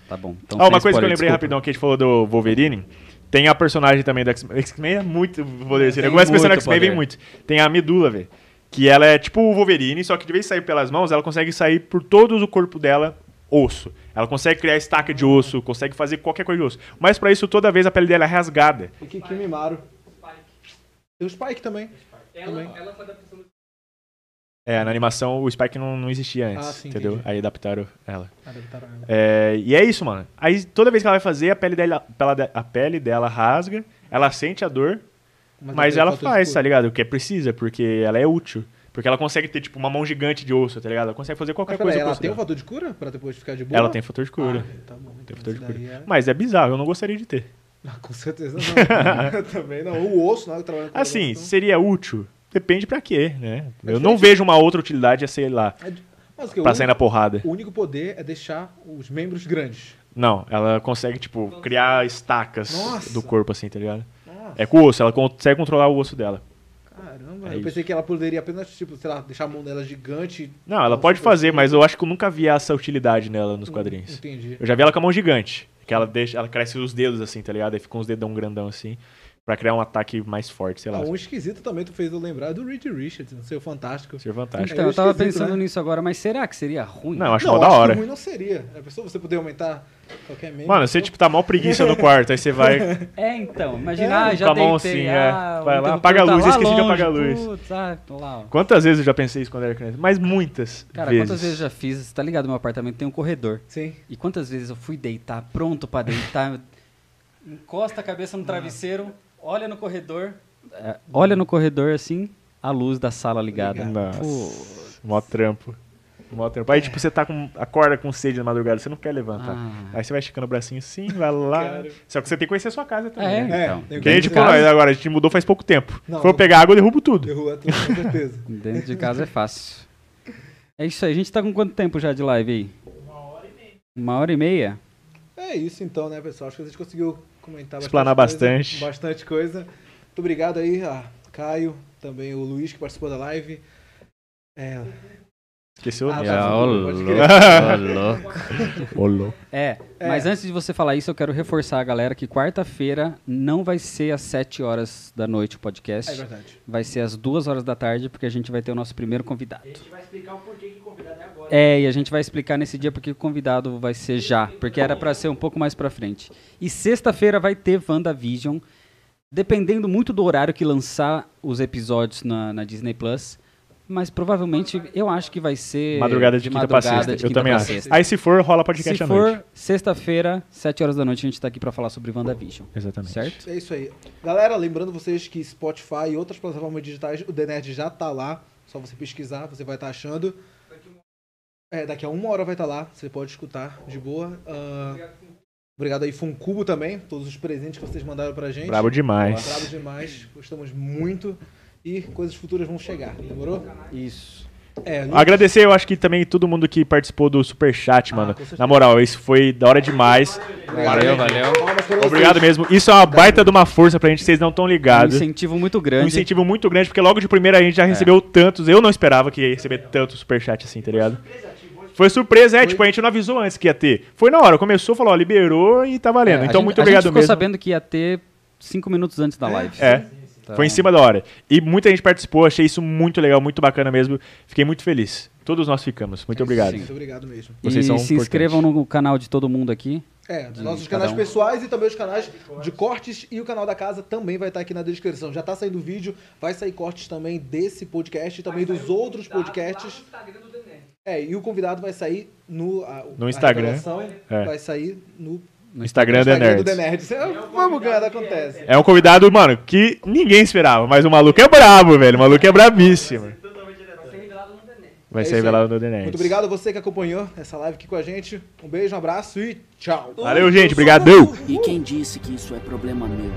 Tá bom. Então, Ah, sem uma coisa que eu spoiler, lembrei desculpa. rapidão que a gente falou do Wolverine. Tem a personagem também do X-Men. X-Men é muito poder. Você Tem pensando no muito X-Men, vem muito. Tem a Medula, velho. Que ela é tipo o Wolverine, só que de vez de sair pelas mãos, ela consegue sair por todo o corpo dela osso. Ela consegue criar estaca de osso, consegue fazer qualquer coisa de osso. Mas pra isso, toda vez a pele dela é rasgada. E que Kimimaro. Tem o Spike também. também. É, na animação o Spike não, não existia antes, Ah, sim, entendeu? entendi. Aí adaptaram ela. Adaptaram ela. É, e é isso, mano. Aí toda vez que ela vai fazer, a pele dela, a pele dela rasga, ela sente a dor, mas tem ela faz, tá ligado? O que é precisa, porque ela é útil. Porque ela consegue ter, tipo, uma mão gigante de osso, tá ligado? Ela consegue fazer qualquer Mas coisa ela tem um fator de cura pra depois ficar de boa? Ela tem fator de cura. Ah, tá bom. tem Então, fator de cura. é- Mas é bizarro, eu não gostaria de ter. Ah, com certeza não. *laughs* Também não. O osso, né? Eu trabalho com Assim, seria útil? Depende pra quê, né? É Eu não vejo uma outra utilidade a sei lá, então- Mas que, pra sair na porrada. o único poder é deixar os membros grandes. Não, ela consegue, tipo, criar estacas Nossa. do corpo, assim, tá ligado? Nossa, É com o osso, ela consegue controlar o osso dela. caramba. É eu isso. pensei que ela poderia apenas, tipo, sei lá, deixar a mão dela gigante. Não, ela pode fazer, mas eu acho que eu nunca vi essa utilidade nela nos quadrinhos. Entendi. Eu já vi ela com a mão gigante. Que ela deixa, ela cresce os dedos assim, tá ligado? Aí fica uns dedão grandão assim. Pra criar um ataque mais forte, sei lá. Ah, um esquisito também tu fez eu lembrar do Reed Richards, o Fantástico. Ser fantástico. Então, É eu tava pensando né? nisso agora, mas será que seria ruim? Não, acho não, da acho hora. que ruim não seria. A pessoa você poder aumentar qualquer membro. Mano, você tipo tá mal preguiça no quarto, aí você vai. *laughs* É, então, imagina, É, ah, já com a mão deitei, assim, é. ah, o Vai lá, interruptor apaga a tá luz, eu esqueci de apagar a luz. Putz, ah, lá. Quantas vezes eu já pensei isso quando era criança? Mas muitas. Cara, vezes. quantas vezes eu já fiz? Você tá ligado? Meu apartamento tem um corredor. Sim. E quantas vezes eu fui deitar, pronto pra deitar, encosta a cabeça no travesseiro, olha no corredor, é, olha no corredor assim, a luz da sala ligada. Nossa. Pô, Mó trampo. Mó trampo. Aí, tipo, você tá com. acorda com sede na madrugada, você não quer levantar. Ah. Aí você vai esticando o bracinho assim, vai lá. Só que você tem que conhecer a sua casa também. É, né? então. tem Que a gente, tipo, nós agora, a gente mudou faz pouco tempo. Não, For não- pegar água, eu derrubo tudo. Derruba tudo, com certeza. *laughs* Dentro de casa é fácil. É isso aí. A gente tá com quanto tempo já de live aí? Uma hora e meia. Uma hora e meia? É isso então, né, pessoal? Acho que a gente conseguiu comentar Explanar bastante. Coisa, bastante coisa. Muito obrigado aí a Caio, também o Luiz que participou da live. É, Esqueceu? Ah, ô, pode *laughs* louco. É, É. mas antes de você falar isso, eu quero reforçar a galera que quarta-feira não vai ser às 7 horas da noite o podcast. é verdade. Vai ser às 2 horas da tarde, porque a gente vai ter o nosso primeiro convidado. A gente vai explicar o porquê que convidado é agora. É, e a gente vai explicar nesse dia porque o convidado vai ser já, porque era pra ser um pouco mais pra frente. E sexta-feira vai ter WandaVision, dependendo muito do horário que lançar os episódios na, na Disney Plus. Mas provavelmente eu acho que vai ser Madrugada de, quinta pra madrugada sexta. de Eu quinta também pra acho. sexta. Aí se for, rola podcast Se à noite. for sexta-feira, 7 horas da noite, a gente tá aqui pra falar sobre WandaVision. Exatamente. Certo? É isso aí. Galera, lembrando vocês que Spotify e outras plataformas digitais, o The Nerd já tá lá. Só você pesquisar, você vai estar achando. É, daqui a uma hora vai estar lá. Você pode escutar de boa. Ah, obrigado aí, Funcubo também. Todos os presentes que vocês mandaram pra gente. Brabo demais. Bravo demais. Gostamos muito. E coisas futuras vão chegar. Demorou? Isso. É, Agradecer, eu acho que também todo mundo que participou do Superchat, mano. com certeza. Na moral, isso foi da hora demais. Valeu, valeu. Obrigado mesmo. Isso é uma baita de uma força pra gente, vocês não estão Um ligados. incentivo muito Um grande. incentivo muito grande, porque logo de primeira a gente já recebeu tantos. Eu não esperava que ia receber tanto superchat assim, tá ligado? Foi surpresa, é, tipo, a gente não avisou antes que ia ter. Foi na hora, começou, falou, ó, liberou e tá valendo. É, a então, gente- muito a obrigado gente ficou mesmo. sabendo que ia ter 5 minutos antes da live. É, Então, foi em cima da hora. E muita gente participou, achei isso muito legal, muito bacana mesmo. Fiquei muito feliz. Todos nós ficamos. Muito obrigado. Muito obrigado mesmo. Vocês e são se importantes. inscrevam no canal de todo mundo aqui. É, De nossos cada canais um. pessoais e também os canais de cortes e o canal da casa também vai estar aqui na descrição. Já tá saindo vídeo, vai sair cortes também desse podcast e também dos outros podcasts. É, e o convidado vai sair no, a- No a Instagram. É. Vai sair no No Instagram, da Instagram do Nerds. The Nerds. É, Vamos, cara, acontece. É um convidado, mano, que ninguém esperava, mas o maluco é brabo, velho. O maluco é brabíssimo. Vai É ser revelado no The Nerds. Muito obrigado a você que acompanhou essa live aqui com a gente. Um beijo, um abraço e tchau. Valeu, gente. Obrigadão. E quem disse que isso é problema meu?